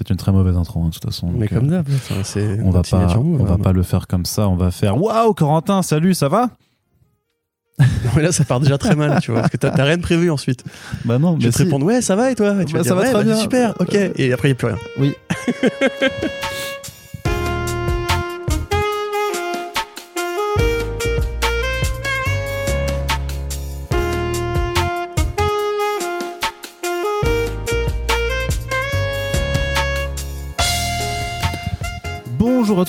c'était une très mauvaise intro, hein, de toute façon. Mais donc, comme euh, d'hab, c'est on va pas, move, on va hein. pas le faire comme ça. On va faire Waouh, Corentin, salut, ça va? Non, mais là, ça part déjà très mal, tu vois, parce que t'as rien de prévu ensuite. Bah non, Je mais vais te si. répondre, ouais, ça va et toi? Et tu Bah, vas ça dire, va ouais, très bah, bien. super, ok. Et après, il n'y a plus rien. Oui.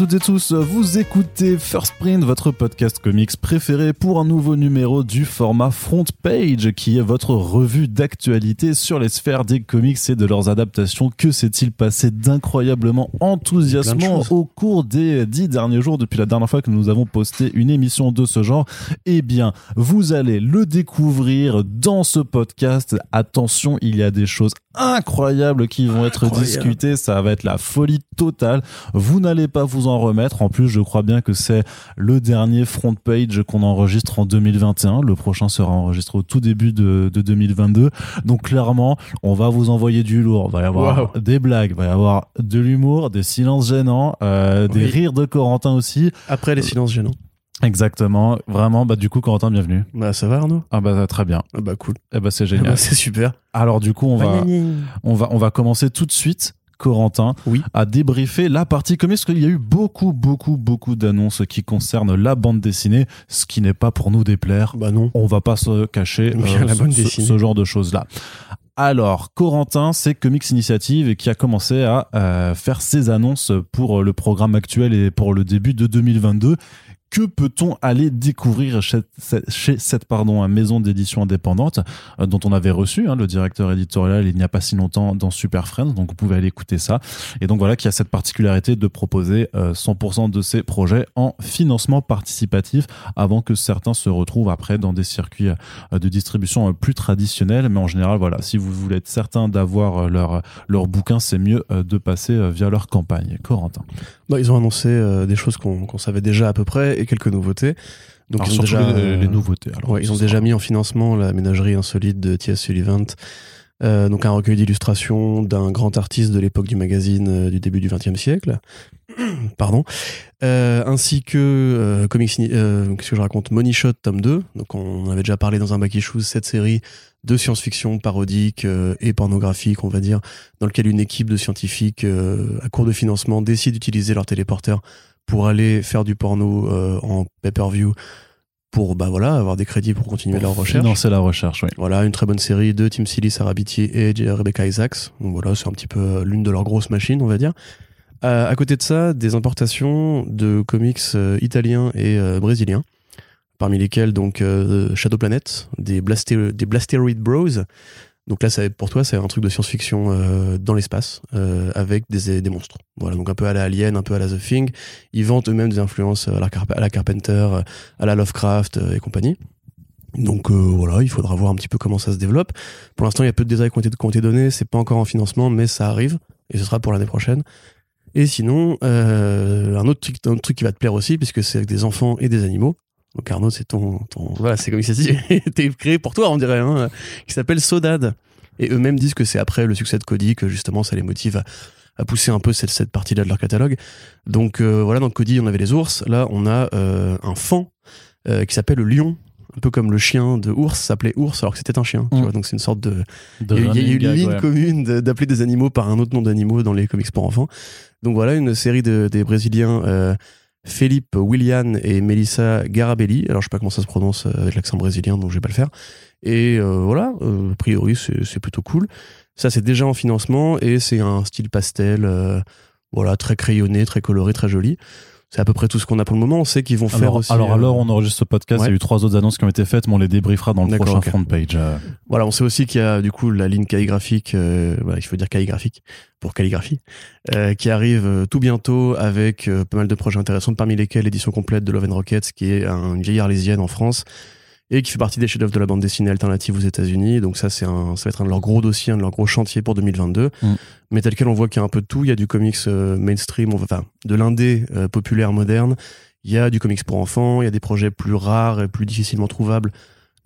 toutes et tous, vous écoutez First Print, votre podcast comics préféré pour un nouveau numéro du format Front Page, qui est votre revue d'actualité sur les sphères des comics et de leurs adaptations. Que s'est-il passé d'incroyablement enthousiasmant au cours des dix derniers jours depuis la dernière fois que nous avons posté une émission de ce genre? Eh bien, vous allez le découvrir dans ce podcast. Attention, il y a des choses incroyables qui vont être Incroyable. discutées. Ça va être la folie totale. Vous n'allez pas vous en remettre. En plus, je crois bien que c'est le dernier front page qu'on enregistre en 2021. Le prochain sera enregistré au tout début de, de 2022. Donc clairement, on va vous envoyer du lourd. Il va y avoir Wow. des blagues, il va y avoir de l'humour, des silences gênants, euh, des rires de Corentin aussi. Après les silences gênants. Exactement. Vraiment, bah du coup, Corentin, bienvenue. Bah, ça va, Arnaud? Ah bah très bien. Ah, bah, cool. Eh bah c'est Ah, génial. bah, c'est super. Alors du coup, on va, on va, on va commencer tout de suite. Corentin Oui. à débriefer la partie comics parce qu'il y a eu beaucoup beaucoup beaucoup d'annonces qui concernent la bande dessinée ce qui n'est pas pour nous déplaire Bah, non. on va pas se cacher Oui, euh, la ce, bande ce- dessinée. ce genre de choses là alors Corentin c'est Comics Initiative qui a commencé à euh, faire ses annonces pour le programme actuel et pour le début de 2022 que peut-on aller découvrir chez, cette pardon, maison d'édition indépendante euh, dont on avait reçu hein, le directeur éditorial il n'y a pas si longtemps dans Super Friends, donc vous pouvez aller écouter ça. Et donc voilà qui a cette particularité de proposer euh, 100% de ses projets en financement participatif avant que certains se retrouvent après dans des circuits euh, de distribution euh, plus traditionnels. Mais en général, voilà, si vous voulez être certain d'avoir euh, leur, leur bouquin, c'est mieux euh, de passer euh, via leur campagne. Corentin. Bah, ils ont annoncé euh, des choses qu'on savait déjà à peu près et quelques nouveautés. Donc, Alors, ils ont déjà, les, les nouveautés. Alors, Ouais, ils ont ce déjà mis en financement la ménagerie insolite de T.S. Sullivan. Euh, donc un recueil d'illustrations d'un grand artiste de l'époque du magazine euh, du début du XXe siècle. Pardon. Euh, ainsi que Comics, qu'est-ce que je raconte? Money Shot tome 2. Donc on avait déjà parlé dans un Back Issues, cette série de science-fiction parodique et pornographique, on va dire, dans lequel une équipe de scientifiques à court de financement décide d'utiliser leur téléporteur pour aller faire du porno euh, en pay-per-view pour bah voilà avoir des crédits pour continuer leur recherche. Financer la recherche, oui. Voilà, une très bonne série de Tim Seeley, Sarah Beatty et Rebecca Isaacs. Donc voilà, c'est un petit peu euh, l'une de leurs grosses machines, on va dire. Euh, à côté de ça, des importations de comics euh, italiens et euh, brésiliens, parmi lesquels donc Shadow Planet, des, Blasté- des Blasteroid Bros. Donc là, ça, pour toi, c'est un truc de science-fiction euh, dans l'espace, euh, avec des, monstres. Voilà, donc un peu à la Alien, un peu à la The Thing. Ils vantent eux-mêmes des influences à la, Carpenter, à la Lovecraft euh, et compagnie. Donc voilà, il faudra voir un petit peu comment ça se développe. Pour l'instant, il y a peu de détails qui ont été, donnés. C'est pas encore en financement, mais ça arrive et ce sera pour l'année prochaine. Et sinon, un, autre truc, un autre truc qui va te plaire aussi, puisque c'est avec des enfants et des animaux. Donc Arnaud, c'est ton, ton voilà, c'est comme ça t'es créé pour toi, on dirait, hein, qui s'appelle Sodad. Et eux-mêmes disent que c'est après le succès de Cody que justement ça les motive à, à pousser un peu cette, cette partie-là de leur catalogue. Donc euh, voilà, dans Cody, on avait les ours. Là, on a euh, un fan euh, qui s'appelle le lion. Un peu comme le chien de ours s'appelait ours alors que c'était un chien. tu Mm. vois. donc c'est une sorte de, De il y a, il y a eu une ligne ouais. commune de- d'appeler des animaux par un autre nom d'animaux dans les comics pour enfants. Donc voilà, une série de, des Brésiliens Felipe Willian et Melissa Garabelli. Alors je sais pas comment ça se prononce euh, avec l'accent brésilien, donc je vais pas le faire. Et euh, voilà, euh, a priori c'est plutôt cool. Ça c'est déjà en financement et c'est un style pastel, voilà, très crayonné, très coloré, très joli. C'est à peu près tout ce qu'on a pour le moment. On sait qu'ils vont faire Alors, aussi. alors à euh, on enregistre ce podcast, ouais. il y a eu trois autres annonces qui ont été faites, mais on les débriefera dans le prochain front page. euh. Voilà, on sait aussi qu'il y a du coup la ligne calligraphique, euh, voilà, il faut dire calligraphique pour calligraphie, euh, qui arrive euh, tout bientôt avec euh, pas mal de projets intéressants, parmi lesquels l'édition complète de Love and Rockets, qui est un- une vieille arlésienne en France et qui fait partie des chefs-d'œuvre de la bande dessinée alternative aux États-Unis. Donc ça, c'est un, ça va être un de leurs gros dossiers, un de leurs gros chantiers pour 2022. Mm. Mais tel quel, on voit qu'il y a un peu de tout. Il y a du comics euh, mainstream, enfin de l'indé euh, populaire moderne. Il y a du comics pour enfants. Il y a des projets plus rares et plus difficilement trouvables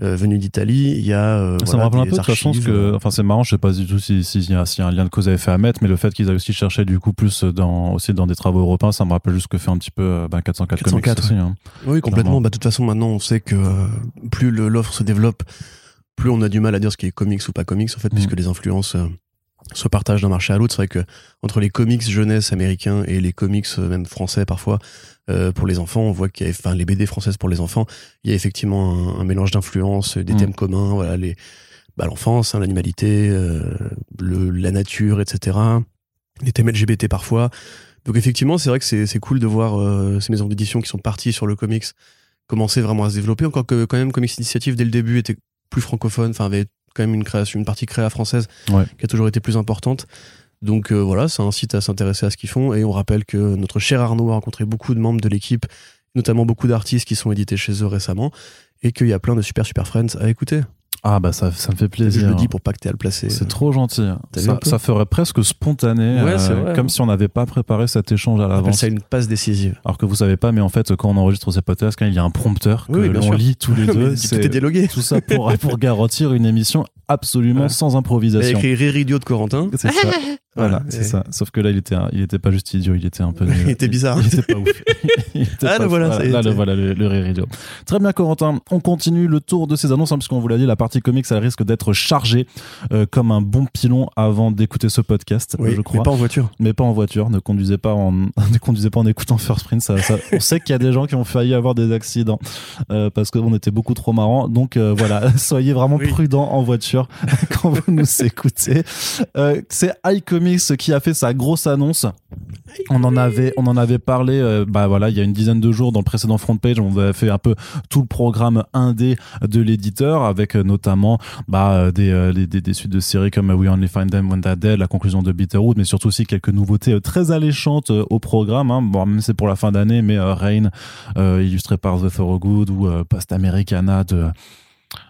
euh, venus d'Italie. Il y a. euh, ça me rappelle un peu de toute façon que enfin c'est marrant je sais pas du tout si s'il y, a- s'il y a un lien de cause à effet à mettre mais le fait qu'ils aient aussi cherché du coup plus dans aussi dans des travaux européens ça me rappelle juste ce que fait un petit peu euh, ben, 404, 404, Comics aussi hein. Oui, complètement. Bah, de toute façon, maintenant, on sait que euh, plus l'offre se développe, plus on a du mal à dire ce qui est comics ou pas comics, en fait, Mm. puisque les influences se partagent d'un marché à l'autre. C'est vrai que entre les comics jeunesse américains et les comics euh, même français parfois euh, pour les enfants, on voit qu'il y a, enfin, les BD françaises pour les enfants, il y a effectivement un, un mélange d'influences, des Mm. thèmes communs, voilà, les, bah, l'enfance, hein, l'animalité, euh, le, la nature, etc. Les thèmes LGBT parfois. Donc effectivement, c'est vrai que c'est c'est cool de voir euh, ces maisons d'édition qui sont parties sur le comics commencer vraiment à se développer. Encore que quand même Comics Initiative dès le début était plus francophone, enfin avait quand même une création, une partie créa française Ouais. qui a toujours été plus importante. Donc euh, voilà, ça incite à s'intéresser à ce qu'ils font et on rappelle que notre cher Arnaud a rencontré beaucoup de membres de l'équipe, notamment beaucoup d'artistes qui sont édités chez eux récemment et qu'il y a plein de super super friends à écouter. Ah bah ça ça me fait Je plaisir le dis pour pas que t'aies à le placer. C'est trop gentil. Ça, ferait presque spontané, Ouais, euh, c'est vrai, comme hein. si on n'avait pas préparé cet échange à l'avance. ça une passe décisive. Alors que vous savez pas, mais en fait, quand on enregistre ces podcasts, quand il y a un prompteur que Oui, l'on lit tous les deux, tout c'est est dialogué. tout ça pour pour garantir une émission absolument Ouais. sans Il a improvisation. écrit Rire idiot de Corentin. C'est ça. Voilà, c'est ça. Sauf que là, il était, il était pas juste idiot, il était un peu. Il était bizarre. Il était pas ouf. Il était Ah, pas le voilà, ça y est, là, le voilà le, le rire idiot. Très bien, Corentin. On continue le tour de ces annonces, hein, puisqu'on vous l'a dit, la partie comics, elle risque d'être chargée euh, comme un bon pilon avant d'écouter ce podcast, Oui, je crois. mais pas en voiture. mais pas en voiture. Ne conduisez pas en, ne conduisez pas en écoutant First Print. Ça, ça- on sait qu'il y a des gens qui ont failli avoir des accidents euh, parce qu'on était beaucoup trop marrants. Donc euh, voilà, soyez vraiment Oui. prudents en voiture quand vous nous écoutez. Euh, c'est iComics qui a fait sa grosse annonce. On en avait, on en avait parlé. euh, bah voilà, il y a une dizaine de jours dans le précédent front page, on avait fait un peu tout le programme indé de l'éditeur avec euh, notamment bah, euh, des, euh, des, suites de séries comme We Only Find Them When They're Dead, la conclusion de Bitterroot, mais surtout aussi quelques nouveautés très alléchantes au programme. Hein. Bon, même c'est pour la fin d'année, mais euh, Rain, illustré par The Thorogood ou Post Americana de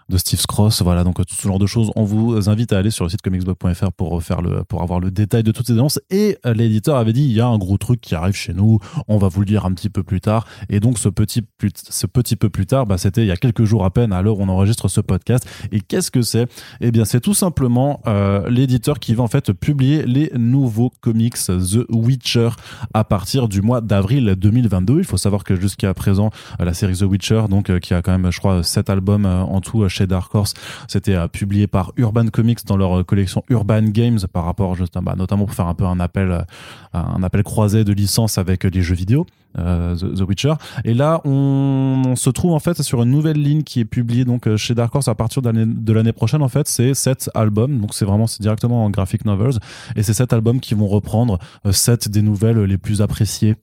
de Steve Cross, voilà donc euh, tout ce genre de choses. On vous invite à aller sur le site comicsblog.fr pour faire le pour avoir le détail de toutes ces annonces. Et euh, l'éditeur avait dit il y a un gros truc qui arrive chez nous, on va vous le dire un petit peu plus tard. Et donc ce petit peu plus tard, bah, c'était il y a quelques jours à peine à l'heure où on enregistre ce podcast. Et qu'est-ce que c'est? Eh bien c'est tout simplement euh, l'éditeur qui va en fait publier les nouveaux comics The Witcher à partir du mois d'avril 2022. Il faut savoir que jusqu'à présent euh, la série The Witcher, donc euh, qui a quand même, je crois, sept albums euh, en tout euh, chez Dark Horse, c'était euh, publié par Urban Comics dans leur euh, collection Urban Games par rapport, juste, bah, notamment pour faire un peu un appel, euh, un appel croisé de licence avec les jeux vidéo. The, Witcher. Et là on, se trouve en fait sur une nouvelle ligne qui est publiée donc chez Dark Horse à partir de l'année- prochaine en fait. C'est sept albums. Donc c'est vraiment c'est directement en graphic novels. Et c'est sept albums qui vont reprendre sept des nouvelles les plus appréciées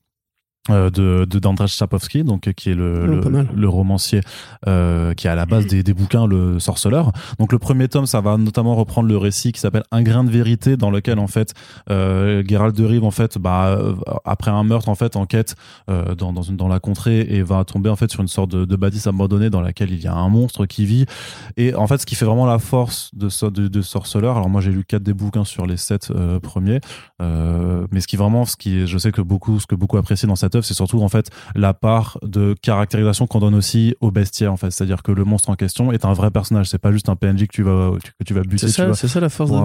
de, de d'Andrzej Sapkowski, donc euh, qui est le, Oh, le, romancier euh, qui est à la base des, des bouquins Le Sorceleur. Donc le premier tome, ça va notamment reprendre le récit qui s'appelle Un grain de vérité, dans lequel en fait euh, Geralt de Rive en fait, bah, euh, après un meurtre en fait, enquête euh, dans dans, une, dans la contrée et va tomber en fait sur une sorte de, de bâtisse abandonnée dans laquelle il y a un monstre qui vit. Et en fait, ce qui fait vraiment la force de ce de, de Sorceleur. Alors moi, j'ai lu quatre des bouquins sur les sept euh, premiers. Euh, mais ce qui vraiment, ce qui, je sais que beaucoup, ce que beaucoup apprécient dans cette c'est surtout en fait la part de caractérisation qu'on donne aussi au bestiaire, en fait. C'est-à-dire que le monstre en question est un vrai personnage. C'est pas juste un PNJ que tu vas, que tu vas buter. C'est ça, c'est ça la force d'un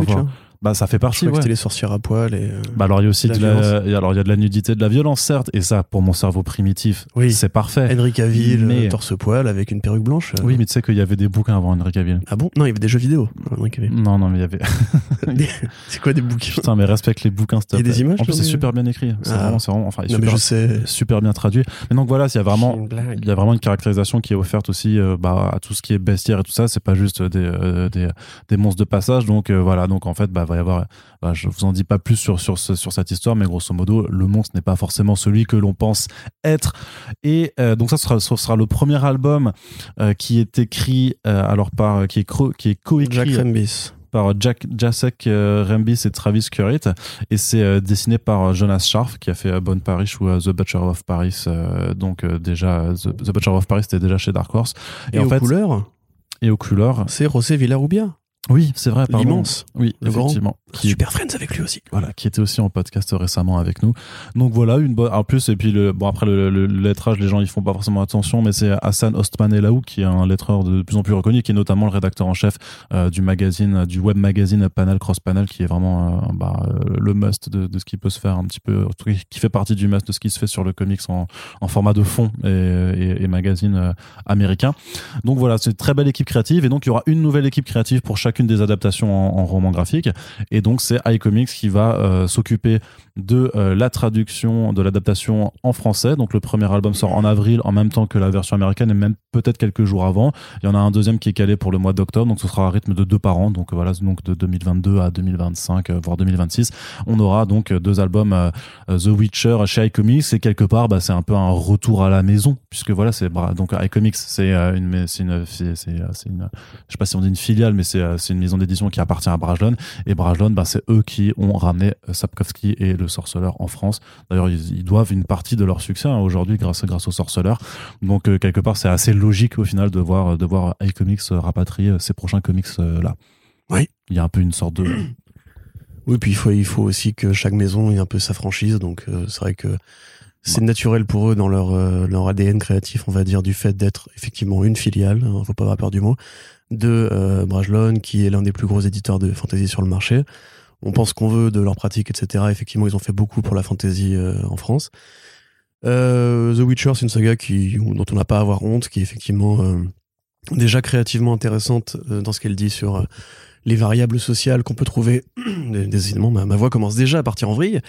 Bah, ça fait Je partie. que ouais. c'était les sorcières à poil et. euh, Bah alors il y a aussi La de la, et alors il y a de la nudité, de la violence certes, et ça pour mon cerveau primitif, Oui. c'est parfait. Henry Cavill, Mais- euh, torse poil avec une perruque blanche. euh. Oui, mais tu sais qu'il y avait des bouquins avant Henry Cavill. Ah bon? Non, il y avait des jeux vidéo. Henry Cavill. Non, non, mais il y avait. c'est quoi des bouquins? Putain, mais respecte les bouquins, Il y a des images En plus, c'est super bien écrit. C'est Ah. vraiment, c'est vraiment, enfin, Non, mais super, je sais. super bien traduit. Mais donc voilà, il y a vraiment, il y a vraiment une caractérisation qui est offerte aussi euh, bah, à tout ce qui est bestiaire et tout ça. C'est pas juste des, euh, des, des monstres de passage. Donc euh, voilà, donc en fait, bah, va y avoir. bah, je vous en dis pas plus sur, sur, sur cette histoire, mais grosso modo, le monstre n'est pas forcément celui que l'on pense être. Et euh, donc ça, sera, ce sera le premier album euh, qui est écrit euh, alors par qui est, cro- qui est coécrit Jack Rembis. par Jack Jacek euh, Rembis et Travis Currit et c'est euh, dessiné par Jonas Scharf qui a fait Bonne Paris ou The Butcher of Paris euh, donc déjà The, The Butcher of Paris c'était déjà chez Dark Horse Et, en aux fait couleurs, et aux couleurs c'est José Villarubia. Oui c'est vrai pardon. L'immense. oui Le effectivement Super Friends avec lui aussi. Voilà, qui était aussi en podcast récemment avec nous. Donc voilà, une bonne. En plus, et puis le, bon après le, le, lettrage, les gens ils font pas forcément attention, mais c'est Hassan Ostman Elaou qui est un lettreur de plus en plus reconnu, qui est notamment le rédacteur en chef euh, du magazine, du web magazine Panel Cross Panel, qui est vraiment euh, bah, euh, le must de, de, ce qui peut se faire un petit peu, qui fait partie du must de ce qui se fait sur le comics en, en format de fond et, magazine américain. Donc voilà, c'est une très belle équipe créative et donc il y aura une nouvelle équipe créative pour chacune des adaptations en, roman graphique. Donc c'est iComics qui va euh, s'occuper de euh, la traduction, de l'adaptation en français. Donc le premier album sort en avril, en même temps que la version américaine, et même peut-être quelques jours avant. Il y en a un deuxième qui est calé pour le mois d'octobre, donc ce sera à rythme de deux par an. Donc voilà, donc de 2022 à 2025, euh, voire 2026, on aura donc deux albums The Witcher chez iComics. Et quelque part, bah, c'est un peu un retour à la maison, puisque voilà, c'est donc iComics, c'est une, c'est une, c'est, sais pas si on dit une filiale, mais c'est, c'est une maison d'édition qui appartient à Brajlon. Et Brajlon, bah, c'est eux qui ont ramené Sapkowski et le sorceleur en France. D'ailleurs, ils, doivent une partie de leur succès hein, aujourd'hui grâce, grâce au sorceleur. Donc, euh, quelque part, c'est assez logique au final de voir, de voir iComics rapatrier ces prochains comics euh, là. Oui. Il y a un peu une sorte de. Oui, puis il faut, il faut aussi que chaque maison ait un peu sa franchise. Donc, euh, c'est vrai que c'est naturel pour eux dans leur, leur ADN créatif, on va dire, du fait d'être effectivement une filiale, ne hein, faut pas avoir peur du mot, de euh, qui est l'un des plus gros éditeurs de fantasy sur le marché on pense qu'on veut de leur pratique, etc. Effectivement, ils ont fait beaucoup pour la fantasy euh, en France. Euh, The Witcher, c'est une saga qui, dont on n'a pas à avoir honte, qui est effectivement euh, déjà créativement intéressante dans ce qu'elle dit sur les variables sociales qu'on peut trouver. Décidément, ma, voix commence déjà à partir en vrille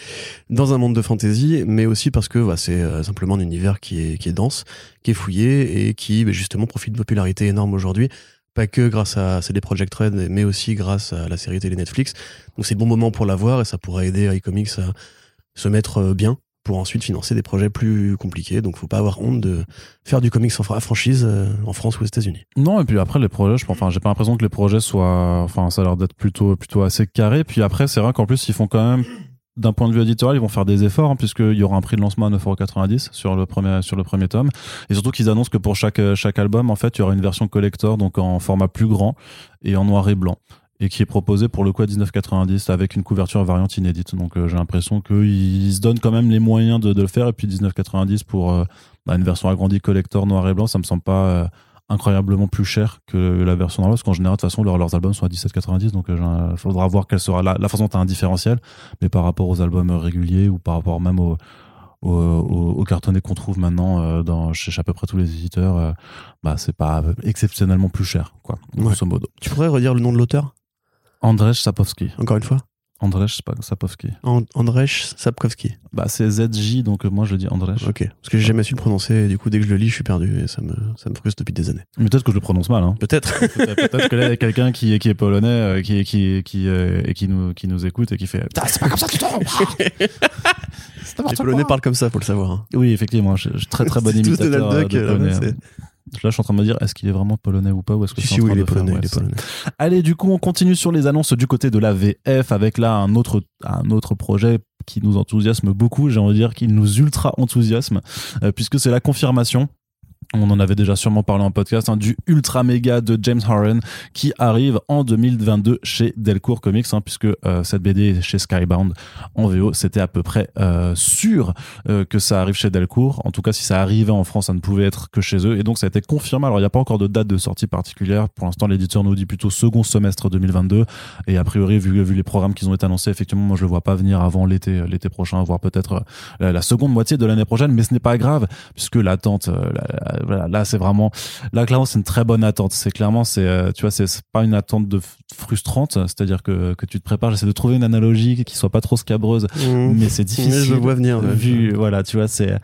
dans un monde de fantasy, mais aussi parce que bah, c'est simplement un univers qui est, qui est dense, qui est fouillé et qui bah, justement profite de popularité énorme aujourd'hui pas que grâce à CD Projekt Red, mais aussi grâce à la série télé Netflix. Donc c'est bon moment pour la voir et ça pourrait aider iComics à se mettre euh, bien pour ensuite financer des projets plus compliqués. Donc faut pas avoir honte de faire du comics en franchise euh, en France ou aux États-Unis. Non, et puis après les projets, je enfin pas l'impression que les projets soient, enfin ça a l'air d'être plutôt plutôt assez carré. Puis après c'est vrai qu'en plus ils font quand même d'un point de vue éditorial, ils vont faire des efforts, hein, puisqu'il y aura un prix de lancement à 9,90€ sur le premier, sur le premier tome. Et surtout qu'ils annoncent que pour chaque, chaque album, en fait, il y aura une version collector, donc en format plus grand et en noir et blanc. Et qui est proposé pour le coup à 19,90 avec une couverture variante inédite. Donc euh, j'ai l'impression qu'ils se donnent quand même les moyens de, le faire. Et puis 19,90 pour euh, bah, une version agrandie collector noir et blanc, ça me semble pas euh, incroyablement plus cher que la version normale parce qu'en général de toute façon leurs, albums sont à 17,90 donc il euh, faudra voir quelle sera la, la façon dont tu as un différentiel mais par rapport aux albums réguliers ou par rapport même aux au, au, cartonné qu'on trouve maintenant euh, dans chez à peu près tous les éditeurs euh, bah c'est pas exceptionnellement plus cher quoi grosso modo. Tu pourrais redire le nom de l'auteur? Andrzej Sapowski. Encore une fois? Andrzej Sapowski. Andrzej Sapkowski. Bah, c'est ZJ, donc euh, moi je dis Andrzej. Ok. Parce que j'ai jamais su le prononcer, et du coup, dès que je le lis, je suis perdu, et ça me, ça me frustre depuis des années. Mais peut-être que je le prononce mal, hein. Peut-être. peut-être que là, il y a quelqu'un qui, qui est polonais, euh, qui, qui, qui, euh, et qui nous, qui nous écoute et qui fait, ah, c'est pas comme ça que tu Les Polonais parlent comme ça, faut le savoir. Hein. Oui, effectivement, je, suis très très bon imitateur de polonais. Là, je suis en train de me dire, est-ce qu'il est vraiment polonais ou pas ou est-ce que si, oui, il est polonais, Allez, du coup, on continue sur les annonces du côté de la VF avec là un autre, un autre projet qui nous enthousiasme beaucoup. J'ai envie de dire qu'il nous ultra enthousiasme euh, puisque c'est la confirmation on en avait déjà sûrement parlé en podcast, hein, du ultra méga de James Harren qui arrive en 2022 chez Delcourt Comics, hein, puisque euh, cette BD est chez Skybound en VO, c'était à peu près euh, sûr euh, que ça arrive chez Delcourt. En tout cas, si ça arrivait en France, ça ne pouvait être que chez eux. Et donc, ça a été confirmé. Alors, il n'y a pas encore de date de sortie particulière. Pour l'instant, l'éditeur nous dit plutôt second semestre 2022. Et a priori, vu, les programmes qui ont été annoncés, effectivement, moi, je le vois pas venir avant l'été, l'été prochain, voire peut-être la, seconde moitié de l'année prochaine. Mais ce n'est pas grave, puisque l'attente, voilà, là c'est vraiment là clairement c'est une très bonne attente. C'est clairement c'est euh, tu vois c'est pas une attente de frustrante. C'est-à-dire que, que tu te prépares. J'essaie de trouver une analogie qui soit pas trop scabreuse mmh. mais c'est difficile. Je vois venir vu voilà tu vois c'est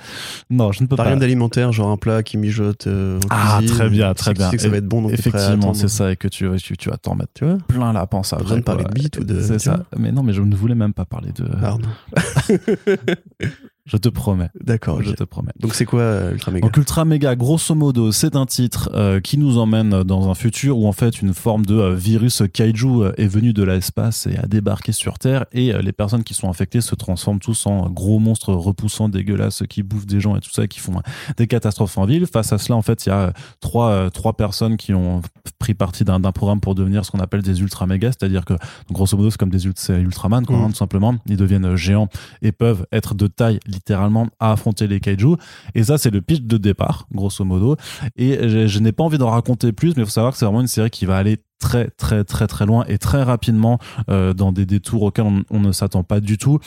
non je ne peux pas, rien d'alimentaire genre un plat qui mijote euh, ah très bien très bien. que ça va être bon donc effectivement c'est ça et que tu, tu, tu vas t'en mettre tu vois? plein la pense à de parler de bite ou de c'est ça. mais non mais je ne voulais même pas parler de pardon Je te promets. D'accord, Je te promets. Donc c'est quoi euh, Ultra Mega Donc Ultra Mega, grosso modo, c'est un titre euh, qui nous emmène dans un futur où en fait une forme de euh, virus kaiju est venu de l'espace et a débarqué sur Terre et euh, les personnes qui sont infectées se transforment tous en gros monstres repoussants, dégueulasses, qui bouffent des gens et tout ça, qui font des catastrophes en ville. Face à cela, en fait, il y a trois, trois personnes qui ont pris partie d'un programme pour devenir ce qu'on appelle des Ultra Mega, c'est-à-dire que grosso modo c'est comme des Ultraman, quoi, Mhm. hein, tout simplement. Ils deviennent géants et peuvent être de taille littéralement à affronter les kaiju. Et ça, c'est le pitch de départ, grosso modo. Et je, n'ai pas envie d'en raconter plus, mais il faut savoir que c'est vraiment une série qui va aller très très très très loin et très rapidement euh, dans des détours auxquels on ne s'attend pas du tout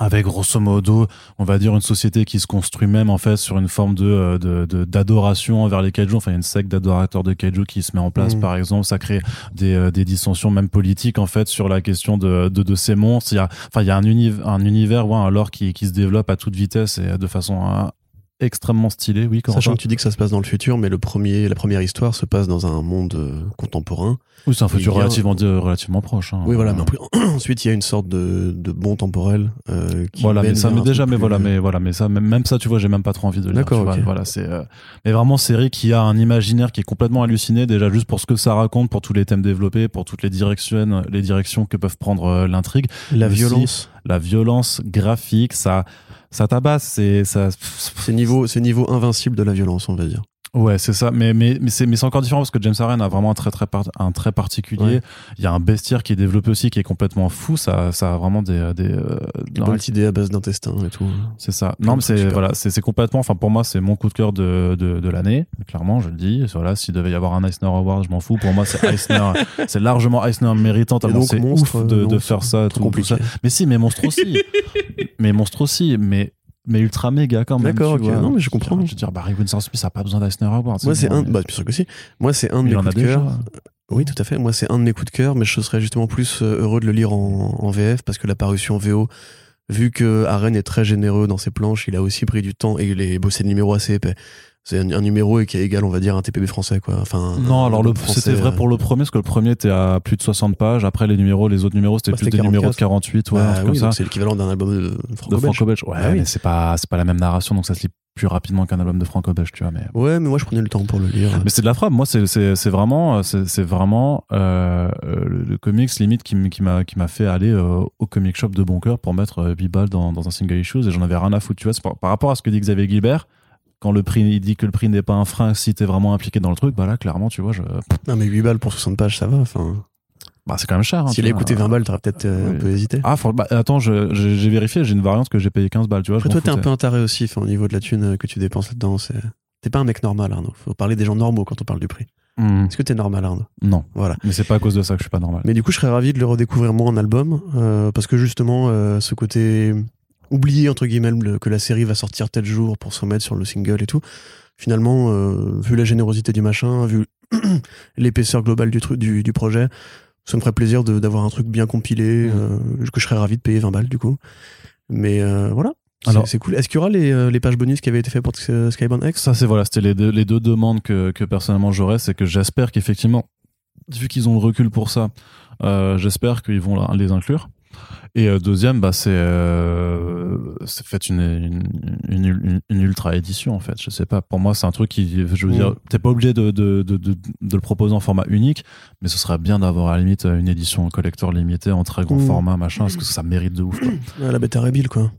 avec grosso modo, on va dire une société qui se construit même en fait sur une forme de euh, de- de- d'adoration envers les kaiju. Enfin, il y a une secte d'adorateurs de kaiju qui se met en place, Mhm. par exemple. Ça crée des, euh, des dissensions même politiques en fait sur la question de, de, de ces monstres. Il y a, enfin, il y a un, univers un univers, ouais, un lore qui, qui se développe à toute vitesse et de façon euh, extrêmement stylée. Oui, Sachant que tu dis que ça se passe dans le futur, mais le premier, la première histoire se passe dans un monde euh, contemporain. oui, c'est un futur y a- relativement, relativement proche. hein. Oui, voilà. Mais ensuite, il y a une sorte de, de bond temporel euh, qui voilà mais ça mais déjà mais voilà mais voilà mais ça même, même ça tu vois j'ai même pas trop envie de le D'accord, tu vois. ok. voilà c'est euh, mais vraiment série qui a un imaginaire qui est complètement halluciné déjà juste pour ce que ça raconte pour tous les thèmes développés pour toutes les directions les directions que peuvent prendre euh, l'intrigue La Aussi, violence, la violence graphique ça ça tabasse c'est niveau, niveau invincible de la violence, on va dire. Ouais, c'est ça. Mais, mais, mais c'est encore différent parce que James Harren a vraiment un très, très, par- un trait particulier. Ouais. Il y a un bestiaire qui est développé aussi qui est complètement fou. Ça, ça a vraiment des. des euh, Des bonnes idées à base d'intestin et tout. c'est ça. Non, mais c'est voilà, c'est c'est complètement. Enfin, pour moi, c'est mon coup de cœur de, de, de l'année. Clairement, je le dis. Voilà, s'il devait y avoir un Eisner Award, je m'en fous. Pour moi, c'est Eisner. c'est largement Eisner méritant. Tellement c'est ouf de, euh, de non, faire ça. tout- tout ça. Mais si, mais monstre aussi. mais monstre aussi. Mais mais ultra méga quand même. D'accord, tu ok. vois. Non, mais je comprends. Je veux dire, Barry Winsor Smith a pas besoin d'Eisner Award. Moi, c'est un, bah, bien sûr que si. Moi, c'est un de mes coups de cœur. Oui, tout à fait. Moi, c'est un de mes coups de cœur, mais je serais justement plus euh, heureux de le lire en, en VF parce que la parution VO, vu que Aren est très généreux dans ses planches, il a aussi pris du temps et il est bossé de numéros assez épais. C'est un, un numéro qui est égal, on va dire, à un TPB français, quoi. Enfin, Non, alors c'était vrai pour le premier, parce que le premier était à plus de 60 pages. Après, les numéros, les autres numéros, c'était Bah, plus des numéros de 44. 48, ouais, bah oui, comme ça. donc c'est l'équivalent d'un album de De franco-belge. Ouais, Ah oui. mais c'est pas, pas la même narration, donc ça se lit plus rapidement qu'un album de franco-belge, tu vois. Mais, Ouais, mais moi, je prenais le temps pour le lire. mais c'est de la frappe. Moi, c'est, vraiment, c'est, vraiment euh, euh, le, comics limite qui, m'a, fait aller euh, au comic shop de bon cœur pour mettre euh, 8 balles dans, dans un single issue et j'en avais rien à foutre. Tu vois, par, par rapport à ce que dit Xavier Gilbert. Quand le prix, il dit que le prix n'est pas un frein si t'es vraiment impliqué dans le truc, bah là, clairement, tu vois, je, Non, mais 8 balles pour 60 pages, ça va. Enfin, bah, c'est quand même cher. Hein, s'il a coûté 20 balles, t'aurais peut-être euh, oui. un peu hésité. Ah, faut- bah, attends, j'ai vérifié, j'ai une variante que j'ai payé 15 balles, tu vois. Après, je toi, t'es un peu un taré aussi, au niveau de la thune euh, que tu dépenses là-dedans. T'es pas un mec normal, Arnaud. Faut parler des gens normaux quand on parle du prix. Hmm, Est-ce que t'es normal, Arnaud? Non, Voilà. mais c'est pas à cause de ça que je suis pas normal. Mais du coup, je serais ravi de le redécouvrir moi en album, euh, parce que justement, euh, ce côté oublié, entre guillemets, le- que la série va sortir tel jour pour se remettre sur le single et tout, finalement, euh, vu la générosité du machin, vu l'épaisseur globale du, truc, du, du projet, ça me ferait plaisir d'avoir un truc bien compilé, euh, que je serais ravi de payer 20 balles du coup. Mais euh, voilà. C'est- Alors- c'est cool. Est-ce qu'il y aura les, euh, les pages bonus qui avaient été faites pour Skybound X? Ça, c'est voilà, c'était les deux, les deux demandes que, que personnellement j'aurais, c'est que j'espère qu'effectivement, vu qu'ils ont le recul pour ça, j'espère qu'ils vont les inclure. Et euh, deuxième, bah, c'est euh, fait une, une, une, une- une ultra édition en fait. Je sais pas. Pour moi, c'est un truc qui, je veux Mm. dire, t'es pas obligé de, de, de, le proposer en format unique, mais ce serait bien d'avoir à la limite une édition collector limitée en très grand Mm. format, machin, parce que ça mérite de ouf. quoi. Ah, La bêta Rebill, quoi.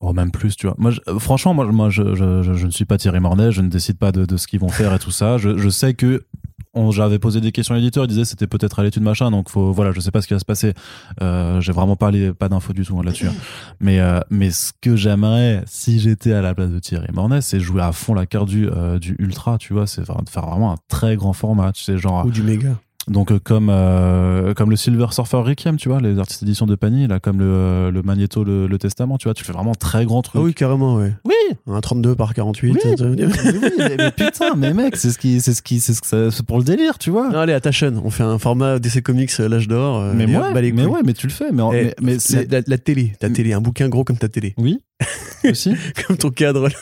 Oh, même plus, tu vois. Moi, je- franchement, moi, moi je, je, ne suis pas Thierry Mornay, je ne décide pas de, de ce qu'ils vont faire et tout ça. Je, sais que j'avais posé des questions à l'éditeur, il disait c'était peut-être à l'étude machin, donc faut, voilà, je sais pas ce qui va se passer. Euh, J'ai vraiment pas, les, pas d'infos du tout hein, là-dessus. hein. Mais, euh, mais ce que j'aimerais, si j'étais à la place de Thierry Mornay, c'est jouer à fond la carte du, euh, du ultra, tu vois, c'est faire faire vraiment un très grand format, tu sais, genre. Ou du méga. Donc euh, comme euh, comme le Silver Surfer Requiem, tu vois, les artistes d'édition de Pani, là, comme le, le Magneto, le, le Testament, tu vois, tu fais vraiment très grand truc. Ah oui, carrément, ouais. Oui, Un 32 par 48. Oui. euh, mais, mais putain, mais mec, c'est ce qui, c'est ce qui, c'est ce que ça- c'est pour le délire, tu vois. Non, allez, à ta chaîne. On fait un format DC Comics euh, l'âge d'or. euh, mais moi, hop, bah, mais ouais, mais tu le fais, mais, en- Eh, mais, mais la, c'est la- la télé, ta télé, un bouquin gros comme ta télé, oui aussi. comme ton cadre.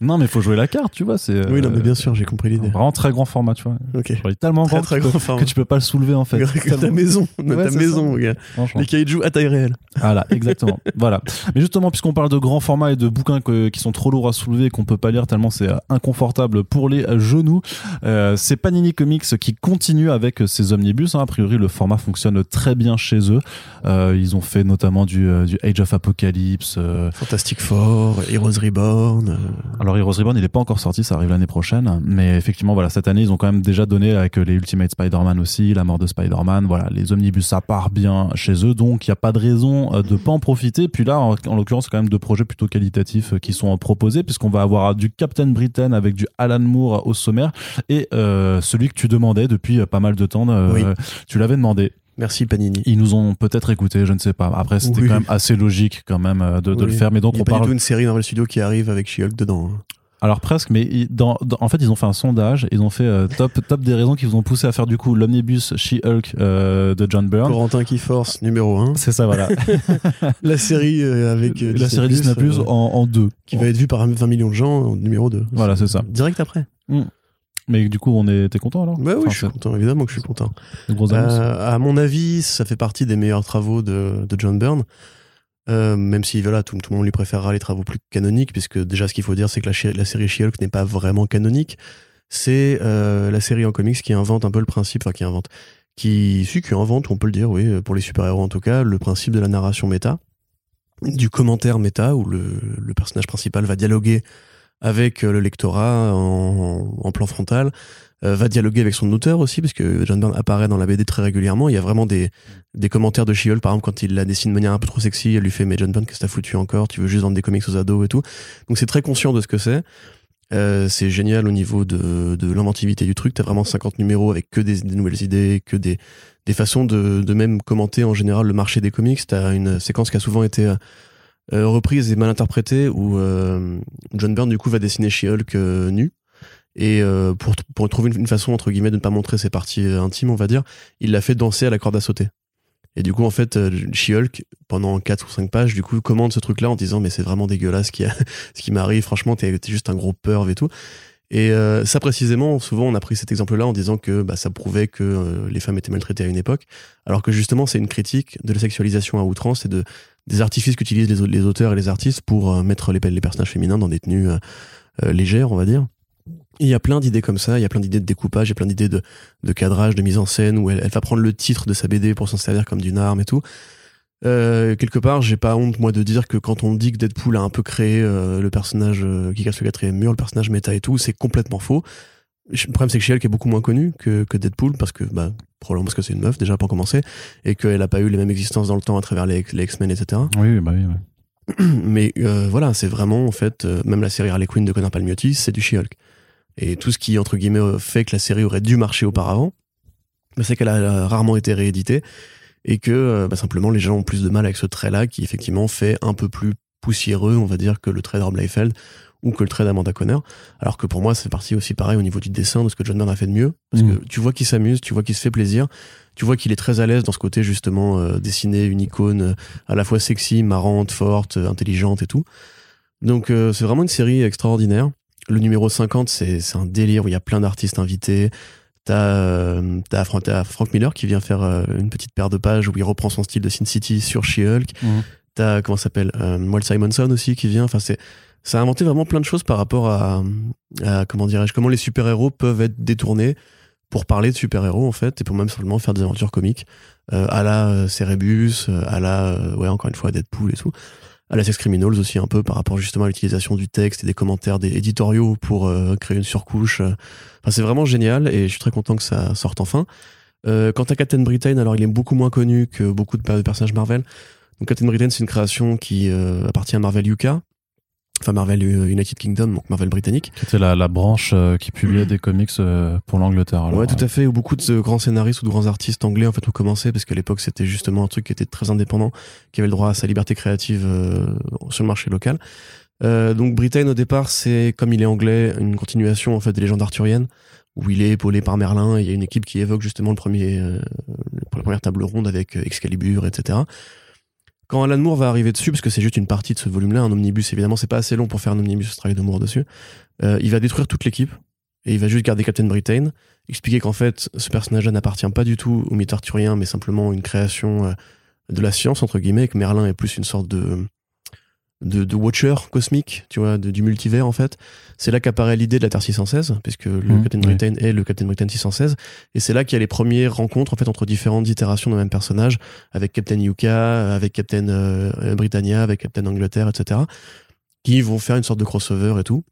Non, mais faut jouer la carte, tu vois. C'est Oui, non, mais euh, bien sûr, j'ai compris l'idée. Vraiment très grand format, tu vois. Ok. Il tellement Très grand très que, tu grand peux, format. que tu peux pas le soulever en fait. Que ta Tellement- maison, Ouais, ta maison, gars. Franchement. Les kaiju à taille réelle. Voilà, exactement. voilà. Mais justement, puisqu'on parle de grands formats et de bouquins que- qui sont trop lourds à soulever et qu'on peut pas lire tellement c'est euh, inconfortable pour les euh, genoux, euh, c'est Panini Comics qui continue avec euh, ces omnibus. hein. A priori, le format fonctionne très bien chez eux. Euh, ils ont fait notamment du, euh, du Age of Apocalypse. euh, Fantastic Four, Heroes Reborn. euh, alors Heroes Reborn, il est pas encore sorti, ça arrive l'année prochaine. Mais effectivement, voilà, cette année, ils ont quand même déjà donné avec euh, les Ultimate Spider-Man aussi, la mort de Spider-Man. Voilà, les omnibus, ça part bien chez eux, donc il y a pas de raison euh, de pas en profiter. Puis là, en, en l'occurrence, c'est quand même deux projets plutôt qualitatifs euh, qui sont proposés, puisqu'on va avoir du Captain Britain avec du Alan Moore au sommaire et euh, celui que tu demandais depuis pas mal de temps. euh, Oui. Tu l'avais demandé. Merci Panini. Ils nous ont peut-être écouté, je ne sais pas. Après, c'était Oui. quand même assez logique quand même euh, de, le faire. Mais donc Il y a on pas parle. du tout une série Marvel Studios qui arrive avec She-Hulk dedans. hein. Alors presque, mais dans, dans- en fait ils ont fait un sondage, ils ont fait euh, top top des raisons qui vous ont poussé à faire du coup l'omnibus She-Hulk euh, de John Byrne. Corentin qui force, numéro 1. C'est ça voilà. La série euh, avec la série Disney Plus en, en deux. qui va être vue par 20 millions de gens, en numéro 2. Voilà c'est ça. Direct après. Mais du coup on t'es content alors Bah oui, Enfin, je suis content, évidemment que je suis content. Euh, à mon avis, ça fait partie des meilleurs travaux de, de John Byrne. Euh, même si voilà, tout, tout le monde lui préférera les travaux plus canoniques, puisque déjà ce qu'il faut dire, c'est que la série She-Hulk n'est pas vraiment canonique. C'est euh, la série en comics qui invente un peu le principe, enfin qui invente, qui, si, qui invente, on peut le dire, oui, pour les super-héros en tout cas, le principe de la narration méta, du commentaire méta, où le, le personnage principal va dialoguer avec euh, le lectorat en, plan frontal, euh, va dialoguer avec son auteur aussi, parce que John Byrne apparaît dans la BD très régulièrement. Il y a vraiment des, des commentaires de She-Hulk, par exemple, quand il la dessine de manière un peu trop sexy, elle lui fait Mais John Byrne, qu'est-ce que t'as foutu encore? Tu veux juste vendre des comics aux ados et tout. Donc c'est très conscient de ce que c'est. Euh, c'est génial au niveau de, de l'inventivité du truc. T'as vraiment 50 numéros avec que des, des nouvelles idées, que des, des façons de, de même commenter en général le marché des comics. T'as une séquence qui a souvent été euh, euh, reprise et mal interprétée où euh, John Byrne du coup va dessiner She-Hulk euh, nu. Et euh, pour, pour trouver une, façon entre guillemets de ne pas montrer ses parties euh, intimes, on va dire, il l'a fait danser à la corde à sauter. Et du coup, en fait, euh, She-Hulk, pendant 4 ou 5 pages, du coup, commande ce truc-là en disant, mais c'est vraiment dégueulasse ce qui, ce qui m'arrive, franchement, t'es t'es juste un gros perv et tout. Et euh, ça, précisément, souvent, on a pris cet exemple-là en disant que bah, ça prouvait que euh, les femmes étaient maltraitées à une époque, alors que justement, c'est une critique de la sexualisation à outrance et de, des artifices qu'utilisent les, au- les auteurs et les artistes pour euh, mettre les, personnages féminins dans des tenues euh, légères, on va dire. Il y a plein d'idées comme ça, il y a plein d'idées de découpage, il y a plein d'idées de, cadrage, de mise en scène, où elle va prendre le titre de sa BD pour s'en servir comme d'une arme et tout. Euh, quelque part, j'ai pas honte moi de dire que quand on dit que Deadpool a un peu créé euh, le personnage euh, qui casse le quatrième mur, le personnage méta et tout, c'est complètement faux. Le problème c'est que She-Hulk est beaucoup moins connu que, que Deadpool parce que bah probablement parce que c'est une meuf déjà pour commencer et qu'elle a pas eu les mêmes existences dans le temps à travers les, les X-Men etc. Oui bah oui. ouais. Mais euh, voilà, c'est vraiment en fait euh, même la série Harley Quinn de Connor Palmiotti, c'est du She-Hulk. Et tout ce qui entre guillemets euh, fait que la série aurait dû marcher auparavant, bah, c'est qu'elle a rarement été rééditée et que euh, bah, simplement les gens ont plus de mal avec ce trait-là qui effectivement fait un peu plus poussiéreux, on va dire, que le trait d'Rob Liefeld ou que le trait d'Amanda Conner. Alors que pour moi, c'est parti aussi pareil au niveau du dessin de ce que John Byrne a fait de mieux. Parce Mhm. que tu vois qu'il s'amuse, tu vois qu'il se fait plaisir, tu vois qu'il est très à l'aise dans ce côté justement euh, dessiner une icône euh, à la fois sexy, marrante, forte, intelligente et tout. Donc euh, c'est vraiment une série extraordinaire. Le numéro 50, c'est c'est un délire où il y a plein d'artistes invités. T'as euh, t'as Fran- t'as Frank Miller qui vient faire euh, une petite paire de pages où il reprend son style de Sin City sur She-Hulk. Mhm. T'as comment ça s'appelle euh, Simonson aussi qui vient. Enfin c'est ça a inventé vraiment plein de choses par rapport à, à comment dirais-je comment les super héros peuvent être détournés pour parler de super héros en fait et pour même simplement faire des aventures comiques euh, à la euh, Cerebus, à la euh, ouais encore une fois Deadpool et tout à la Sex Criminals aussi un peu par rapport justement à l'utilisation du texte et des commentaires des éditoriaux pour euh, créer une surcouche. euh. Enfin, c'est vraiment génial et je suis très content que ça sorte enfin. Euh, quant à Captain Britain, alors il est beaucoup moins connu que beaucoup de, personnages Marvel. Donc Captain Britain, c'est une création qui appartient à Marvel UK, enfin Marvel United Kingdom, donc Marvel britannique. C'était la, la branche euh, qui publiait des comics euh, pour l'Angleterre. alors, ouais, tout à fait. Où beaucoup de euh, grands scénaristes ou de grands artistes anglais en fait ont commencé parce qu'à l'époque c'était justement un truc qui était très indépendant, qui avait le droit à sa liberté créative euh, sur le marché local. Euh, donc Britain au départ c'est comme il est anglais une continuation en fait des légendes arthuriennes où il est épaulé par Merlin et il y a une équipe qui évoque justement le premier euh, la première table ronde avec Excalibur etc. Quand Alan Moore va arriver dessus, parce que c'est juste une partie de ce volume-là, un omnibus, évidemment, c'est pas assez long pour faire un omnibus, ce travail de Moore dessus, euh, il va détruire toute l'équipe et il va juste garder Captain Britain, expliquer qu'en fait, ce personnage-là n'appartient pas du tout au mythe arthurien, mais simplement une création euh, de la science, entre guillemets, que Merlin est plus une sorte de, de, de watcher cosmique, tu vois, de- du multivers, en fait. C'est là qu'apparaît l'idée de la Terre 616, puisque le Mhm, Captain. Britain est le Captain Britain 616, et c'est là qu'il y a les premières rencontres, en fait, entre différentes itérations d'un même personnage, avec Captain Yuka, avec Captain euh, Britannia, avec Captain Angleterre, etc., qui vont faire une sorte de crossover et tout.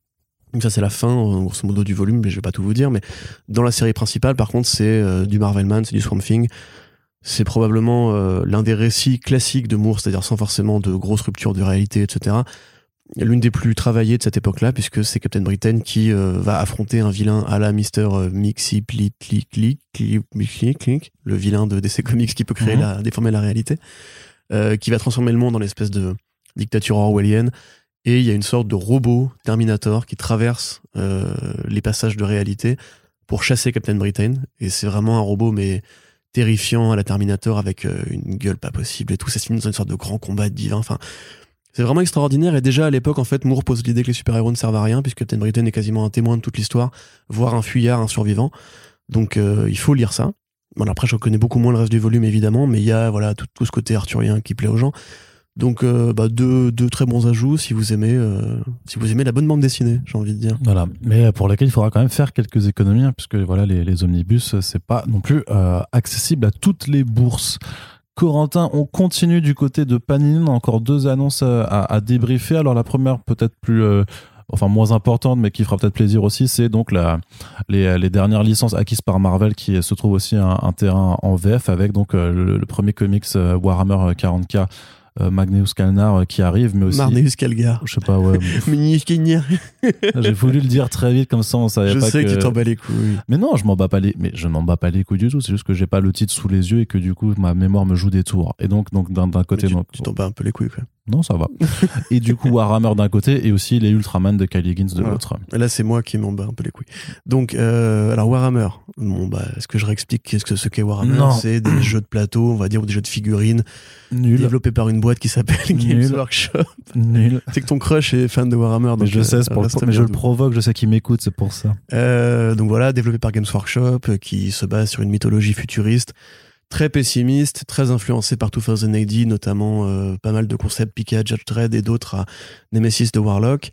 Donc ça, c'est la fin, grosso modo, du volume, mais je vais pas tout vous dire. Mais dans la série principale, par contre, c'est euh, du Marvelman, c'est du Swamp Thing. C'est probablement euh, l'un des récits classiques de Moore, c'est-à-dire sans forcément de grosses ruptures de réalité, etc. L'une des plus travaillées de cette époque-là, puisque c'est Captain Britain qui euh, va affronter un vilain à la Mister Mixi Click, le vilain de DC Comics qui peut créer la, déformer la réalité, euh, qui va transformer le monde en espèce de dictature orwellienne. Et il y a une sorte de robot Terminator qui traverse les passages de réalité pour chasser Captain Britain. Et c'est vraiment un robot, mais terrifiant à la Terminator avec euh, une gueule pas possible et tout. Ça se finit dans une sorte de grand combat divin. Enfin, c'est vraiment extraordinaire. Et déjà à l'époque, en fait, Moore pose l'idée que les super-héros ne servent à rien, puisque Captain Britain est quasiment un témoin de toute l'histoire, voire un fuyard, un survivant. Donc euh, il faut lire ça. Bon, après, je connais beaucoup moins le reste du volume, évidemment, mais il y a voilà tout, tout ce côté arthurien qui plaît aux gens. Donc, euh, bah, deux, deux très bons ajouts si vous aimez, euh, si vous aimez la bonne bande dessinée, j'ai envie de dire. Voilà, mais pour lesquels il faudra quand même faire quelques économies, hein, puisque voilà, les, les omnibus, c'est pas non plus euh, accessible à toutes les bourses. Corentin, on continue du côté de Panini, encore deux annonces euh, à, à débriefer. Alors la première, peut-être plus, euh, enfin moins importante, mais qui fera peut-être plaisir aussi, c'est donc la, les, les dernières licences acquises par Marvel, qui se trouve aussi un, un terrain en VF avec donc euh, le, le premier comics euh, Warhammer 40k. Euh, Magnus Kalnar euh, qui arrive, mais aussi. Marneus Calgar. Je sais pas, ouais. Skinner. J'ai voulu le dire très vite, comme ça on savait Je pas sais que... que tu t'en bats les couilles. mais non, je m'en bats pas les, mais je m'en bats pas les couilles du tout. C'est juste que j'ai pas le titre sous les yeux et que du coup ma mémoire me joue des tours. Et donc, donc d'un d'un côté, Mais tu donc- tu t'en bats un peu les couilles, quoi. Non, ça va. et du coup Warhammer d'un côté et aussi les Ultraman de Kylie Higgins de l'autre. Là, c'est moi qui m'en bats un peu les couilles. Donc, euh, alors Warhammer. Bon, bah, est-ce que je réexplique qu'est-ce que ce qu'est Warhammer. C'est des jeux de plateau, on va dire, ou des jeux de figurines, Nul, développés par une boîte qui s'appelle Games. Workshop. nul. C'est que ton crush est fan de Warhammer. Donc, je euh, sais, pour le- mais je le provoque. Je sais qu'il m'écoute, c'est pour ça. Euh, donc voilà, développé par Games Workshop, euh, qui se base sur une mythologie futuriste, très pessimiste, très influencé par 2000 AD, notamment euh, pas mal de concepts piqués à Judge Dredd et d'autres à Nemesis de Warlock.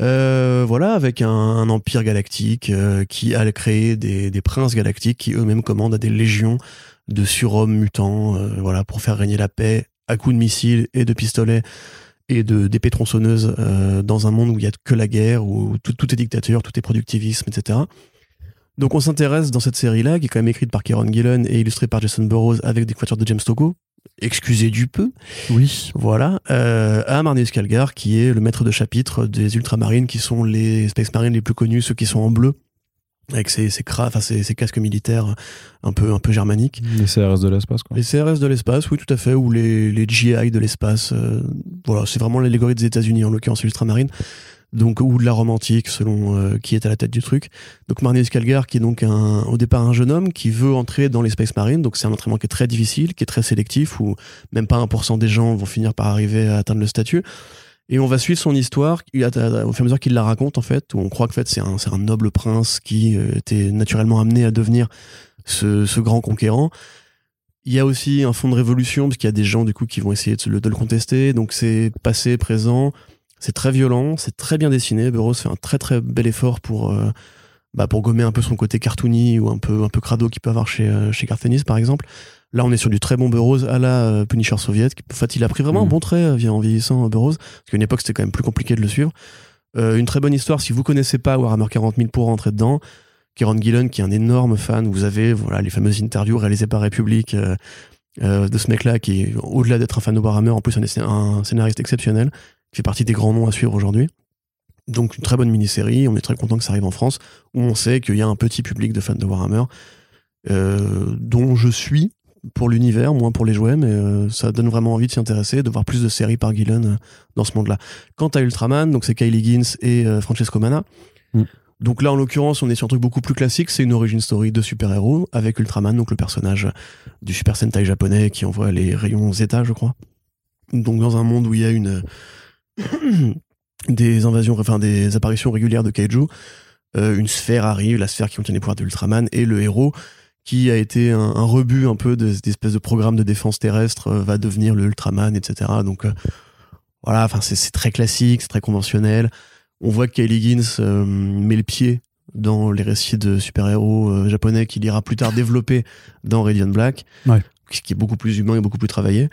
Euh, voilà, avec un, empire galactique euh, qui a créé des, princes galactiques qui eux-mêmes commandent à des légions de surhommes mutants, voilà, pour faire régner la paix à coups de missiles et de pistolets et de d'épées tronçonneuses dans un monde où il y a que la guerre, où tout, tout est dictature, tout est productivisme, etc. Donc on s'intéresse dans cette série-là, qui est quand même écrite par Kieron Gillen et illustrée par Jason Burroughs avec des couvertures de James Tocco. Excusez du peu. Oui. Voilà. Euh, à Marneus Calgar, qui est le maître de chapitre des Ultramarines, qui sont les Space Marines les plus connus, ceux qui sont en bleu, avec ces, ces, cra- ces, ces casques militaires un peu, un peu germaniques. Les CRS de l'espace, quoi. Les CRS de l'espace, oui, tout à fait, ou les, les GI de l'espace. euh, voilà, c'est vraiment l'allégorie des États-Unis, en l'occurrence l'ultramarine. Donc, ou de la romantique, selon euh, qui est à la tête du truc. Donc, Marneus Calgar, qui est donc un, au départ un jeune homme qui veut entrer dans les Space Marines. Donc, c'est un entraînement qui est très difficile, qui est très sélectif, où même pas 1% des gens vont finir par arriver à atteindre le statut. Et on va suivre son histoire au fur et à mesure qu'il la raconte, en fait, où on croit que en fait, c'est un, un noble prince qui euh, était naturellement amené à devenir ce, ce grand conquérant. Il y a aussi un fond de révolution, parce qu'il y a des gens du coup qui vont essayer de, de le contester. Donc c'est passé, présent, c'est très violent, c'est très bien dessiné. Burroughs fait un très très bel effort pour, euh, bah, pour gommer un peu son côté cartoony ou un peu, un peu crado qu'il peut avoir chez, euh, chez Gartenis par exemple. Là, on est sur du très bon Burroughs à la euh, Punisher soviète. En fait, il a pris vraiment un Mhm. bon trait euh, en vieillissant Burroughs, parce qu'à une époque, c'était quand même plus compliqué de le suivre. Euh, une très bonne histoire, si vous connaissez pas Warhammer 40 000 pour rentrer dedans. Kieron Gillen, qui est un énorme fan, vous avez voilà les fameuses interviews réalisées par Republic euh, euh, de ce mec-là, qui au-delà d'être un fan de Warhammer, en plus un, un scénariste exceptionnel, fait partie des grands noms à suivre aujourd'hui. Donc une très bonne mini-série, on est très content que ça arrive en France, où on sait qu'il y a un petit public de fans de Warhammer, euh, dont je suis pour l'univers, moins pour les jouets, mais euh, ça donne vraiment envie de s'y intéresser, de voir plus de séries par Gillen euh, dans ce monde-là. Quant à Ultraman, donc c'est Kylie Higgins et euh, Francesco Mana. Mm. Donc là, en l'occurrence, on est sur un truc beaucoup plus classique, c'est une origin story de super-héros avec Ultraman, donc le personnage du Super Sentai japonais qui envoie les rayons Zeta, je crois. Donc dans un monde où il y a une des invasions, enfin des apparitions régulières de kaiju, euh, une sphère arrive, la sphère qui contient les pouvoirs d'Ultraman, et le héros qui a été un, un rebut un peu de cette espèce de programme de défense terrestre euh, va devenir le Ultraman, etc. Donc euh, voilà, enfin c'est très classique, c'est très conventionnel. On voit que Kylie Higgins met le pied dans les récits de super-héros japonais qu'il ira plus tard développer dans Radiant Black, Ouais. ce qui est beaucoup plus humain et beaucoup plus travaillé.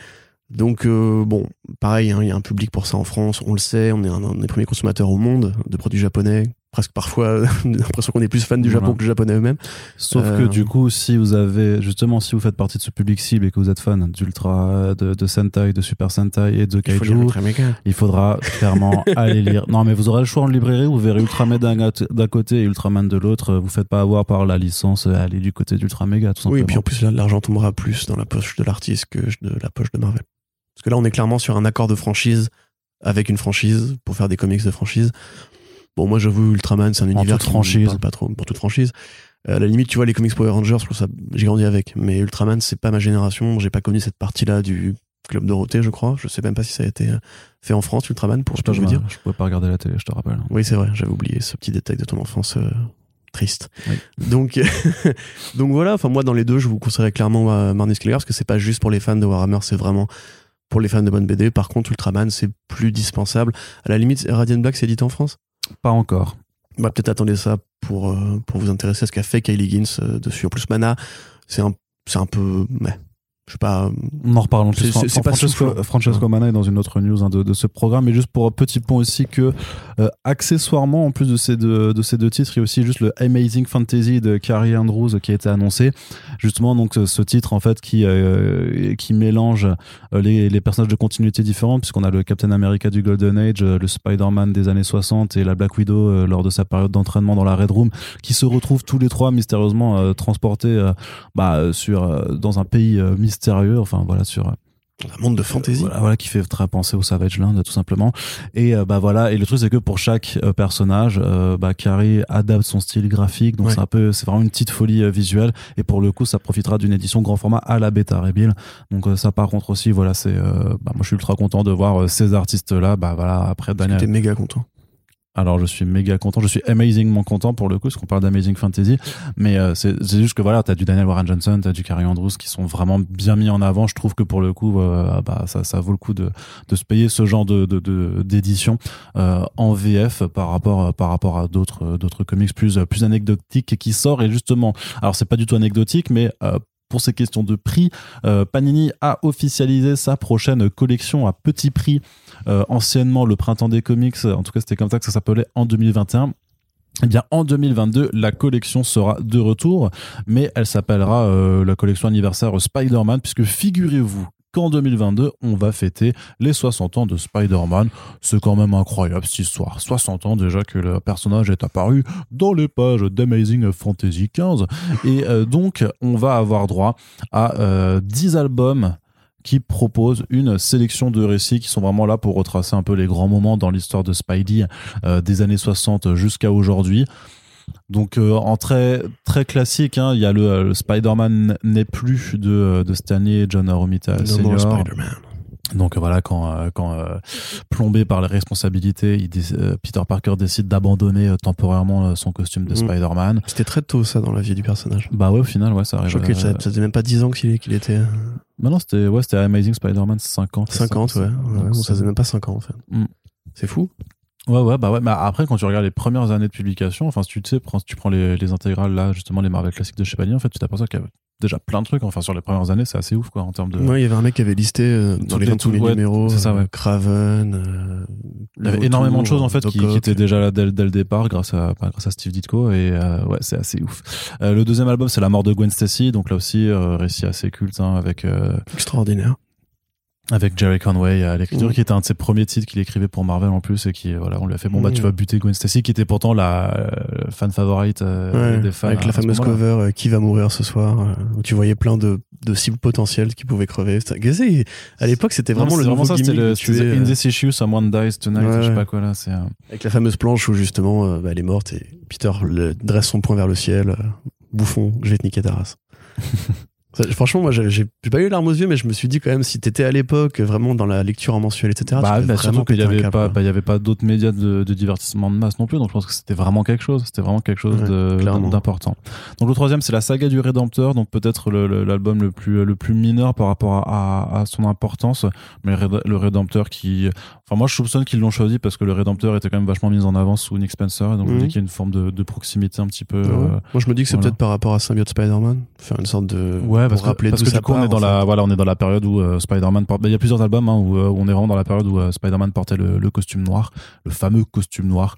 Donc euh, bon, pareil, hein, il y a un public pour ça en France, on le sait, on est un, un des premiers consommateurs au monde de produits japonais. Presque parfois, j'ai l'impression qu'on est plus fan du Japon Voilà. que les japonais eux-mêmes. Sauf Euh, que du coup, si vous avez justement, si vous faites partie de ce public cible et que vous êtes fan d'Ultra, de, de Sentai, de Super Sentai et de Il Kaiju, Mega. il faudra clairement aller lire. Non, mais vous aurez le choix en librairie, vous verrez Ultraman d'un côté et Ultraman de l'autre. Vous faites pas avoir par la licence, euh, allez du côté d'Ultra Mega, tout simplement. Oui, et puis en plus, là, l'argent tombera plus dans la poche de l'artiste que de la poche de Marvel. Parce que là, on est clairement sur un accord de franchise avec une franchise pour faire des comics de franchise. Bon, moi, j'avoue, Ultraman, c'est un univers toute qui franchise. parle pas trop pour toute franchise. Euh, à la limite, tu vois, les comics Power Rangers, je trouve ça, j'ai grandi avec. Mais Ultraman, c'est pas ma génération. J'ai pas connu cette partie-là du Club Dorothée, je crois. Je sais même pas si ça a été euh, fait en France, Ultraman, pour Je ce que sais je pas, veux je, dire. je pouvais pas regarder la télé, je te rappelle. Oui, c'est vrai, j'avais oublié ce petit détail de ton enfance euh, triste. Oui. Donc, donc voilà, enfin moi dans les deux, je vous conseillerais clairement Marnie Skelliger parce que c'est pas juste pour les fans de Warhammer, c'est vraiment pour les fans de bonne BD. Par contre, Ultraman, c'est plus dispensable. À la limite, Radiant Black, c'est édité en France? Pas encore. bah, Peut-être attendez ça pour, euh, pour vous intéresser à ce qu'a fait Kylie Higgins euh, dessus. En plus, Mana, c'est un, c'est un peu... mais, je sais pas... On en reparle en plus. C'est- pas Francesco. Francesco Mana est dans une autre news hein, de, de ce programme. Et juste pour un petit point aussi que, euh, accessoirement, en plus de ces, deux, de ces deux titres, il y a aussi juste le Amazing Fantasy de Carrie Andrews qui a été annoncé. Justement, donc ce titre en fait qui, euh, qui mélange euh, les, les personnages de continuité différentes, puisqu'on a le Captain America du Golden Age, euh, le Spider-Man des années 60 et la Black Widow euh, lors de sa période d'entraînement dans la Red Room, qui se retrouvent tous les trois mystérieusement euh, transportés euh, bah, euh, sur, euh, dans un pays euh, mystérieux, enfin voilà, sur Un monde de fantasy. voilà, voilà, qui fait très penser au Savage Land tout simplement. Et euh, bah voilà, et le truc c'est que pour chaque euh, personnage, euh, bah Carrie adapte son style graphique, donc Ouais. c'est un peu, c'est vraiment une petite folie visuelle. Et pour le coup, ça profitera d'une édition grand format à la bêta Rebuild. Donc ça par contre aussi, voilà, c'est, bah, moi je suis ultra content de voir ces artistes là. Bah voilà, après Daniel. J'étais méga content. Alors je suis méga content, je suis amazingment content pour le coup, parce qu'on parle d'Amazing Fantasy, mais euh, c'est juste que voilà, t'as du Daniel Warren Johnson, t'as du Carrie Andrews qui sont vraiment bien mis en avant. Je trouve que pour le coup, euh, bah ça, ça vaut le coup de, de se payer ce genre de de- de- d'édition euh, en VF par rapport par rapport à d'autres d'autres comics plus plus anecdotiques qui sort et justement, alors c'est pas du tout anecdotique, mais euh, pour ces questions de prix, euh, Panini a officialisé sa prochaine collection à petit prix euh, anciennement le printemps des comics, en tout cas c'était comme ça que ça s'appelait en 2021. Eh bien, en 2022, la collection sera de retour, mais elle s'appellera euh, la collection anniversaire Spider-Man, puisque figurez-vous qu'en 2022, on va fêter les 60 ans de Spider-Man. C'est quand même incroyable cette histoire. 60 ans déjà que le personnage est apparu dans les pages d'Amazing Fantasy 15. Et euh, donc, on va avoir droit à euh, 10 albums qui propose une sélection de récits qui sont vraiment là pour retracer un peu les grands moments dans l'histoire de Spidey euh, des années 60 jusqu'à aujourd'hui. Donc euh, en très très classique, hein, il y a le, le Spider-Man n'est plus de, de Stanley et John Romita No Senior. Donc voilà, quand, euh, quand euh, plombé par les responsabilités, il euh, Peter Parker décide d'abandonner euh, temporairement son costume de Mm. Spider-Man. C'était très tôt ça dans la vie du personnage. Bah ouais, au final, ouais, ça arrive. Je crois que ça, faisait même pas 10 ans qu'il était. bah non, c'était ouais, Amazing Spider-Man 50. 50, ouais. ouais, Donc, ça faisait même pas 5 ans en fait. Mm. C'est fou. Ouais, ouais, bah ouais. Mais après, quand tu regardes les premières années de publication, enfin, si tu sais, prends- si tu prends les, les intégrales là, justement, les Marvel classiques de chez Panini, en fait, tu t'aperçois qu'il y a déjà plein de trucs. Enfin, sur les premières années, c'est assez ouf, quoi, en termes de. Ouais, il y avait un mec qui avait listé euh, dans Toutes les les- 20 premiers ouais, numéros. c'est ça, ouais. euh, Craven. euh, Il y avait énormément de choses en fait qui, étaient déjà là dès, dès le départ grâce à bah, grâce à Steve Ditko et euh, ouais c'est assez ouf. Le deuxième album c'est la mort de Gwen Stacy donc là aussi récit assez culte hein, avec Extraordinaire. Avec Jerry Conway à l'écriture Mm. qui était un de ses premiers titres qu'il écrivait pour Marvel en plus et qui voilà on lui a fait bon bah Mm. tu vas buter Gwen Stacy qui était pourtant la euh, fan favorite euh, Ouais, des fans avec la ce fameuse cover euh, Qui va mourir ce soir euh, où tu voyais plein de, de cibles potentielles qui pouvaient crever. À l'époque, c'était Non, vraiment le nouveau ça c'était le tuer, In euh, this issue someone dies tonight Ouais, je sais pas quoi là c'est euh, avec la fameuse planche où justement euh, bah, elle est morte et Peter le- dresse son poing vers le ciel. euh, bouffon, je vais te niquer ta race. Franchement, moi, j'ai pas eu larmes aux yeux, mais je me suis dit quand même, si t'étais à l'époque vraiment dans la lecture en mensuel, etc. bah, devais bah, surtout qu'il y péter un avait pas, bah, il y avait pas d'autres médias de, de divertissement de masse non plus, donc je pense que c'était vraiment quelque chose. C'était vraiment quelque chose Ouais, d'important. Donc le troisième, c'est la saga du Rédempteur, donc peut-être le- le- l'album le, plus le plus mineur par rapport à, à- à son importance, mais le Rédempteur qui, enfin moi je soupçonne qu'ils l'ont choisi parce que le Rédempteur était quand même vachement mis en avant sous Nick Spencer, et donc je me Mhm. dis qu'il y a une forme de, de proximité un petit peu. Ouais. euh, Moi, je me dis que c'est voilà. peut-être par rapport à Symbiote Spider-Man, faire une sorte de. Ouais, parce que, parce que du coup, on part, est dans la, fait. voilà, on est dans la période où euh, Spider-Man porte. bah, Il y a plusieurs albums hein, où, euh, où on est vraiment dans la période où euh, Spider-Man portait le, le costume noir, le fameux costume noir,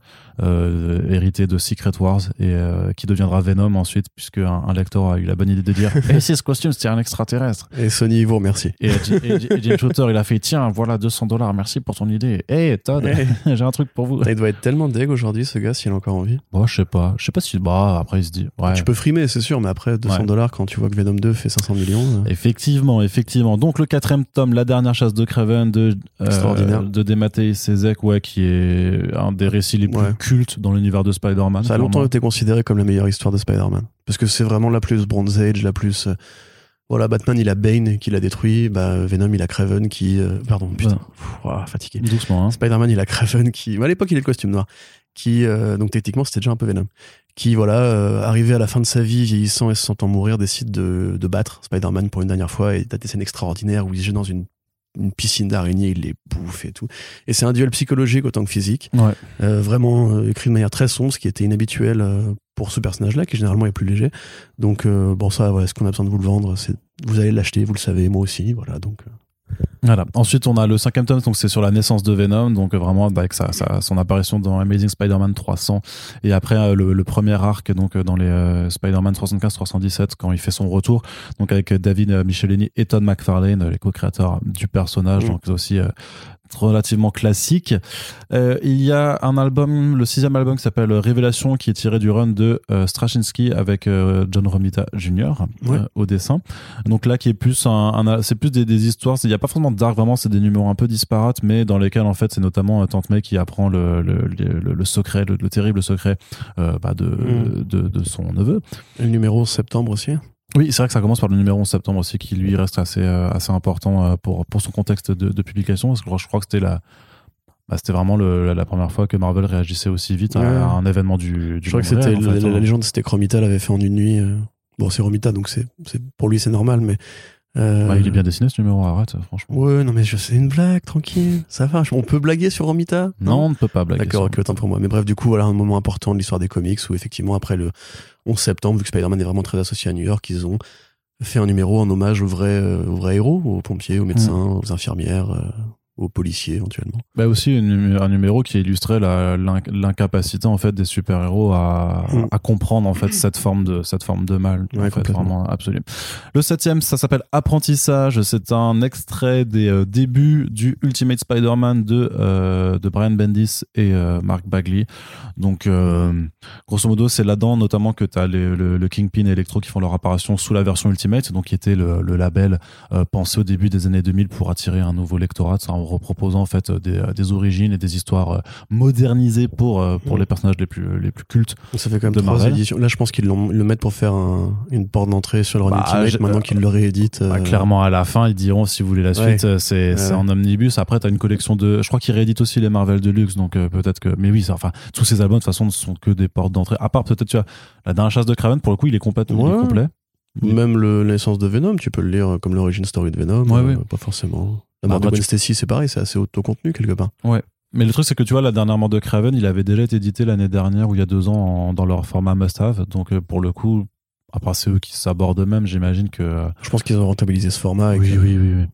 hérité de Secret Wars et euh, qui deviendra Venom ensuite, puisque un, un lecteur a eu la bonne idée de dire Et si ce costume c'était un extraterrestre Et Sony, vous remercie. Et, euh, Jim Shooter, il a fait Tiens, voilà 200 dollars, merci pour ton idée. Hey Todd, Hey. j'ai un truc pour vous. Il doit être tellement deg aujourd'hui, ce gars, s'il a encore envie. Bon, je sais pas, je sais pas si. Bah, après, il se dit Ouais. Tu peux frimer, c'est sûr, mais après, 200 Ouais. dollars quand tu vois que Venom 2 fait 500 millions. euh, Effectivement, effectivement. Donc le quatrième tome, la dernière chasse de Craven de euh, de Dematei Sezek, ouais, qui est un des récits les plus Ouais. Cultes dans l'univers de Spider-Man. Ça a longtemps été considéré comme la meilleure histoire de Spider-Man. Parce que c'est vraiment la plus Bronze Age, la plus. euh, Voilà, Batman, il a Bane qui l'a détruit. Bah, Venom, il a Craven qui. euh, Pardon, putain. Pff, ouah, fatigué. Doucement, hein. Spider-Man, il a Craven qui. À l'époque, il est le costume noir. Qui, euh, donc techniquement, c'était déjà un peu Venom. Qui, voilà, euh, arrivé à la fin de sa vie, vieillissant et se sentant mourir, décide de, de battre Spider-Man pour une dernière fois. Et t'as des scènes extraordinaires où il se jette dans une, une piscine d'araignées, il les bouffe et tout. Et c'est un duel psychologique autant que physique. Ouais. Euh, vraiment euh, écrit de manière très sombre, ce qui était inhabituel euh, pour ce personnage-là, qui généralement est plus léger. Donc, bon, ça, voilà, ce qu'on a besoin de vous le vendre, c'est vous allez l'acheter, vous le savez, moi aussi, voilà. Donc, Voilà. Ensuite, on a le cinquième tome, donc c'est sur la naissance de Venom, donc euh, vraiment avec sa, sa- son apparition dans Amazing Spider-Man 300, et après euh, le, le premier arc, donc euh, dans les euh, Spider-Man 75-317, quand il fait son retour, donc avec David Michelini et Todd McFarlane, les co-créateurs du personnage, Mm. donc aussi euh, relativement classique. Euh, il y a un album, le sixième album qui s'appelle Révélation, qui est tiré du run de euh, Straczynski avec euh, John Romita Jr. Ouais. euh, au dessin. Donc là, qui est plus un, un- c'est plus des, des histoires. Il n'y a pas forcément de dark, vraiment, c'est des numéros un peu disparates, mais dans lesquels en fait, c'est notamment euh, Tante May qui apprend le, le, le, le secret, le, le terrible secret euh, bah, de, Mm. de, de son neveu. le numéro septembre aussi. Oui, c'est vrai que ça commence par le numéro 11 septembre aussi, qui lui reste assez, euh, assez important euh, pour, pour son contexte de, de publication. Parce que je crois- que c'était la. bah, c'était vraiment le- la, la première fois que Marvel réagissait aussi vite à, Ouais. à un événement du, du Je crois que c'était en fait, la, hein. légende, c'était que Romita l'avait fait en une nuit. euh. Bon, c'est Romita, donc c'est pour lui c'est normal, mais. Euh, Ouais, il est bien dessiné ce numéro, arrête, franchement. Ouais, non mais sais une blague, tranquille, ça va. On peut blaguer sur Romita? Non, on ne peut pas blaguer. D'accord, ok, autant pour moi. Mais bref, du coup, voilà un moment important de l'histoire des comics où effectivement, après le 11 septembre, vu que Spider-Man est vraiment très associé à New York, ils ont fait un numéro en hommage aux vrais, euh, aux vrais héros, aux pompiers, aux médecins, aux infirmières, euh, aux policiers éventuellement. Bah aussi une- un numéro qui illustrait l'incapacité en fait des super héros à, Mm. à comprendre en fait cette forme de cette forme de mal en fait vraiment absolu. Le septième ça s'appelle Apprentissage c'est un extrait des euh, débuts du Ultimate Spider-Man de euh, de Brian Bendis et euh, Mark Bagley donc euh, grosso modo c'est là-dedans notamment que tu as le, le Kingpin et Electro qui font leur apparition sous la version Ultimate donc qui était le, le label euh, pensé au début des années 2000 pour attirer un nouveau lectorat ça, reproposant en fait des, euh, des origines et des histoires euh, modernisées pour euh, pour Mm. les personnages les plus les plus cultes. Ça fait quand même De trois Marvel. éditions. Là, je pense qu'ils le mettent pour faire un- une porte d'entrée sur le run Bah, Ultimate, maintenant qu'ils le rééditent. Bah, euh, clairement à la fin ils diront si vous voulez la suite c'est Ouais, c'est ouais. en omnibus. Après tu as une collection de je crois qu'ils rééditent aussi les Marvel Deluxe donc euh, peut-être que mais oui ça- enfin tous ces albums de toute façon ne sont que des portes d'entrée. À part peut-être tu vois la dernière chasse de Craven pour le coup il est complètement il est Ouais. complet. Même le, la naissance de Venom, tu peux le lire comme l'origine story de Venom. Euh. Pas forcément. Bah, mort de tu- Stacy, c'est pareil, c'est assez auto-contenu quelque part. Mais le truc, c'est que tu vois, la dernière mort de Craven, il avait déjà été édité l'année dernière ou il y a deux ans en- dans leur format must-have. Donc, euh, pour le coup, après, c'est eux qui s'abordent eux-mêmes, j'imagine que. euh, Je pense qu'ils ont rentabilisé ce format. et oui, que- oui, oui, oui.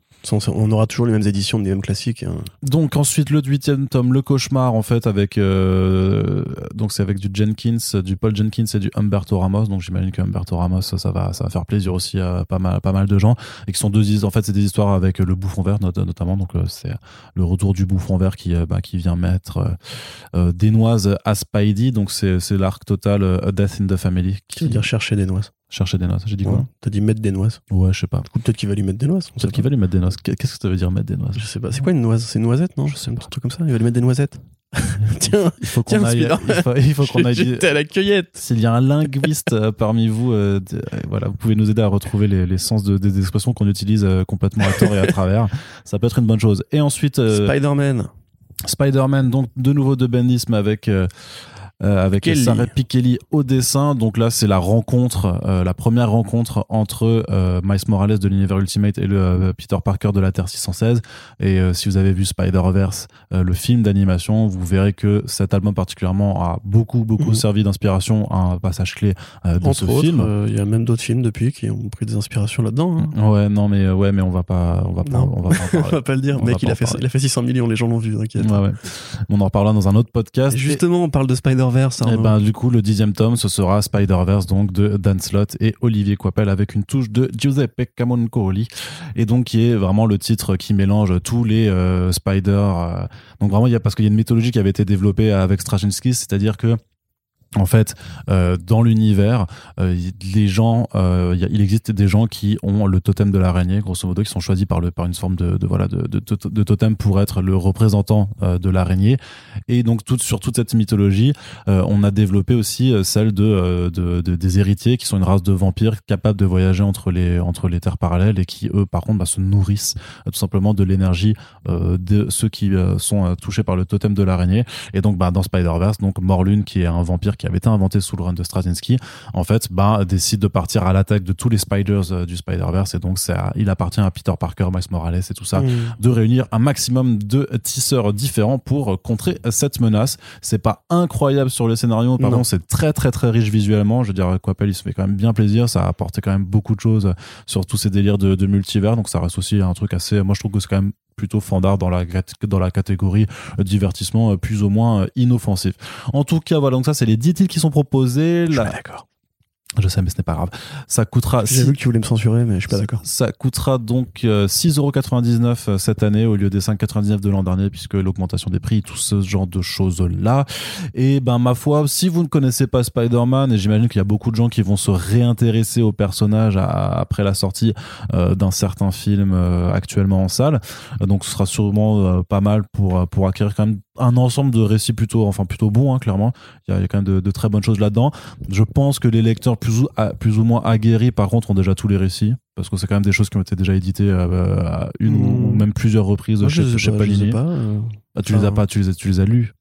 On aura toujours les mêmes éditions des mêmes classiques. hein. Donc, ensuite, le huitième tome, Le Cauchemar, en fait, avec. euh, donc, c'est avec du Jenkins, du Paul Jenkins et du Humberto Ramos. Donc, j'imagine que Humberto Ramos, ça, ça va, ça va faire plaisir aussi à pas mal, pas mal de gens. Et qui sont deux. En fait, c'est des histoires avec le bouffon vert, not- notamment. Donc, euh, c'est le retour du bouffon vert qui, euh, bah, qui vient mettre euh, des noises à Spidey. Donc, c'est c'est l'arc total A Death in the Family. Qui veux dire chercher des noises. Chercher des noises. J'ai dit quoi Ouais. T'as dit mettre des noises. Ouais, je sais pas. Du coup, peut-être qu'il va lui mettre des noises. Peut-être qu'il va lui mettre des noises. Qu'est-ce que ça veut dire mettre des noises Je sais pas. C'est quoi une noise C'est une noisette, non? Je sais Un truc comme ça? Il va lui mettre des noisettes. tiens, Il faut Tiens, qu'on aille. Il faut, il faut qu'on aille. j'étais à la cueillette. S'il y a un linguiste euh, parmi vous, euh, de- euh, voilà, vous pouvez nous aider à retrouver les, les sens de, des expressions qu'on utilise euh, complètement à tort et à travers. Ça peut être une bonne chose. Et ensuite, Spider-Man. Spider-Man, donc de nouveau de Bendis, mais avec euh, euh, avec Kelly. Sarah Pikeli au dessin. Donc là, c'est la rencontre, euh, la première rencontre entre euh, Miles Morales de l'univers Ultimate et le euh, Peter Parker de la Terre 616. Et si vous avez vu Spider-Verse, le film d'animation, vous verrez que cet album particulièrement a beaucoup beaucoup Mhm. servi d'inspiration à un passage clé de Entre ce autres, film. il y a même d'autres films depuis qui ont pris des inspirations là-dedans. hein. Ouais, non, mais ouais, mais on va pas, on va pas, on va pas en On parler. va pas le dire. On Mec, il a, fait, il a fait 600 millions, les gens l'ont vu, t'inquiète. Ouais, ouais. On en reparlera dans un autre podcast. Et Justement, on parle de Spider-Verse. Et Arnaud. ben du coup le dixième tome ce sera Spider-Verse donc de Dan Slott et Olivier Coipel avec une touche de Giuseppe Camuncoli et donc qui est vraiment le titre qui mélange tous les euh, Spider euh, donc vraiment il y a parce qu'il y a une mythologie qui avait été développée avec Straczynski c'est-à-dire que en fait, euh, dans l'univers, euh, les gens, euh, il existe des gens qui ont le totem de l'araignée, grosso modo, qui sont choisis par le par une forme de, voilà de, de, de- totem pour être le représentant de l'araignée. Et donc sur toute cette mythologie, on a développé aussi celle de, de, de- des héritiers, qui sont une race de vampires capables de voyager entre les entre les terres parallèles et qui eux, par contre, bah, se nourrissent tout simplement de l'énergie de ceux qui sont touchés par le totem de l'araignée. Et donc, bah, dans Spider-Verse, donc Morlun, qui est un vampire qui avait été inventé sous le run de Straczynski, en fait, bah, décide de partir à l'attaque de tous les Spiders euh, du Spider-Verse. Et donc, il appartient à Peter Parker, Miles Morales et tout ça Mmh. de réunir un maximum de tisseurs différents pour contrer cette menace. C'est pas incroyable sur le scénario, pardon, c'est très très très riche visuellement. Je veux dire, Coppel, il se fait quand même bien plaisir. Ça a apporté quand même beaucoup de choses sur tous ces délires de, de multivers. Donc ça reste aussi un truc assez. Moi, je trouve que c'est quand même plutôt fandard dans la dans la catégorie euh, divertissement euh, plus ou moins euh, inoffensif. En tout cas, voilà. Donc ça, c'est les 10 titres qui sont proposés. Je La- d'accord. Je sais, mais ce n'est pas grave. Ça coûtera. J'ai vu que tu voulais me censurer, mais je suis pas d'accord. ça coûtera donc euh, 6,99€ euh, cette année au lieu des 5,99€ de l'an dernier puisque l'augmentation des prix, tout ce genre de choses-là. Et ben ma foi, si vous ne connaissez pas Spider-Man, et j'imagine qu'il y a beaucoup de gens qui vont se réintéresser au personnage après la sortie euh, d'un certain film euh, actuellement en salle, euh, donc ce sera sûrement euh, pas mal pour, euh, pour acquérir quand même un ensemble de récits plutôt, enfin plutôt bons, hein, clairement. Il y, a, il y a quand même de, de très bonnes choses là-dedans. Je pense que les lecteurs plus ou, à- plus ou moins aguerris, par contre, ont déjà tous les récits. Parce que c'est quand même des choses qui ont été déjà éditées euh, à une Hmm. ou même plusieurs reprises chez, je chez pas, je pas, euh. Ah, tu les as pas, tu les as, tu les as lus.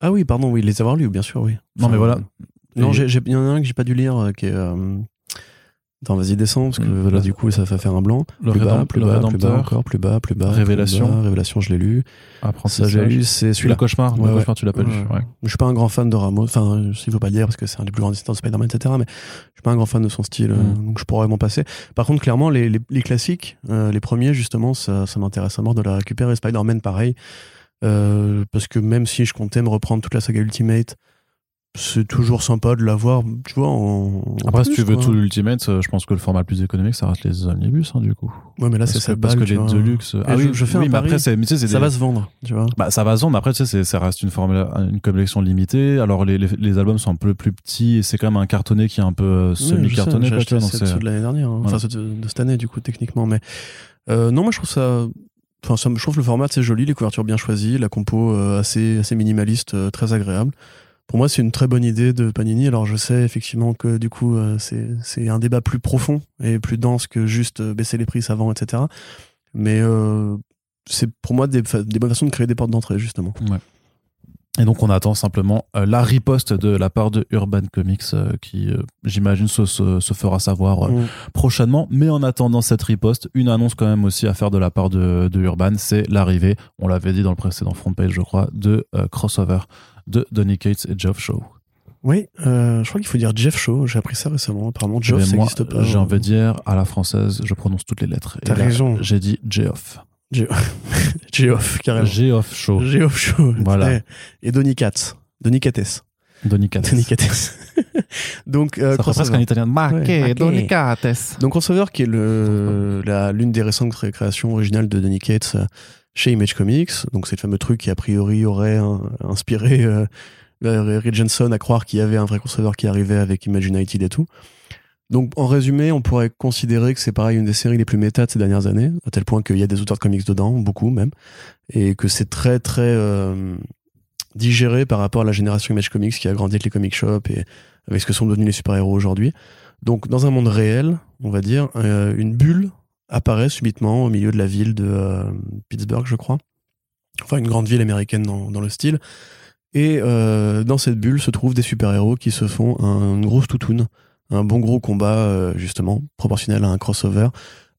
Ah oui, pardon, oui, les avoir lus, bien sûr, oui. Non, mais voilà. Non, il y en a un que j'ai pas dû lire, euh, qui est. euh, Attends, vas-y, descends, parce que Mm. là, du coup, ça va faire un blanc. Le, plus, bas, plus, le bas, plus bas, encore, plus bas, plus bas. plus Révélation. bas. Révélation, je l'ai lu. Ça, j'ai lu, c'est Le celui-là. cauchemar, Ouais, le cauchemar, tu l'as pas lu. Ouais. Je suis pas un grand fan de Ramos, enfin, il faut pas le dire parce que c'est un des plus grands dessinateurs de Spider-Man, etc. Mais je suis pas un grand fan de son style, euh, Mm. donc je pourrais m'en passer. Par contre, clairement, les, les, les classiques, euh, les premiers, justement, ça, ça m'intéresse à mort de la récupérer. Spider-Man, pareil. Euh, parce que même si je comptais me reprendre toute la saga Ultimate, c'est toujours sympa de l'avoir, tu vois, en. en Après, si tu veux quoi. tout l'Ultimate, euh, je pense que le format le plus économique, ça reste les omnibus, hein, du coup. Ouais, mais là, c'est parce ça que, parce que les Deluxe. Ah je- oui, je fais oui, un mais pari. après, c'est, tu sais, Ça des- va se vendre, tu vois. Bah, ça va se vendre. Après, tu sais, ça reste une, formule, une collection limitée. Alors, les, les, les albums sont un peu plus petits et c'est quand même un cartonné qui est un peu euh, Oui, semi-cartonné. Ceux- c'est- ceux de l'année dernière, hein. Voilà. enfin ceux de, de cette année du coup techniquement, mais euh, non, moi je trouve ça, enfin ça je trouve le format c'est joli, les couvertures bien choisies, la compo euh, assez assez minimaliste, euh, très agréable. Pour moi, c'est une très bonne idée de Panini. Alors, je sais effectivement que du coup, euh, c'est un débat plus profond et plus dense que juste euh, baisser les prix savants, etc. Mais euh, c'est pour moi des, bonnes façons de créer des portes d'entrée, justement. Et donc on attend simplement la riposte de la part de Urban Comics qui, j'imagine, se, se, se fera savoir Mm. prochainement. Mais en attendant cette riposte, une annonce quand même aussi à faire de la part de, de Urban, c'est l'arrivée, on l'avait dit dans le précédent front page, je crois, de euh, crossover de Donny Cates et Geoff Shaw. Oui, euh, je crois qu'il faut dire Jeff Shaw. J'ai appris ça récemment. Apparemment, Geoff, ça n'existe pas. j'ai envie de dire à la française, je prononce toutes les lettres. Et T'as raison. J'ai dit Geoff. Geoff, carrément. Geoff Shaw. Geoff Shaw. Voilà. Et Donny Katz. Donny Cates. Donny Cates. Donny Cates. Donc, euh, Ça presque un italien. Marque, Ouais. Donny Cates. Donc Crossover qui est l'une des récentes créations originales de Donny Cates euh, chez Image Comics. Donc c'est le fameux truc qui a priori aurait hein, inspiré euh, euh, Ray Jensen à croire qu'il y avait un vrai crossover qui arrivait avec Image United et tout. Donc en résumé, on pourrait considérer que c'est pareil une des séries les plus méta de ces dernières années, à tel point qu'il y a des auteurs de comics dedans, beaucoup même, et que c'est très très euh, digéré par rapport à la génération Image Comics qui a grandi avec les comic shops et avec ce que sont devenus les super-héros aujourd'hui. Donc, dans un monde réel, on va dire, euh, une bulle apparaît subitement au milieu de la ville de euh, Pittsburgh, je crois. Enfin, une grande ville américaine dans, le style. Et euh, dans cette bulle se trouvent des super-héros qui se font un, une grosse toutoune, un bon gros combat, euh, justement, proportionnel à un crossover,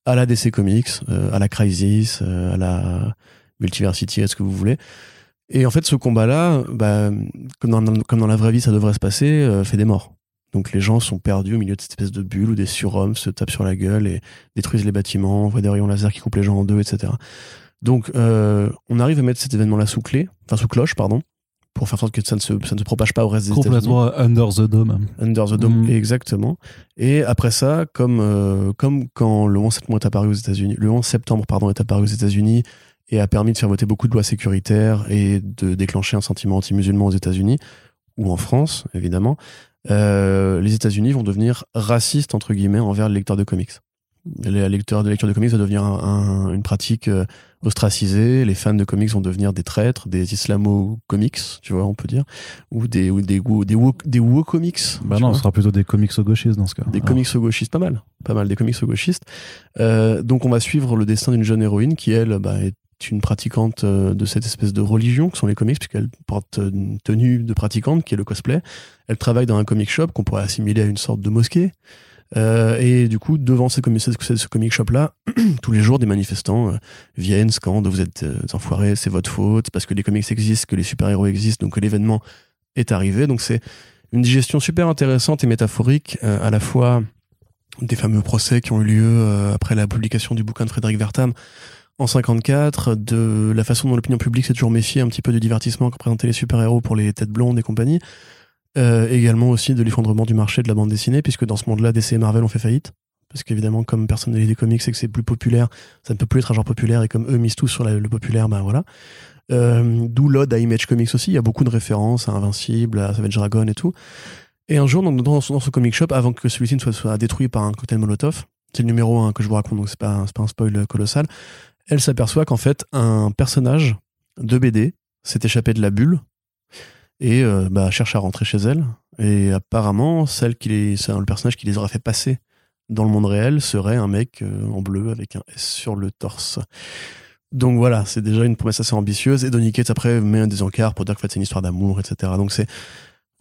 à la DC Comics, à la Crisis, à la Multiversity, à ce que vous voulez. Et en fait, ce combat-là, bah, comme, dans, la vraie vie ça devrait se passer, fait des morts. Donc les gens sont perdus au milieu de cette espèce de bulle où des surhommes se tapent sur la gueule et détruisent les bâtiments, voit des rayons laser qui coupent les gens en deux, etc. Donc euh, on arrive à mettre cet événement-là sous clé, enfin sous cloche, pardon, pour faire en sorte que ça ne se, ça ne se propage pas au reste des États-Unis. Complètement under the dome. Under the Dome, Mhm. exactement. Et après ça, comme, euh, comme quand le 11 septembre est apparu aux États-Unis, le 11 septembre pardon, est apparu aux États-Unis et a permis de faire voter beaucoup de lois sécuritaires et de déclencher un sentiment anti-musulman aux États-Unis ou en France, évidemment, euh, les États-Unis vont devenir racistes entre guillemets envers les lecteurs de comics. Les lecteurs de lecture de comics va devenir un- un- une pratique euh, ostracisée. Les fans de comics vont devenir des traîtres, des islamo-comics, tu vois, on peut dire, ou des ou des wo- des wo- des wo-comics. Bah non, vois. ce sera plutôt des comics gauchistes dans ce cas. Des Ah. comics gauchistes, pas mal. Pas mal, des comics gauchistes. Euh, donc on va suivre le destin d'une jeune héroïne qui, elle, bah, est une pratiquante euh, de cette espèce de religion que sont les comics, puisqu'elle porte une tenue de pratiquante qui est le cosplay. Elle travaille dans un comic shop qu'on pourrait assimiler à une sorte de mosquée. Euh, et du coup, devant ce, comic- ce, comic shop-là, tous les jours, des manifestants euh, viennent, scandent, vous êtes euh, enfoirés, c'est votre faute, parce que les comics existent, que les super-héros existent, donc que l'événement est arrivé. Donc c'est une digestion super intéressante et métaphorique, à la fois des fameux procès qui ont eu lieu après la publication du bouquin de Frédéric Vertam en 54, de la façon dont l'opinion publique s'est toujours méfiée un petit peu du divertissement que présentaient les super-héros pour les têtes blondes et compagnie. Euh, également aussi de l'effondrement du marché de la bande dessinée, puisque dans ce monde-là, DC et Marvel ont fait faillite. Parce qu'évidemment, comme personne ne lit des comics et que c'est plus populaire, ça ne peut plus être un genre populaire, et comme eux misent tous sur la- le populaire, ben voilà. Euh, D'où l'ode à Image Comics aussi, il y a beaucoup de références à Invincible, à Savage Dragon et tout. Et un jour, dans, ce- dans ce comic shop, avant que celui-ci ne soit, détruit par un cocktail Molotov, c'est le numéro 1 que je vous raconte, donc c'est pas un spoil colossal, elle s'aperçoit qu'en fait, un personnage de BD s'est échappé de la bulle et euh, bah, cherche à rentrer chez elle. Et apparemment, celle qui les, le personnage qui les aura fait passer dans le monde réel serait un mec euh, en bleu avec un S sur le torse. Donc voilà, c'est déjà une promesse assez ambitieuse. Et Donny Cates après met des encarts pour dire que c'est une histoire d'amour, etc. Donc c'est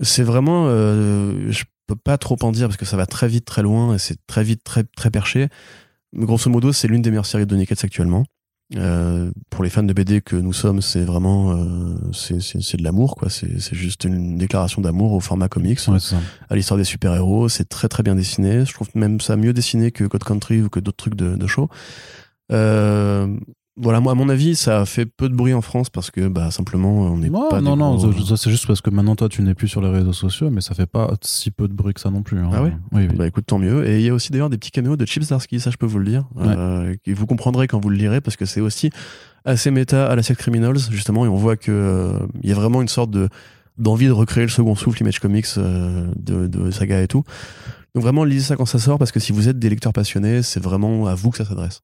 c'est vraiment, euh, je peux pas trop en dire parce que ça va très vite, très loin et c'est très vite, très très perché. Grosso modo, c'est l'une des meilleures séries de Cates actuellement. Euh, pour les fans de BD que nous sommes, c'est vraiment euh, c'est de l'amour quoi. C'est juste une déclaration d'amour au format comics, Ouais, à l'histoire des super héros. C'est très très bien dessiné. Je trouve même ça mieux dessiné que God Country ou que d'autres trucs de, de show. Euh, voilà, moi à mon avis, ça a fait peu de bruit en France parce que bah simplement on n'est Ouais, pas non, non, gros- ça- ça, c'est juste parce que maintenant toi tu n'es plus sur les réseaux sociaux, mais ça fait pas si peu de bruit que ça non plus. hein. Ah ouais Oui, oui. Bah écoute, tant mieux. Et il y a aussi d'ailleurs des petits caméos de Chips Darsky, ça je peux vous le dire. Euh, et vous comprendrez quand vous le lirez parce que c'est aussi assez méta à la Sex Criminals, justement, et on voit que euh, il y a vraiment une sorte de d'envie de recréer le second souffle Image Comics euh, de, de saga et tout. Donc vraiment, lisez ça quand ça sort parce que si vous êtes des lecteurs passionnés, c'est vraiment à vous que ça s'adresse.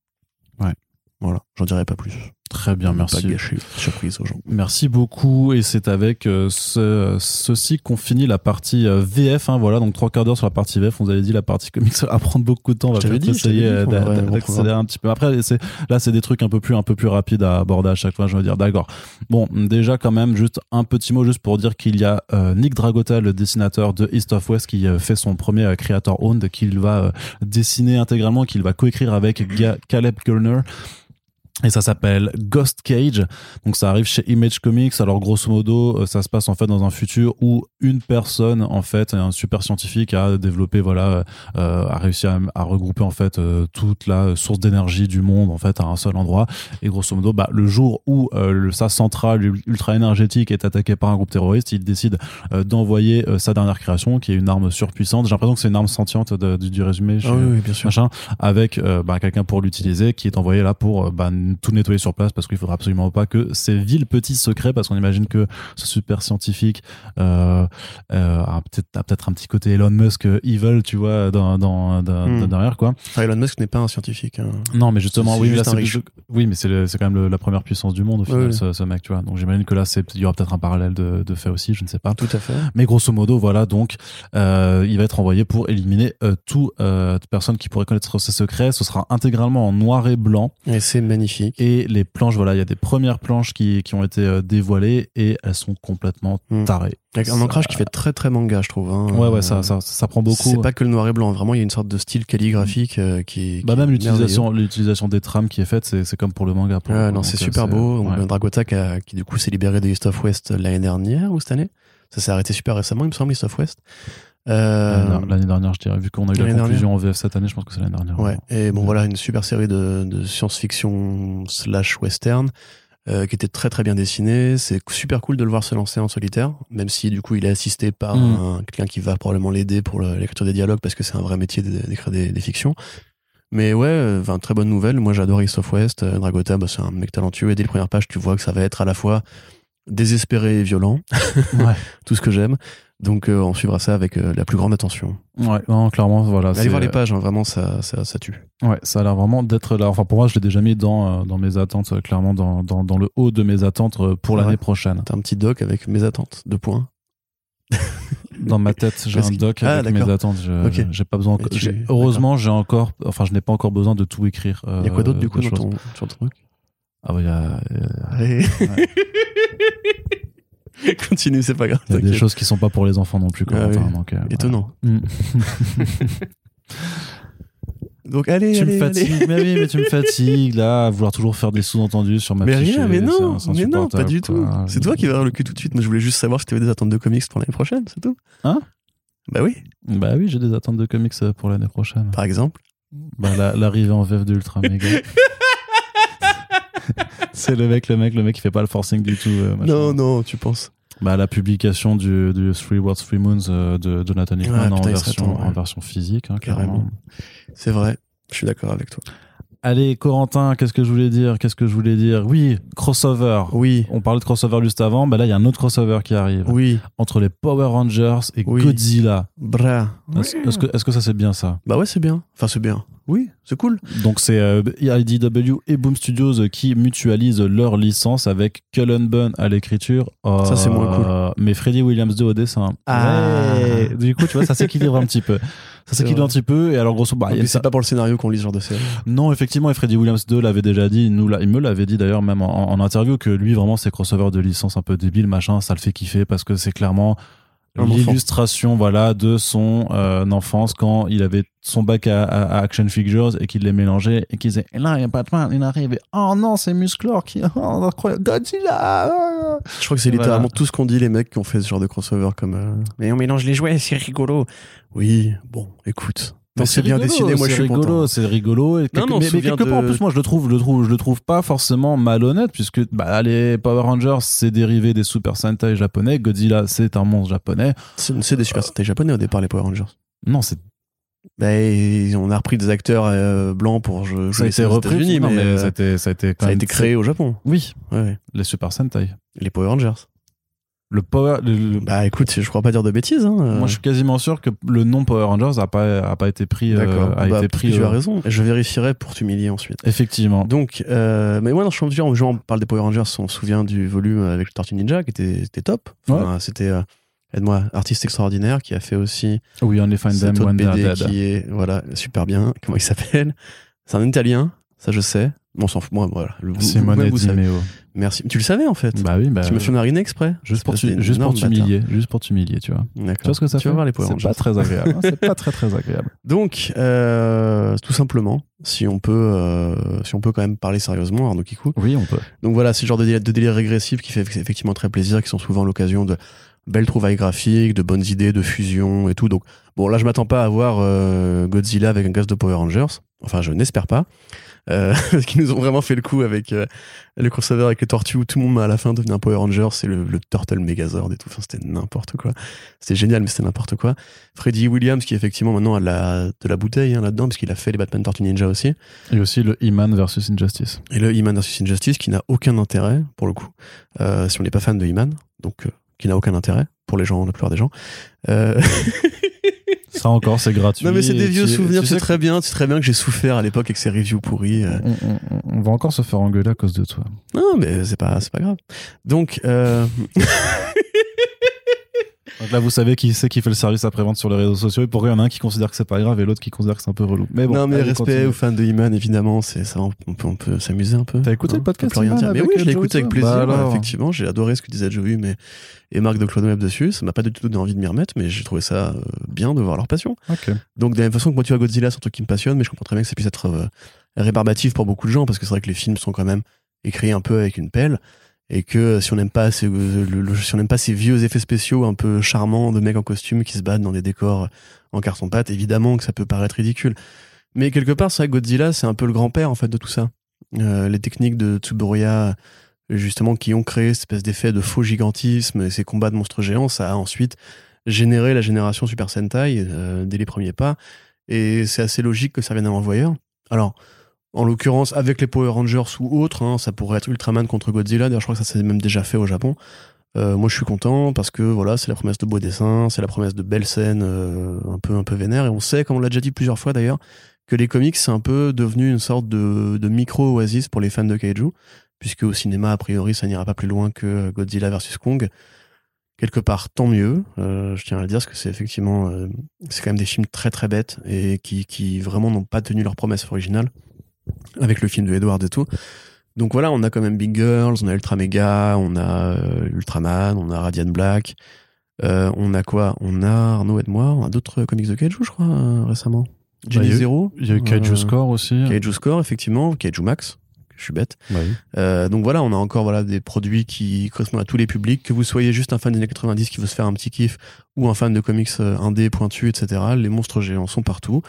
Voilà, j'en dirai pas plus. Très bien, Pas merci. gâcher la surprise aux gens. Merci beaucoup et c'est avec euh, ce, ceci qu'on finit la partie euh, VF. Hein, voilà, donc trois quarts d'heure sur la partie VF. On vous avait dit la partie comics ça va prendre beaucoup de temps. On va peut-être essayer euh, d'accélérer un petit peu. Après, là, c'est des trucs un peu plus un peu plus rapides à aborder à chaque fois. Je veux dire, d'accord. Bon, déjà quand même, juste un petit mot juste pour dire qu'il y a euh, Nick Dragota, le dessinateur de East of West, qui fait son premier creator owned, qu'il va dessiner intégralement, qu'il va coécrire avec Ga- Caleb Gurner. Et ça s'appelle Ghost Cage. Donc ça arrive chez Image Comics. Alors grosso modo, euh, ça se passe en fait dans un futur où une personne, en fait, un super scientifique a développé, voilà, euh, a réussi à, à regrouper en fait euh, toute la source d'énergie du monde en fait à un seul endroit. Et grosso modo, bah, le jour où euh, le- sa centrale ultra énergétique est attaquée par un groupe terroriste, il décide d'envoyer sa dernière création, qui est une arme surpuissante. J'ai l'impression que c'est une arme sentiente de- du, du résumé. chez- Ah oui, oui, bien sûr. machin, avec bah, quelqu'un pour l'utiliser qui est envoyé là pour bah, tout nettoyer sur place parce qu'il faudra absolument pas que ces villes petits secrets, parce qu'on imagine que ce super scientifique euh, euh, a peut-être un petit côté Elon Musk euh, evil, tu vois, dans, dans, dans- Hmm. derrière quoi. Enfin, Elon Musk n'est pas un scientifique. hein. Non, mais justement, oui, mais là, plus- oui, mais c'est quand même le- la première puissance du monde au final, Oui, oui. ce, ce mec, tu vois. Donc j'imagine que là, c'est il y aura peut-être un parallèle de, de fait aussi, je ne sais pas. Tout à fait. Mais grosso modo, voilà, donc euh, il va être envoyé pour éliminer tout, toute personne qui pourrait connaître ses secrets. Ce sera intégralement en noir et blanc. Et c'est magnifique. Et les planches, voilà, il y a des premières planches qui, qui ont été euh, dévoilées et elles sont complètement Hmm. tarées. Avec un ancrage qui fait très très manga, je trouve. hein. Ouais, ouais, ça, ça, ça prend beaucoup. C'est pas que le noir et blanc. Vraiment, il y a une sorte de style calligraphique euh, qui. Bah même l'utilisation, l'utilisation des trames qui est faite, c'est, c'est comme pour le manga. pour coup. non, c'est euh, super beau. Ouais. Dragota qui, a- qui, du coup s'est libéré de East of West l'année dernière ou cette année. Ça s'est arrêté super récemment, il me semble, East of West. Euh, L'année dernière, je dirais, vu qu'on a eu la conclusion en VF cette année, je pense que c'est l'année dernière. Ouais, et bon Ouais. voilà, une super série de, de science-fiction slash western euh, qui était très très bien dessinée. C'est super cool de le voir se lancer en solitaire, même si du coup il est assisté par Mm. un- quelqu'un qui va probablement l'aider pour l'écriture des dialogues parce que c'est un vrai métier d'écrire des, des fictions. Mais ouais, enfin, très bonne nouvelle. Moi j'adore East of West. Euh, Dragota, bah, c'est un mec talentueux et dès les premières pages tu vois que ça va être à la fois désespéré et violent, Ouais. tout ce que j'aime. Donc euh, on suivra ça avec euh, la plus grande attention. Ouais, non, clairement, voilà. Allez voir les pages, hein, vraiment ça, ça, ça tue. Ouais, ça a l'air vraiment d'être là. Enfin, pour moi, je l'ai déjà mis dans, euh, dans mes attentes, euh, clairement, dans, dans, dans le haut de mes attentes euh, pour l'année prochaine. T'as un petit doc avec mes attentes, deux points. Dans ma tête, j'ai un doc Ah, avec mes attentes. J'ai pas besoin. Tu-. Heureusement, j'ai encore. Enfin, je n'ai pas encore besoin de tout écrire. euh, Il y a quoi d'autre du coup dans ton, sur ton truc Ah, ouais, il y a, Allez. Continue, c'est pas grave. il y a des choses qui sont pas pour les enfants non plus. Ah Corentin, oui. donc, euh, Étonnant. voilà. Mm. Donc allez, tu allez, me allez. fatigues, mais oui, mais tu me fatigues là, à vouloir toujours faire des sous-entendus sur ma Mais rien, mais et non, mais non, pas du tout. quoi. C'est toi qui vas avoir le cul tout de suite. Moi, je voulais juste savoir si tu avais des attentes de comics pour l'année prochaine, c'est tout. Hein? Bah oui, Bah oui, j'ai des attentes de comics euh, pour l'année prochaine. par exemple. Bah, la- l'arrivée en VF de Ultra Mega. c'est le mec, le mec, le mec qui fait pas le forcing du tout. euh. Non, non, tu penses. Bah, la publication du, du Three Worlds, Three Moons euh, de Jonathan Hickman Ah, en, version, temps, ouais. en version physique, hein. C'est vrai. Je suis d'accord avec toi. Allez, Corentin, qu'est-ce que je voulais dire? Qu'est-ce que je voulais dire? Oui, crossover. Oui, On parlait de crossover juste avant. Bah là, il y a un autre crossover qui arrive oui, entre les Power Rangers et Oui. Godzilla. bra. Est-ce est-ce que, que ça c'est bien ça? Bah ouais, c'est bien. Enfin, c'est bien. Oui, c'est cool. Donc c'est euh, IDW et Boom Studios qui mutualisent leur licence avec Cullen Bunn à l'écriture. Euh, Ça, c'est moins cool. Mais Freddie Williams 2 au dessin. Ah. Ouais. Du coup, tu vois, ça s'équilibre un petit peu. Ça s'équilibre un petit peu. Et alors, grosso bah, plus, ça- c'est pas pour le scénario qu'on lit ce genre de série. Non, effectivement, et Freddie Williams 2 l'avait déjà dit, il nous il me l'avait dit d'ailleurs même en, en interview que lui vraiment ces crossovers de licence un peu débiles, machin, ça le fait kiffer parce que c'est clairement. L'illustration voilà de son euh, enfance quand il avait son bac à, à- à action figures et qu'il les mélangeait et qu'il disait et là il y a Batman il arrive et oh non c'est Musclor qui oh, incroyable Godzilla ah. Je crois que c'est Voilà. littéralement tout ce qu'on dit les mecs qui ont fait ce genre de crossover comme. euh, Mais on mélange les jouets, c'est rigolo. Oui, bon, écoute. C'est bien rigolo, dessiné, moi je c'est suis rigolo, content. c'est rigolo. Et Non, quelque- mais mais, quelque part, en plus, moi, je le trouve, je le trouve, je le trouve pas forcément malhonnête, puisque bah, les Power Rangers, c'est dérivé des Super Sentai japonais. Godzilla, c'est un monstre japonais. C'est c'est des super sentai japonais au départ, les Power Rangers. Non, c'est Bah, on a repris des acteurs euh, blancs pour jouer ça a été repris, mais, mais euh, ça a été, ça a été, quand ça a même- été créé au Japon. Oui, Ouais, ouais. les Super Sentai. Les Power Rangers. Le Power, le- Bah écoute, je crois pas dire de bêtises. Hein. euh. moi, je suis quasiment sûr que le nom Power Rangers a pas, a pas été pris, euh, D'accord. a Bah, pris. tu euh, as raison. Je vérifierai pour t'humilier ensuite. Effectivement. Donc, euh, mais ouais, non, je suis en on parle des Power Rangers, on se souvient du volume avec le Tortue Ninja qui était, était top. Enfin, C'était, euh, aide-moi, artiste extraordinaire qui a fait aussi We only find them cette autre when they're BD qui est, voilà, super bien. Comment il s'appelle? C'est un italien, ça je sais. On s'en fout, moi, voilà. Savez. Dimeo. Merci. Tu le savais en fait Bah oui, bah. Tu me fais nariner exprès Juste pour, tu- juste pour t'humilier, juste pour t'humilier, tu vois. Tu vois ce que ça tu fait vas voir les C'est pas très agréable. hein, c'est pas très très agréable. Donc, euh, tout simplement, si on peut, euh, si on peut quand même parler sérieusement, Arnaud Kikou. Oui, on peut. Donc voilà, c'est le genre de délire, de délire régressif qui fait effectivement très plaisir, qui sont souvent l'occasion de belle trouvaille graphique, de bonnes idées de fusion et tout. Donc bon, là je m'attends pas à voir euh, Godzilla avec un gaz de Power Rangers. Enfin, je n'espère pas. Euh, parce qu'ils nous ont vraiment fait le coup avec euh, le crossover avec les tortues où tout le monde à la fin devenu un Power Ranger, c'est le, le, Turtle Megazord et tout. Enfin, c'était n'importe quoi. C'était génial, mais c'était n'importe quoi. Freddy Williams, qui effectivement maintenant a de la, de la bouteille hein, là-dedans, parce qu'il a fait les Batman Tortue Ninja aussi. Et aussi le E-Man versus Injustice. Et le E-Man versus Injustice, qui n'a aucun intérêt, pour le coup, euh, si on n'est pas fan de E-Man. Donc, euh, qui n'a aucun intérêt, pour les gens, la plupart des gens. Euh... Ça encore, c'est gratuit. Non, mais c'est des vieux souvenirs, c'est très bien. C'est très bien que j'ai souffert à l'époque avec ces reviews pourris. On, on, on, va encore se faire engueuler à cause de toi. Non, mais c'est pas, c'est pas grave. Donc, euh... Donc là, vous savez qui c'est qui fait le service après-vente sur les réseaux sociaux et pourquoi il y en a un qui considère que c'est pas grave et l'autre qui considère que c'est un peu relou. Mais bon. Non, mais respect continue. aux fans de Iman, évidemment, c'est ça, on peut, on peut s'amuser un peu. T'as écouté hein, le podcast rien dire. Mais oui, je l'ai écouté avec plaisir. Bah effectivement, j'ai adoré ce que disait Joey mais, et Marc de Clone Web dessus. Ça m'a pas du tout donné envie de m'y remettre, mais j'ai trouvé ça euh, bien de voir leur passion. Okay. Donc, de la même façon que moi, tu vois Godzilla, c'est un truc qui me passionne, mais je comprends très bien que ça puisse être euh, rébarbatif pour beaucoup de gens parce que c'est vrai que les films sont quand même écrits un peu avec une pelle et que si on n'aime pas ces, le, le, si on n'aime pas ces vieux effets spéciaux un peu charmants de mecs en costume qui se battent dans des décors en carton pâte, évidemment que ça peut paraître ridicule. Mais quelque part, que Godzilla, c'est un peu le grand-père en fait de tout ça. Euh, les techniques de Tsuburaya, justement, qui ont créé cette espèce d'effet de faux gigantisme et ces combats de monstres géants, ça a ensuite généré la génération Super Sentai euh, dès les premiers pas. Et c'est assez logique que ça vienne à l'envoyeur. Alors, en l'occurrence, avec les Power Rangers ou autres, hein, ça pourrait être Ultraman contre Godzilla. D'ailleurs, je crois que ça s'est même déjà fait au Japon. Euh, moi, je suis content parce que voilà, c'est la promesse de beaux dessins, c'est la promesse de belles scènes euh, un peu un peu vénères. Et on sait, comme on l'a déjà dit plusieurs fois d'ailleurs, que les comics c'est un peu devenu une sorte de, micro oasis pour les fans de kaiju, puisque au cinéma, a priori, ça n'ira pas plus loin que Godzilla versus Kong. Quelque part, tant mieux. Euh, je tiens à le dire parce que c'est effectivement, c'est quand même des films très très bêtes et qui qui vraiment n'ont pas tenu leur promesse originale avec le film de Edward et tout. Donc voilà, on a quand même Big Girls, on a Ultra Mega, on a euh, Ultraman, on a Radiant Black. Euh, on a quoi? On a Arnaud et moi, on a d'autres comics de Kaiju, je crois, euh, récemment. Jenny Bah, Zero. Il y a eu Kaiju Score aussi. Kaiju Score, effectivement. Kaiju Max. Je suis bête. Bah oui. Donc voilà, on a encore voilà des produits qui correspondent à tous les publics. Que vous soyez juste un fan des années 90 qui veut se faire un petit kiff ou un fan de comics indé, pointu, etc. Les monstres géants sont partout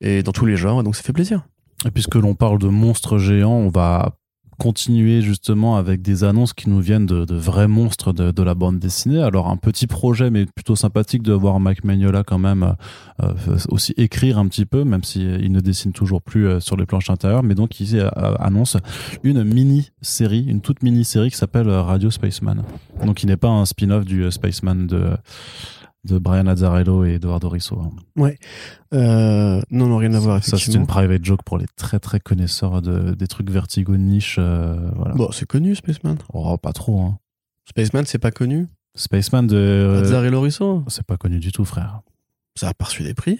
et dans tous les genres, donc ça fait plaisir. Puisque l'on parle de monstres géants, on va continuer justement avec des annonces qui nous viennent de, vrais monstres de, de, la bande dessinée. Alors un petit projet, mais plutôt sympathique de voir Mike Magnola quand même euh, aussi écrire un petit peu, même s'il il ne dessine toujours plus euh, sur les planches intérieures. Mais donc il euh, annonce une mini-série, une toute mini-série qui s'appelle Radio Spaceman. Donc il n'est pas un spin-off du Spaceman de de Brian Azzarello et Eduardo Risso. Ouais. Euh, non, non, rien à voir. Ça, c'est une private joke pour les très très connaisseurs de, des trucs vertigo niche. Euh, voilà. Bon, c'est connu, Spaceman. Oh, pas trop. Hein. Spaceman, c'est pas connu? Spaceman de. Euh, Azzarello Risso? C'est pas connu du tout, frère. Ça a pas reçu des prix?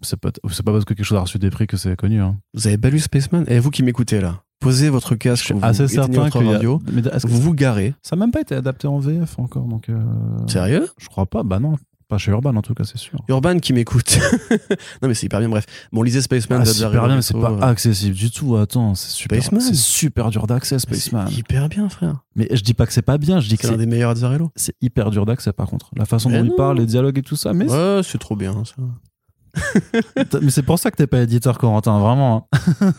C'est pas, parce que quelque chose a reçu des prix que c'est connu. Hein. Vous avez pas lu Spaceman? Et vous qui m'écoutez là Posez votre casque, suis assez certain que radio, a... mais vous vous garez. Ça n'a même pas été adapté en VF encore, donc. Euh... Sérieux? Je crois pas. Bah non, pas chez Urban en tout cas, c'est sûr. Urban qui m'écoute. non mais c'est hyper bien. Bref, bon lisez Spaceman. Ah, c'est hyper bien, mais c'est pas accessible du tout. Attends, c'est super. Spaceman. C'est super dur d'accès, Spaceman. C'est hyper bien, frère. Mais je dis pas que c'est pas bien. Je dis que c'est un des meilleurs Azzarello. C'est hyper dur d'accès par contre. La façon mais dont non. il parle, les dialogues et tout ça. Mais ouais, c'est trop bien ça. Mais c'est pour ça que t'es pas éditeur Corentin, vraiment. Hein.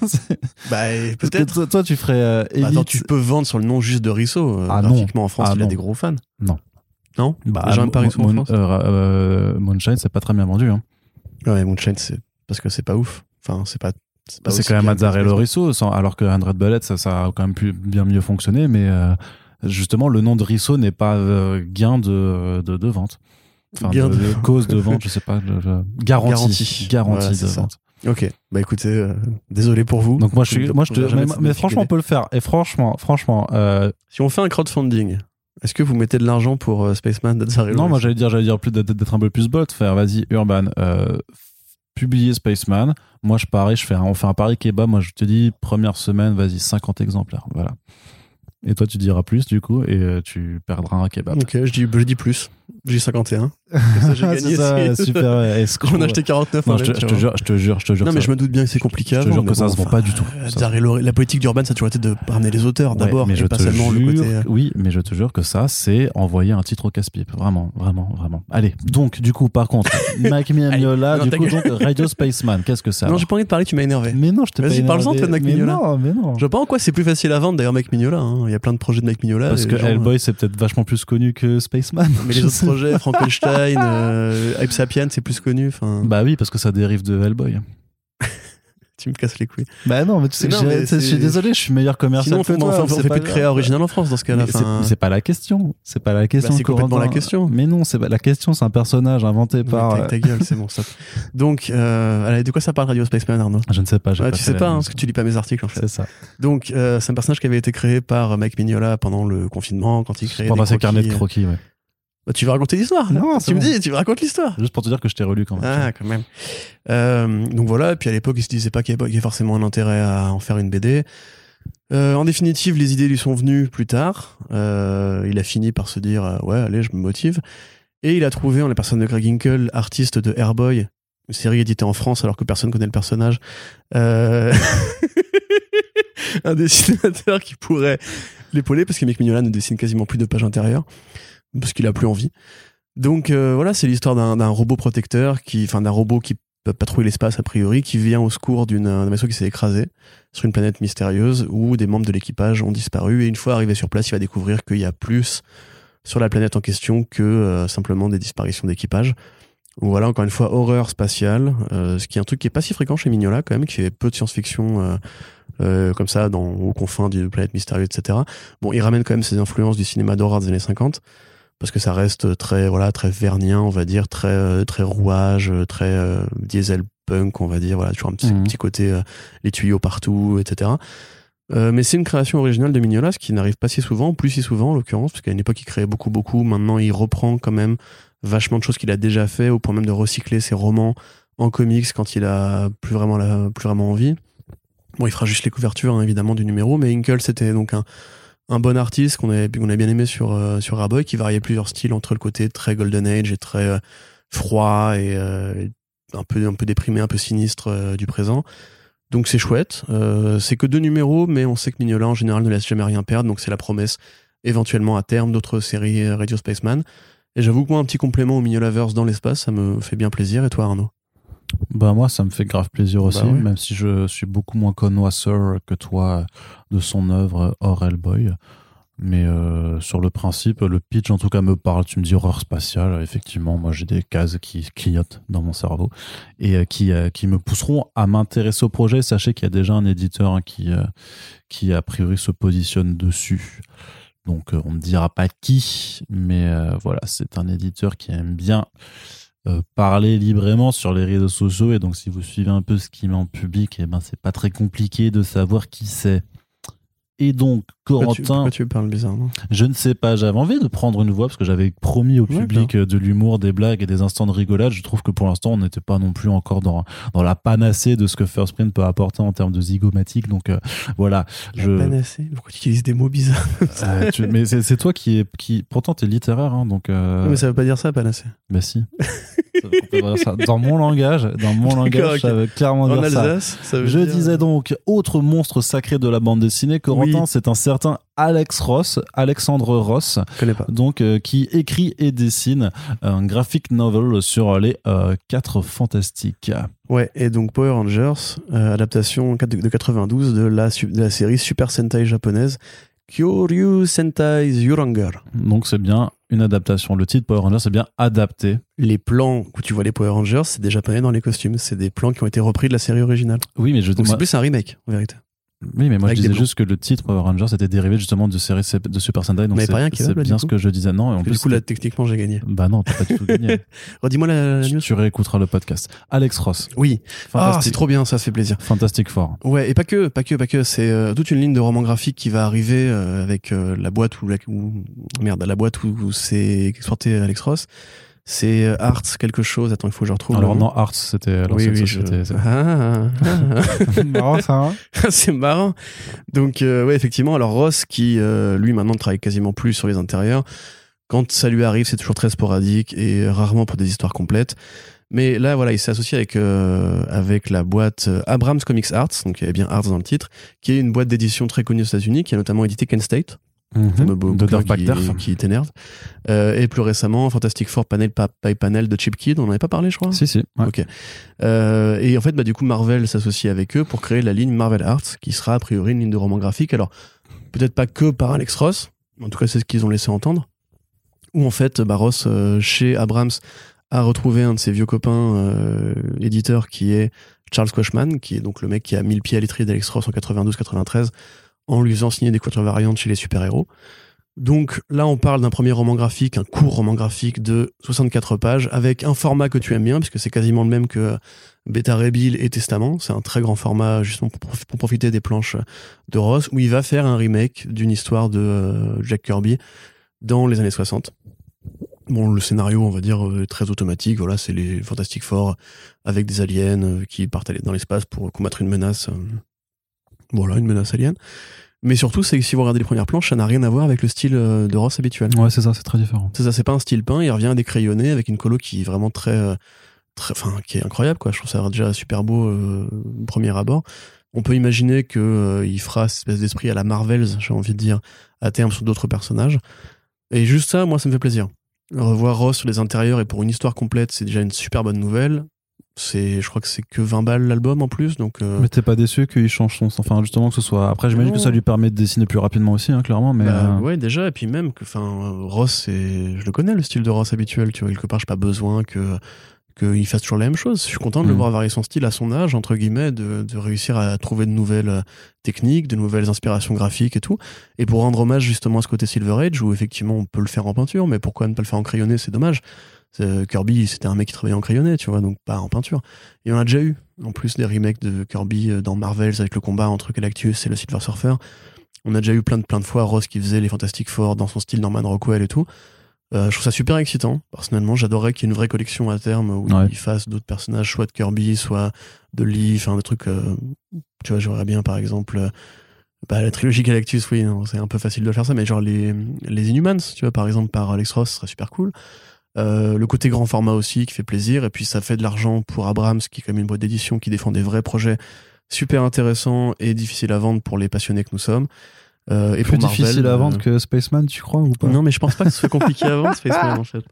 bah, peut-être. Toi, toi, tu ferais. Euh, bah, attends, tu peux vendre sur le nom juste de Risso. Euh, ah, graphiquement en France, ah, il non. a des gros fans. Non. Non? Bah, J'aime pas Risso en France? Euh, Moonshine, c'est pas très bien vendu. Hein. Ouais, Moonshine, c'est parce que c'est pas ouf. Enfin, c'est pas. C'est quand même Azzarello Risso, sans... alors que Andred Bullet, ça, ça a quand même pu bien mieux fonctionner, mais euh, justement, le nom de Risso n'est pas euh, gain de, de, de vente. Enfin, de, cause de vente, je sais pas, de- de- garantie, Garantie. garantie Voilà, de c'est ça. vente. Ok. Bah écoutez, euh, désolé pour vous. Donc moi, je suis, moi, je te, mais, mais franchement, on peut le faire. Et franchement, franchement, euh, Si on fait un crowdfunding, est-ce que vous mettez de l'argent pour euh, Spaceman d'Azzarello non, moi j'allais dire, j'allais dire plus d'être un peu plus bot, faire vas-y Urban, euh, publier Spaceman. Moi je parie, je fais, un, on fait un pari qui est bas. Moi je te dis première semaine, vas-y 50 exemplaires, voilà. Et toi tu diras plus du coup et tu perdras un kebab. Ok, je dis, je dis plus. Je dis 51. Ça, j'ai gagné. ça, super. ouais. J'en ai acheté 49 Non, en je, te, je te jure, je te jure, je te jure. Non, mais ça- je me doute bien que c'est compliqué Je te avant, jure que ça se vend pas du tout. euh, Ça. La politique d'Urban, ça a toujours été de ramener les auteurs d'abord, mais et je pas te seulement jure, le côté. euh, oui, mais je te jure que ça, c'est envoyer un titre au casse-pipe. Vraiment, vraiment, vraiment. Allez, donc, du coup, par contre, Mike Mignola, du coup, donc, Radio Spaceman, qu'est-ce que c'est Non, j'ai pas envie de parler, tu m'as énervé. Mais non, je pas Vas-y, parle-en, toi, de Mike Mignola. Non, mais non. Je vois pas en quoi c'est plus facile à vendre d'ailleurs Mike Mignola. hein. Il y a plein de projets de Mike Mignola. Parce que Hellboy, c'est peut-être vachement plus connu que Spaceman. euh, Mais les autres sais. projets, Frankenstein, euh, Hype Sapien, c'est plus connu. Bah oui, parce que ça dérive de Hellboy. tu me casses les couilles. Bah non, mais tu sais que Non, mais je suis désolé, je suis meilleur commercial Sinon, on fait, que toi, on fait- on c'est fait pas plus de créa original en France dans ce cas-là. C'est- pas la question. C'est pas la question. Bah, c'est complètement la question. Mais non, c'est pas la question. C'est un personnage inventé par. ta, ta gueule, c'est bon, stop. Donc, euh, allez, de quoi ça parle Radio Spaceman, Arnaud Je ne sais pas. pas Tu sais pas, hein, parce que tu lis pas mes articles en fait. C'est ça. Donc, euh, c'est un personnage qui avait été créé par Mike Mignola pendant le confinement, quand il créait Pendant ses carnets de croquis. croquis, ouais. Bah, tu vas raconter l'histoire. Non, tu me bon. dis, tu me racontes l'histoire. Juste pour te dire que je t'ai relu quand même. Ah, quand même. Euh, donc voilà, et puis à l'époque, il se disait pas qu'il y avait qu'il y avait forcément un intérêt à en faire une BD. Euh, en définitive, les idées lui sont venues plus tard. Euh, il a fini par se dire, euh, ouais, allez, je me motive. Et il a trouvé en la personne de Greg Hinkle, artiste de Airboy, une série éditée en France alors que personne connaît le personnage. Euh... un dessinateur qui pourrait l'épauler parce que Mick Mignola ne dessine quasiment plus de pages intérieures parce qu'il a plus envie. Donc euh, voilà, c'est l'histoire d'un robot protecteur qui, enfin d'un robot qui peut patrouiller l'espace a priori, qui vient au secours d'un vaisseau qui s'est écrasé sur une planète mystérieuse où des membres de l'équipage ont disparu et une fois arrivé sur place, il va découvrir qu'il y a plus sur la planète en question que euh, simplement des disparitions d'équipage. Voilà, encore une fois, horreur spatiale, euh, ce qui est un truc qui est pas si fréquent chez Mignola quand même, qui fait peu de science-fiction euh, euh, comme ça, dans, aux confins d'une planète mystérieuse, etc. Bon, il ramène quand même ses influences du cinéma d'horreur des années 50, parce que ça reste très, voilà, très vernien, on va dire, très, euh, très rouage, euh, très euh, diesel punk, on va dire, voilà, toujours un petit, Mhm. petit côté, euh, les tuyaux partout, etc. Euh, mais c'est une création originale de Mignola, ce qui n'arrive pas si souvent, plus si souvent en l'occurrence, parce qu'à une époque il créait beaucoup, beaucoup. Maintenant il reprend quand même vachement de choses qu'il a déjà fait, au point même de recycler ses romans en comics quand il a plus vraiment, la, plus vraiment envie. Bon, il fera juste les couvertures, hein, évidemment, du numéro, mais Hinkle, c'était donc un, un bon artiste qu'on a bien aimé sur, euh, sur Raboy, qui variait plusieurs styles entre le côté très Golden Age et très euh, froid et euh, un, peu, un peu déprimé, un peu sinistre euh, du présent. Donc c'est chouette. C'est que deux numéros, mais on sait que Mignola en général ne laisse jamais rien perdre, donc c'est la promesse éventuellement à terme d'autres séries Radio Spaceman. Et j'avoue que moi, un petit complément au Mignolaverse dans l'espace, ça me fait bien plaisir. Et toi, Arnaud? Bah moi, ça me fait grave plaisir aussi, Bah ouais. même si je suis beaucoup moins connoisseur que toi de son œuvre hors Hellboy. Mais euh, sur le principe, le pitch en tout cas me parle. Tu me dis horreur spatiale, effectivement, moi j'ai des cases qui clignotent dans mon cerveau et euh, qui, euh, qui me pousseront à m'intéresser au projet. Sachez qu'il y a déjà un éditeur hein, qui, qui a priori se positionne dessus. Donc on ne dira pas qui, mais voilà, c'est un éditeur qui aime bien euh, parler librement sur les réseaux sociaux et donc si vous suivez un peu ce qu'il met en public, eh ben c'est pas très compliqué de savoir qui c'est. Et donc pourquoi tu, Corentin, pourquoi tu parles bizarrement je ne sais pas, j'avais envie de prendre une voix parce que j'avais promis au public euh, de l'humour, des blagues et des instants de rigolade. Je trouve que pour l'instant, on n'était pas non plus encore dans, dans la panacée de ce que First Print peut apporter en termes de zygomatique. Donc euh, voilà, La je, panacée Pourquoi tu utilises des mots bizarres euh, tu- mais c'est toi qui est qui pourtant t'es littéraire hein, donc euh, Mais ça veut pas dire ça, panacée. bah si Ça veut complètement dire ça. dans mon langage dans mon langage ok. ça veut clairement En dire ça Alsace, ça veut je dire- disais donc autre monstre sacré de la bande dessinée Corentin Oui. c'est un certain Alex Ross Alexandre Ross pas. donc euh, qui écrit et dessine un graphic novel sur les euh, quatre fantastiques Ouais, et donc Power Rangers, euh, adaptation de de 92 de la, de la série Super Sentai japonaise Kyoryu Sentai Zyuranger. donc c'est bien une adaptation le titre Power Rangers c'est bien adapté Les plans où tu vois les Power Rangers, c'est des japonais dans les costumes. C'est des plans qui ont été repris de la série originale. oui mais je Donc c'est plus un remake, en vérité. Oui, mais moi je disais juste que le titre Power Rangers était dérivé justement de série de Super Sentai, donc Mais c'est pas rien qui va, c'est là, du bien ce que je disais. Non, et en plus, du coup, là, techniquement, j'ai gagné. bah non, t'as pas du tout gagné. Redis-moi la, news. tu réécouteras le podcast. Alex Ross, Oui. Ah, c'est trop bien, ça, fait plaisir. fantastique fort. Ouais, et pas que, pas que, pas que. C'est euh, toute une ligne de romans graphiques qui va arriver euh, avec euh, la boîte la, où- merde, la boîte où, où c'est exporté Alex Ross. C'est euh, Arts quelque chose? Attends, il faut que je retrouve. Alors non, Arts, c'était Oui, oui, je- Ah, ah, ah. Marrant, ça, hein c'est marrant. Donc, euh, ouais, effectivement. Alors, Ross, qui, euh, lui, maintenant, ne travaille quasiment plus sur les intérieurs. Quand ça lui arrive, c'est toujours très sporadique et rarement pour des histoires complètes. Mais là, voilà, il s'est associé avec, euh, avec la boîte euh, Abrams Comics Arts, donc il y avait bien Arts dans le titre, qui est une boîte d'édition très connue aux États-Unis, qui a notamment édité Kent State, Mhm. fameux De Dirk qui, qui t'énerve. Euh, et plus récemment, Fantastic Four Panel Pa- by Panel de Chip Kid, on n'en avait pas parlé, je crois. Si, si. ouais. Ok. Euh, et en fait, bah, du coup, Marvel s'associe avec eux pour créer la ligne Marvel Arts, qui sera a priori une ligne de roman graphique. Alors, peut-être pas que par Alex Ross, en tout cas, c'est ce qu'ils ont laissé entendre. Où en fait, bah, Ross, euh, chez Abrams, a retrouvé un de ses vieux copains éditeurs qui est Charles Quashman, qui est donc le mec qui a mis le pied à l'étrier d'Alex Ross en 92-93, en lui faisant signer des quatuors variantes chez les super-héros. Donc là, on parle d'un premier roman graphique, un court roman graphique de 64 pages, avec un format que tu aimes bien, puisque c'est quasiment le même que Beta Ray Bill et Testament. C'est un très grand format, justement pour, prof- pour profiter des planches de Ross, où il va faire un remake d'une histoire de euh, Jack Kirby dans les années 60. Bon, le scénario, on va dire, euh, est très automatique. Voilà, c'est les Fantastic Four avec des aliens euh, qui partent dans l'espace pour combattre une menace. Voilà, une menace alien. Mais surtout, c'est que si vous regardez les premières planches, ça n'a rien à voir avec le style euh, de Ross habituel. Ouais, c'est ça, c'est très différent. C'est ça, c'est pas un style peint, il revient à des crayonnés avec une colo qui est vraiment très, euh, très, enfin, qui est incroyable, quoi. Je trouve ça déjà super beau, euh, au premier abord. On peut imaginer que euh, il fera cette espèce d'esprit à la Marvels, j'ai envie de dire, à terme sur d'autres personnages. Et juste ça, moi, ça me fait plaisir. Revoir Ross sur les intérieurs et pour une histoire complète, c'est déjà une super bonne nouvelle. C'est, je crois que c'est que 20 balles l'album en plus, donc. euh, Mais t'es pas déçu qu'il change son. Enfin, justement, que ce soit. Après, j'imagine que ça lui permet de dessiner plus rapidement aussi, hein, clairement. Mais Bah, euh, ouais, déjà, et puis même que, enfin, Ross, c'est, je le connais, le style de Ross habituel, tu vois, quelque part, j'ai pas besoin que, qu'il fasse toujours la même chose. Je suis content de le Mm. voir varier son style à son âge, entre guillemets, de, de réussir à trouver de nouvelles euh, techniques, de nouvelles inspirations graphiques et tout. Et pour rendre hommage justement à ce côté Silver Age, où effectivement on peut le faire en peinture, mais pourquoi ne pas le faire en crayonné, c'est dommage. C'est- Kirby, c'était un mec qui travaillait en crayonné, tu vois, donc pas en peinture. Et on a déjà eu, en plus, des remakes de Kirby euh, dans Marvels avec le combat entre Galactus et le Silver Surfer. On a déjà eu plein de, plein de fois Ross qui faisait les Fantastic Four dans son style Norman Rockwell et tout. Euh, je trouve ça super excitant. Personnellement, j'adorerais qu'il y ait une vraie collection à terme où Ouais. il fasse d'autres personnages, soit de Kirby, soit de Lee, enfin des trucs. euh, tu vois, j'aimerais bien par exemple. euh, bah, la trilogie Galactus, oui, non, c'est un peu facile de faire ça, mais genre les, les Inhumans, tu vois, par exemple, par Alex Ross, ce serait super cool. Euh, le côté grand format aussi, qui fait plaisir, et puis ça fait de l'argent pour Abrams, qui est quand même une boîte d'édition qui défend des vrais projets super intéressants et difficiles à vendre pour les passionnés que nous sommes. Euh, et plus pour Marvel, difficile à euh, vendre que Spaceman, tu crois ou pas non, mais je pense pas que ce soit compliqué à vendre, Spaceman, en fait.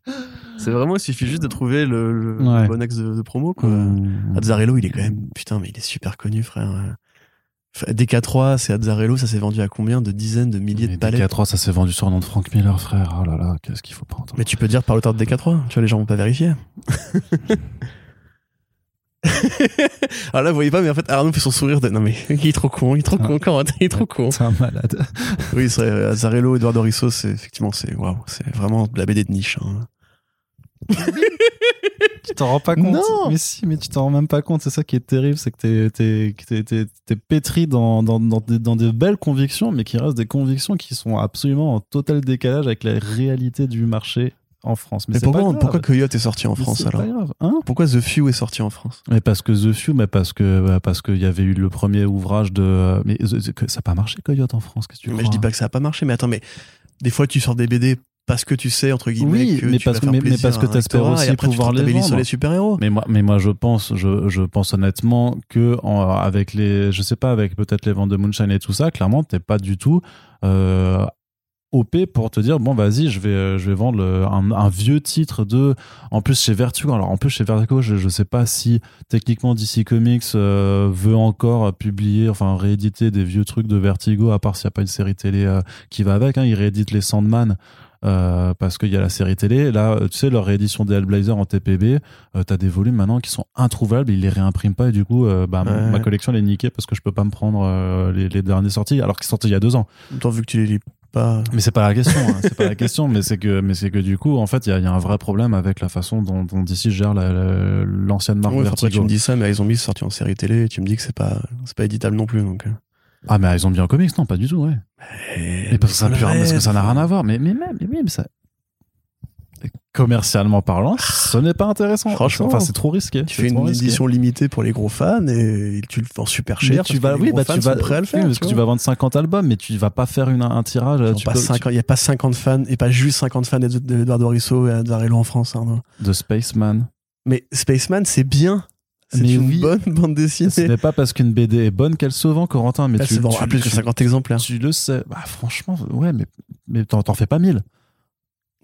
C'est vraiment, il suffit juste de trouver le, le- le Ouais. bon axe de, de promo, quoi. Mmh. Azzarello, il est quand même, putain, mais il est super connu, frère. Enfin, DK3, c'est Azzarello, ça s'est vendu à combien de dizaines de milliers de palettes DK3, ça s'est vendu sur le nom de Frank Miller, frère. Oh là là, qu'est-ce qu'il faut pas entendre. Mais tu peux dire par l'auteur de DK3, tu vois, les gens vont pas vérifier. Alors là, vous voyez pas, mais en fait, Arnaud fait son sourire de. Non, mais il est trop con, il est trop Ah. con, Corentin, il est trop con. C'est un malade. Oui, c'est Azzarello, Eduardo Risso, c'est effectivement, c'est waouh, c'est vraiment de la BD de niche. hein. Tu t'en rends pas compte. Non. Mais si, mais tu t'en rends même pas compte. C'est ça qui est terrible, c'est que t'es, t'es, t'es pétri dans, dans, dans, des, dans des belles convictions, mais qui restent des convictions qui sont absolument en total décalage avec la réalité du marché en France. Mais, Mais c'est pas pourquoi, grave. pourquoi Coyote est sorti en Mais France alors. Hein? Pourquoi The Few est sorti en France? Mais parce que The Few, mais parce que bah, parce qu'il y avait eu le premier ouvrage de. Mais que ça n'a pas marché Coyote en France, qu'est-ce que tu Mais crois je dis pas que ça a pas marché, mais attends, mais des fois tu sors des BD parce que tu sais, entre guillemets, Oui, que mais tu parce vas que- faire mais- mais parce que t'espères aussi et après, tu te pouvoir les sur vendre. les super-héros. Mais moi, mais moi, je pense, je, je pense honnêtement que en- avec les, je sais pas, avec peut-être les ventes de Moonshine et tout ça, clairement, t'es pas du tout euh, OP pour te dire bon, vas-y, je vais, je vais vendre le- un, un vieux titre de. En plus chez Vertigo, alors en plus chez Vertigo, je, je sais pas si techniquement DC Comics euh, veut encore publier, enfin rééditer des vieux trucs de Vertigo, à part s'il y a pas une série télé euh, qui va avec. Hein, ils rééditent les Sandman. Euh, parce qu'il y a la série télé. Là, euh, tu sais, leur réédition des Hellblazer en TPB, euh, t'as des volumes maintenant qui sont introuvables, ils les réimpriment pas et du coup, euh, bah, Ouais. ma collection elle est niquée parce que je peux pas me prendre les, les dernières sorties, alors qu'ils sont sortis il y a deux ans. Tant vu que tu les lis pas. Mais c'est pas la question, hein, c'est pas la question, mais c'est que, mais c'est que du coup, en fait, il y a, il y a un vrai problème avec la façon dont, dont DC gère la- la- l'ancienne marque Ouais, après, tu Vertigo. me dis ça, mais Zombie c'est sorti en série télé, et tu me dis que c'est pas, c'est pas éditable non plus. Donc. Ah, mais ils ont bien en comics, non, pas du tout, ouais. Mais parce que ça, n'a plus- parce que ça n'a rêve. rien à voir. Mais, mais même, mais, oui, mais ça. commercialement parlant, ce n'est pas intéressant. Franchement. enfin c'est trop risqué. Tu fais une risqué. édition limitée pour les gros fans et tu le vends super Mais cher. tu vas, oui, bah tu vas, prêts à le faire. parce que tu vas vendre 50 albums, mais tu vas pas faire une, un tirage. Ils ont tu pas peux- 50 Il n'y a pas 50 fans et pas juste 50 fans d'Eduardo Risso et Azzarello en France. Tu- de Spaceman. Mais Spaceman, c'est bien. C'est Mais une oui. bonne bande Ce dessinée. n'est pas parce qu'une BD est bonne qu'elle se vend, Corentin. Mais Elle tu, se vend tu- à plus que tu- 50 exemplaires. Tu le sais. Bah, franchement, ouais, mais, t'en fais pas 1000.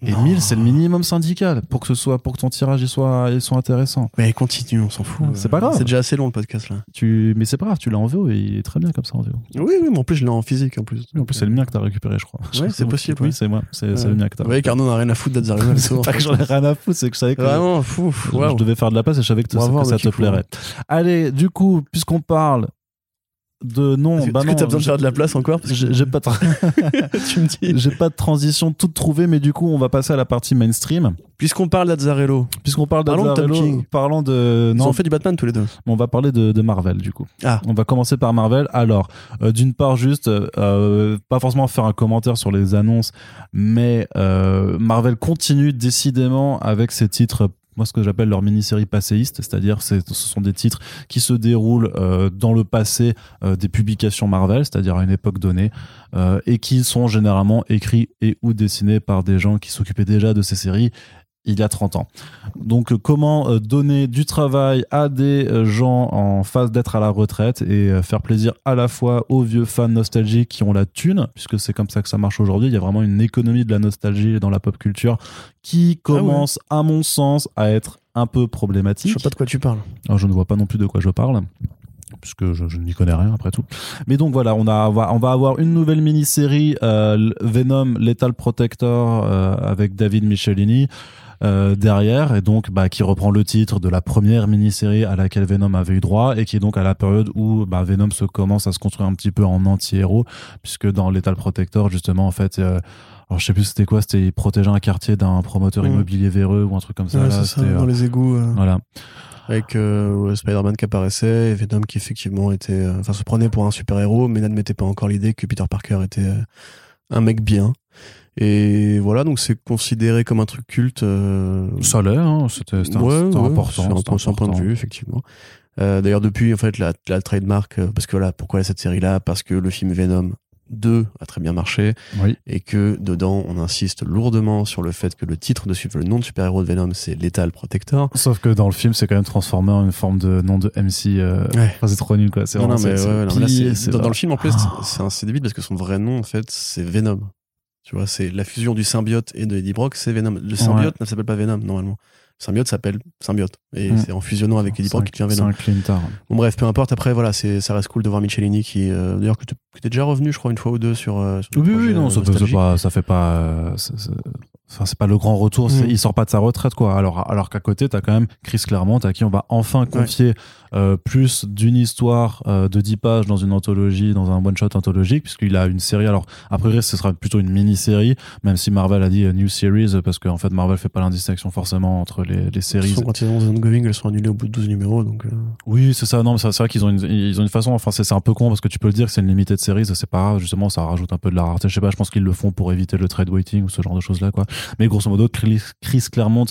Et Non. 1000, c'est le minimum syndical pour que ce soit, pour que ton tirage il soit, il soit intéressant. Mais continue, on s'en fout. C'est pas grave. C'est déjà assez long le podcast là. Tu, mais c'est pas grave, tu l'as en VO et il est très bien comme ça en VO. Oui, oui, mais en plus je l'ai en physique en plus. En plus, c'est le mien que t'as récupéré, je crois. Ouais, c'est possible, Oui, c'est moi. C'est le mien que t'as. Vous voyez qu'Arnaud n'a rien à foutre d'Azzarello. c'est pas que j'en ai rien à foutre, c'est que je savais que Vraiment, fou. je, devais faire de la place et je savais que, que ça te plairait. Allez, du coup, puisqu'on parle de non, Est-ce bah que t'as besoin de faire de la place encore Parce que j'ai pas de... tu me dis. J'ai pas de transition toute trouvée, mais du coup, on va passer à la partie mainstream. Puisqu'on parle d'Azzarello, Puisqu'on parle Parlons de Tom d'Azzarello, King. parlons de. ils Non, ont fait du Batman tous les deux. on va parler de, de Marvel, du coup. Ah. On va commencer par Marvel. Alors, euh, d'une part, juste, euh, pas forcément faire un commentaire sur les annonces, mais euh, Marvel continue décidément avec ses titres. Moi, ce que j'appelle leur mini-série passéiste, c'est-à-dire c'est- ce sont des titres qui se déroulent euh, dans le passé euh, des publications Marvel, c'est-à-dire à une époque donnée, euh, et qui sont généralement écrits et ou dessinés par des gens qui s'occupaient déjà de ces séries il y a 30 ans. Donc euh, comment euh, donner du travail à des euh, gens en phase d'être à la retraite et faire plaisir à la fois aux vieux fans nostalgiques qui ont la thune, puisque c'est comme ça que ça marche aujourd'hui, il y a vraiment une économie de la nostalgie dans la pop culture qui commence à mon sens à être un peu Je problématique. sais pas de quoi tu parles. Alors, je ne vois pas non plus de quoi je parle puisque je, je n'y connais rien après tout. Mais donc voilà, on, a, on va avoir une nouvelle mini-série euh, Venom Lethal Protector euh, avec David Michelini euh, derrière et donc bah, qui reprend le titre de la première mini-série à laquelle Venom avait eu droit et qui est donc à la période où bah, Venom se commence à se construire un petit peu en anti-héros puisque dans Lethal Protector justement en fait euh, alors je sais plus c'était quoi c'était il protégeait un quartier d'un promoteur Mm. immobilier véreux ou un truc comme ça, Ouais, là, ça, euh, dans les égouts. euh, voilà Avec euh, Spider-Man qui apparaissait et Venom qui effectivement était. euh, Enfin, se prenait pour un super-héros, mais n'admettait pas encore l'idée que Peter Parker était un mec bien. Et voilà, donc c'est considéré comme un truc culte. euh, ça l'est hein, c'était Ouais, ouais, important C'est un, point- de vue, effectivement. Euh, D'ailleurs, depuis, en fait, la, la trademark, euh, parce que voilà, pourquoi cette série-là? Parce que le film Venom 2 a très bien marché oui et que dedans, on insiste lourdement sur le fait que le titre de le nom de super-héros de Venom, c'est Lethal Protector. Sauf que dans le film, c'est quand même transformé en une forme de nom de MC. Euh... Ouais. enfin, c'est trop nul, quoi. C'est ouais, dans, pas- le film, en plus, Ah. c'est débile parce que son vrai nom, en fait, c'est Venom. Tu vois, c'est la fusion du symbiote et de Eddie Brock, c'est Venom. Le symbiote ne s'appelle pas Venom, normalement. Le symbiote s'appelle symbiote. Et Mm. c'est en fusionnant avec Eddie c'est Brock un- qu'il devient C'est Venom. un clean tard. Bon, bref, peu importe. Après, voilà, c'est, ça reste cool de voir Michelini qui, euh, d'ailleurs, que tu es déjà revenu, je crois, une fois ou deux sur. euh, sur Oui, oui, non, euh, ça, c'est pas, ça fait pas. euh, c'est- c'est- Enfin, c'est pas le grand retour. c'est- Mm. Il sort pas de sa retraite, quoi. Alors, alors qu'à côté, t'as quand même Chris Claremont, à qui on va enfin confier euh, plus d'une histoire euh, de 10 pages dans une anthologie, dans un one-shot anthologique, puisqu'il a une série. Alors, a priori, ce sera plutôt une mini-série, même si Marvel a dit euh, new series, parce qu'en fait, Marvel fait pas l'indistinction forcément entre les, les séries. Quand ils ont des ongoing, elles sont annulées au bout de 12 numéros. Donc, euh, Oui, c'est ça. Non, mais c'est vrai qu'ils ont une, ils ont une façon. Enfin, c'est un peu con parce que tu peux le dire que c'est une limited series. C'est pas grave. Justement, ça rajoute un peu de la rareté. Je sais pas. Je pense qu'ils le font pour éviter le trade waiting ou ce genre de choses là, quoi. Mais grosso modo, Chris, Chris Claremont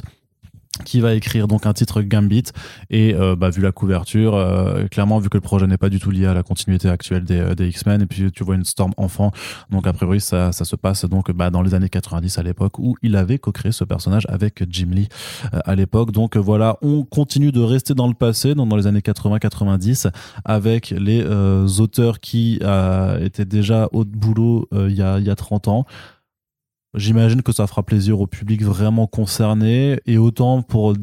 qui va écrire donc un titre Gambit. Et euh, bah, vu la couverture euh, clairement vu que le projet n'est pas du tout lié à la continuité actuelle des, euh, des X-Men et puis tu vois une Storm enfant donc a priori ça, ça se passe donc bah, dans les années 90 à l'époque où il avait co-créé ce personnage avec Jim Lee euh, à l'époque. Donc voilà on continue de rester dans le passé donc dans les années 80-90 avec les auteurs qui étaient déjà au boulot il y, a, il y a 30 ans J'imagine que ça fera plaisir au public vraiment concerné et autant pour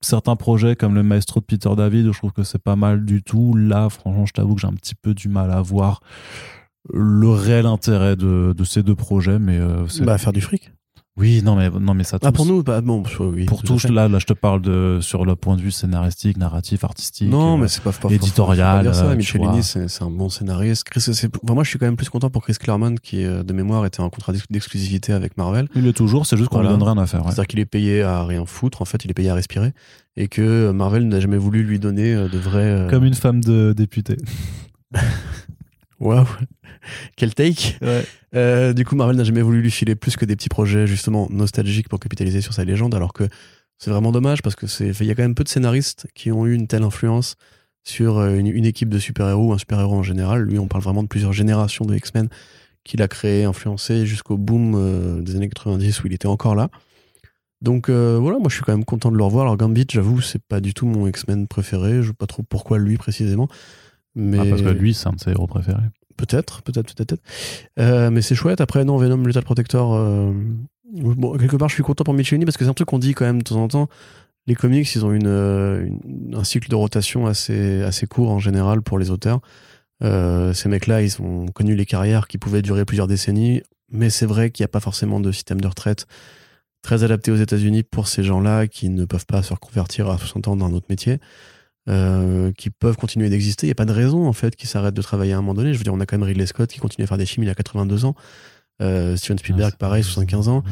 certains projets comme le Maestro de Peter David, je trouve que c'est pas mal du tout. Là, franchement, je t'avoue que j'ai un petit peu du mal à voir le réel intérêt de, ces deux projets, mais euh, c'est- bah, faire du fric. Oui, non mais non mais ça. Ah, tous- pour nous, bah, bon, oui. pour tout là, là, je te parle de sur le point de vue scénaristique, narratif, artistique. Non, euh, mais c'est pas, pas éditorial, pas euh, ça. tu Michelini, c'est un bon scénariste. Chris, c'est- enfin, moi, je suis quand même plus content pour Chris Claremont, qui, euh, de mémoire, était en contrat d'ex- d'exclusivité avec Marvel. il est toujours, c'est juste qu'on Voilà. lui donne rien à faire. ouais. C'est-à-dire qu'il est payé à rien foutre, en fait, il est payé à respirer. Et que Marvel n'a jamais voulu lui donner euh, de vrais. euh, Comme une femme de député. Waouh, quel take Ouais. Euh, Du coup, Marvel n'a jamais voulu lui filer plus que des petits projets justement nostalgiques pour capitaliser sur sa légende, alors que c'est vraiment dommage parce que c'est, il y a quand même peu de scénaristes qui ont eu une telle influence sur euh, une, une équipe de super-héros un super-héros en général. Lui, on parle vraiment de plusieurs générations de X-Men qu'il a créé, influencé jusqu'au boom euh, des années 90 où il était encore là. Donc euh, voilà, moi je suis quand même content de le revoir. Alors Gambit, j'avoue, c'est pas du tout mon X-Men préféré. Je sais pas trop pourquoi lui précisément. Mais Ah, parce que lui, c'est un de ses héros préférés. Peut-être, peut-être, peut-être. peut-être. Euh, mais c'est chouette. Après, non, Venom Lethal Protector. euh, Bon, quelque part, je suis content pour Michelini parce que c'est un truc qu'on dit quand même de temps en temps. Les comics, ils ont une, euh, une- un cycle de rotation assez, assez court en général pour les auteurs. Euh, ces mecs-là, ils ont connu les carrières qui pouvaient durer plusieurs décennies. Mais c'est vrai qu'il n'y a pas forcément de système de retraite très adapté aux États-Unis pour ces gens-là qui ne peuvent pas se reconvertir à 60 ans dans un autre métier euh, qui peuvent continuer d'exister. Il n'y a pas de raison, en fait, qu'ils s'arrêtent de travailler à un moment donné. Je veux dire, on a quand même Ridley Scott qui continue à faire des films, il a 82 ans. Euh, Steven Spielberg, Ah, pareil, 75 ans.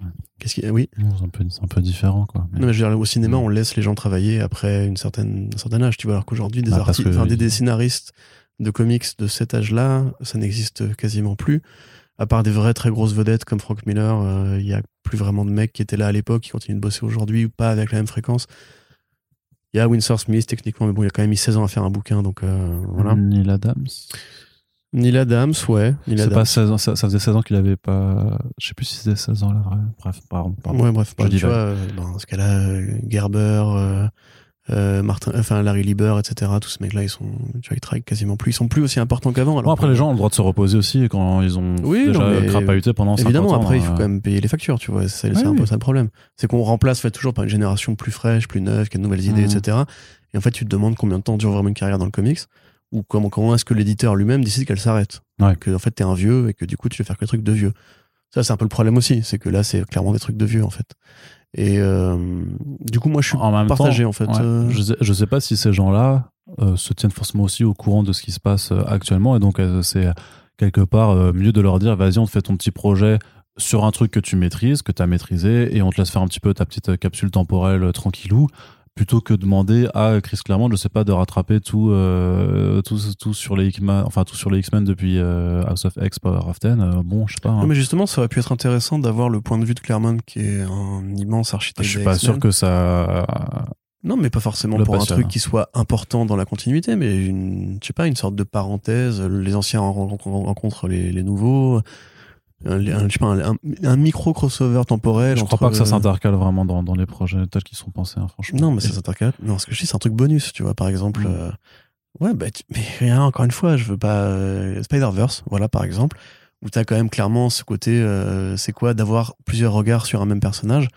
Ouais. Qu'est-ce qui... Oui. C'est un, peu- c'est un peu différent, quoi. Mais- Non, mais je veux dire, au cinéma, Mm. on laisse les gens travailler après une certaine, un certain âge, tu vois, alors qu'aujourd'hui, des Ah, artistes, que- enfin, des, des scénaristes de comics de cet âge-là, ça n'existe quasiment plus. À part des vraies très grosses vedettes comme Frank Miller, euh, il y a plus vraiment de mecs qui étaient là à l'époque, qui continuent de bosser aujourd'hui ou pas avec la même fréquence. Il y a Winsor Smith techniquement, mais bon, il a quand même mis 16 ans à faire un bouquin, donc euh, voilà. Neil Adams. Neil Adams, ouais. Neil C'est Adams. pas 16 ans, ça, ça faisait 16 ans qu'il avait pas. Je sais plus si c'était 16 ans là, vrai. Bref, pardon. pardon. Ouais, bref, bah, tu pas. vois, euh, dans ce cas-là, euh, Gerber, euh, euh, Martin, enfin Larry Lieber, etc. Tous ces mecs-là, ils sont, tu vois, ils travaillent quasiment plus. Ils sont plus aussi importants qu'avant. alors Bon, après, les gens ont le droit de se reposer aussi quand ils ont Oui, déjà non, crapahuté pendant 50 Évidemment, ans. après, il faut euh, quand même payer les factures, tu vois. C'est un peu ça le problème. C'est qu'on remplace fait, toujours par une génération plus fraîche, plus neuve, qui a de nouvelles idées, Mhm. etc. Et en fait, tu te demandes combien de temps dure vraiment une carrière dans le comics, ou comment, comment est-ce que l'éditeur lui-même décide qu'elle s'arrête. Ouais. Que, en fait, t'es un vieux et que du coup, tu veux faire que des trucs de vieux. Ça, c'est un peu le problème aussi. C'est que là, c'est clairement des trucs de vieux, en fait. Et euh, du coup, moi, je suis en même partagé, temps, en fait. ouais, Euh, je, sais, je sais pas si ces gens-là euh, se tiennent forcément aussi au courant de ce qui se passe actuellement. Et donc, c'est quelque part mieux de leur dire vas-y, on te fait ton petit projet sur un truc que tu maîtrises, que tu as maîtrisé, et on te laisse faire un petit peu ta petite capsule temporelle tranquillou, plutôt que demander à Chris Claremont, je sais pas, de rattraper tout, euh, tout, tout sur les X-Men, enfin tout sur les X-Men depuis euh, House of X, Power of Ten. Euh, bon, je sais pas. hein. Non, mais justement, ça aurait pu être intéressant d'avoir le point de vue de Claremont, qui est un immense architecte. je suis pas sûr que ça. Non, mais pas forcément Le pour un truc qui soit important dans la continuité, mais une, je sais pas, une sorte de parenthèse. Les anciens ren- ren- rencontrent les, les nouveaux. Un, un- je sais pas, un, un micro crossover temporel. Je crois pas que ça s'intercale vraiment dans, dans les projets tels qu'ils sont pensés, hein, franchement. Non, mais ça s'intercale. Non, ce que je dis, c'est un truc bonus, tu vois, par exemple. Mm. euh, ouais, bah, tu- mais rien, encore une fois, je veux pas. euh, Spider-Verse, voilà, par exemple, où t'as quand même clairement ce côté, euh, c'est quoi d'avoir plusieurs regards sur un même personnage.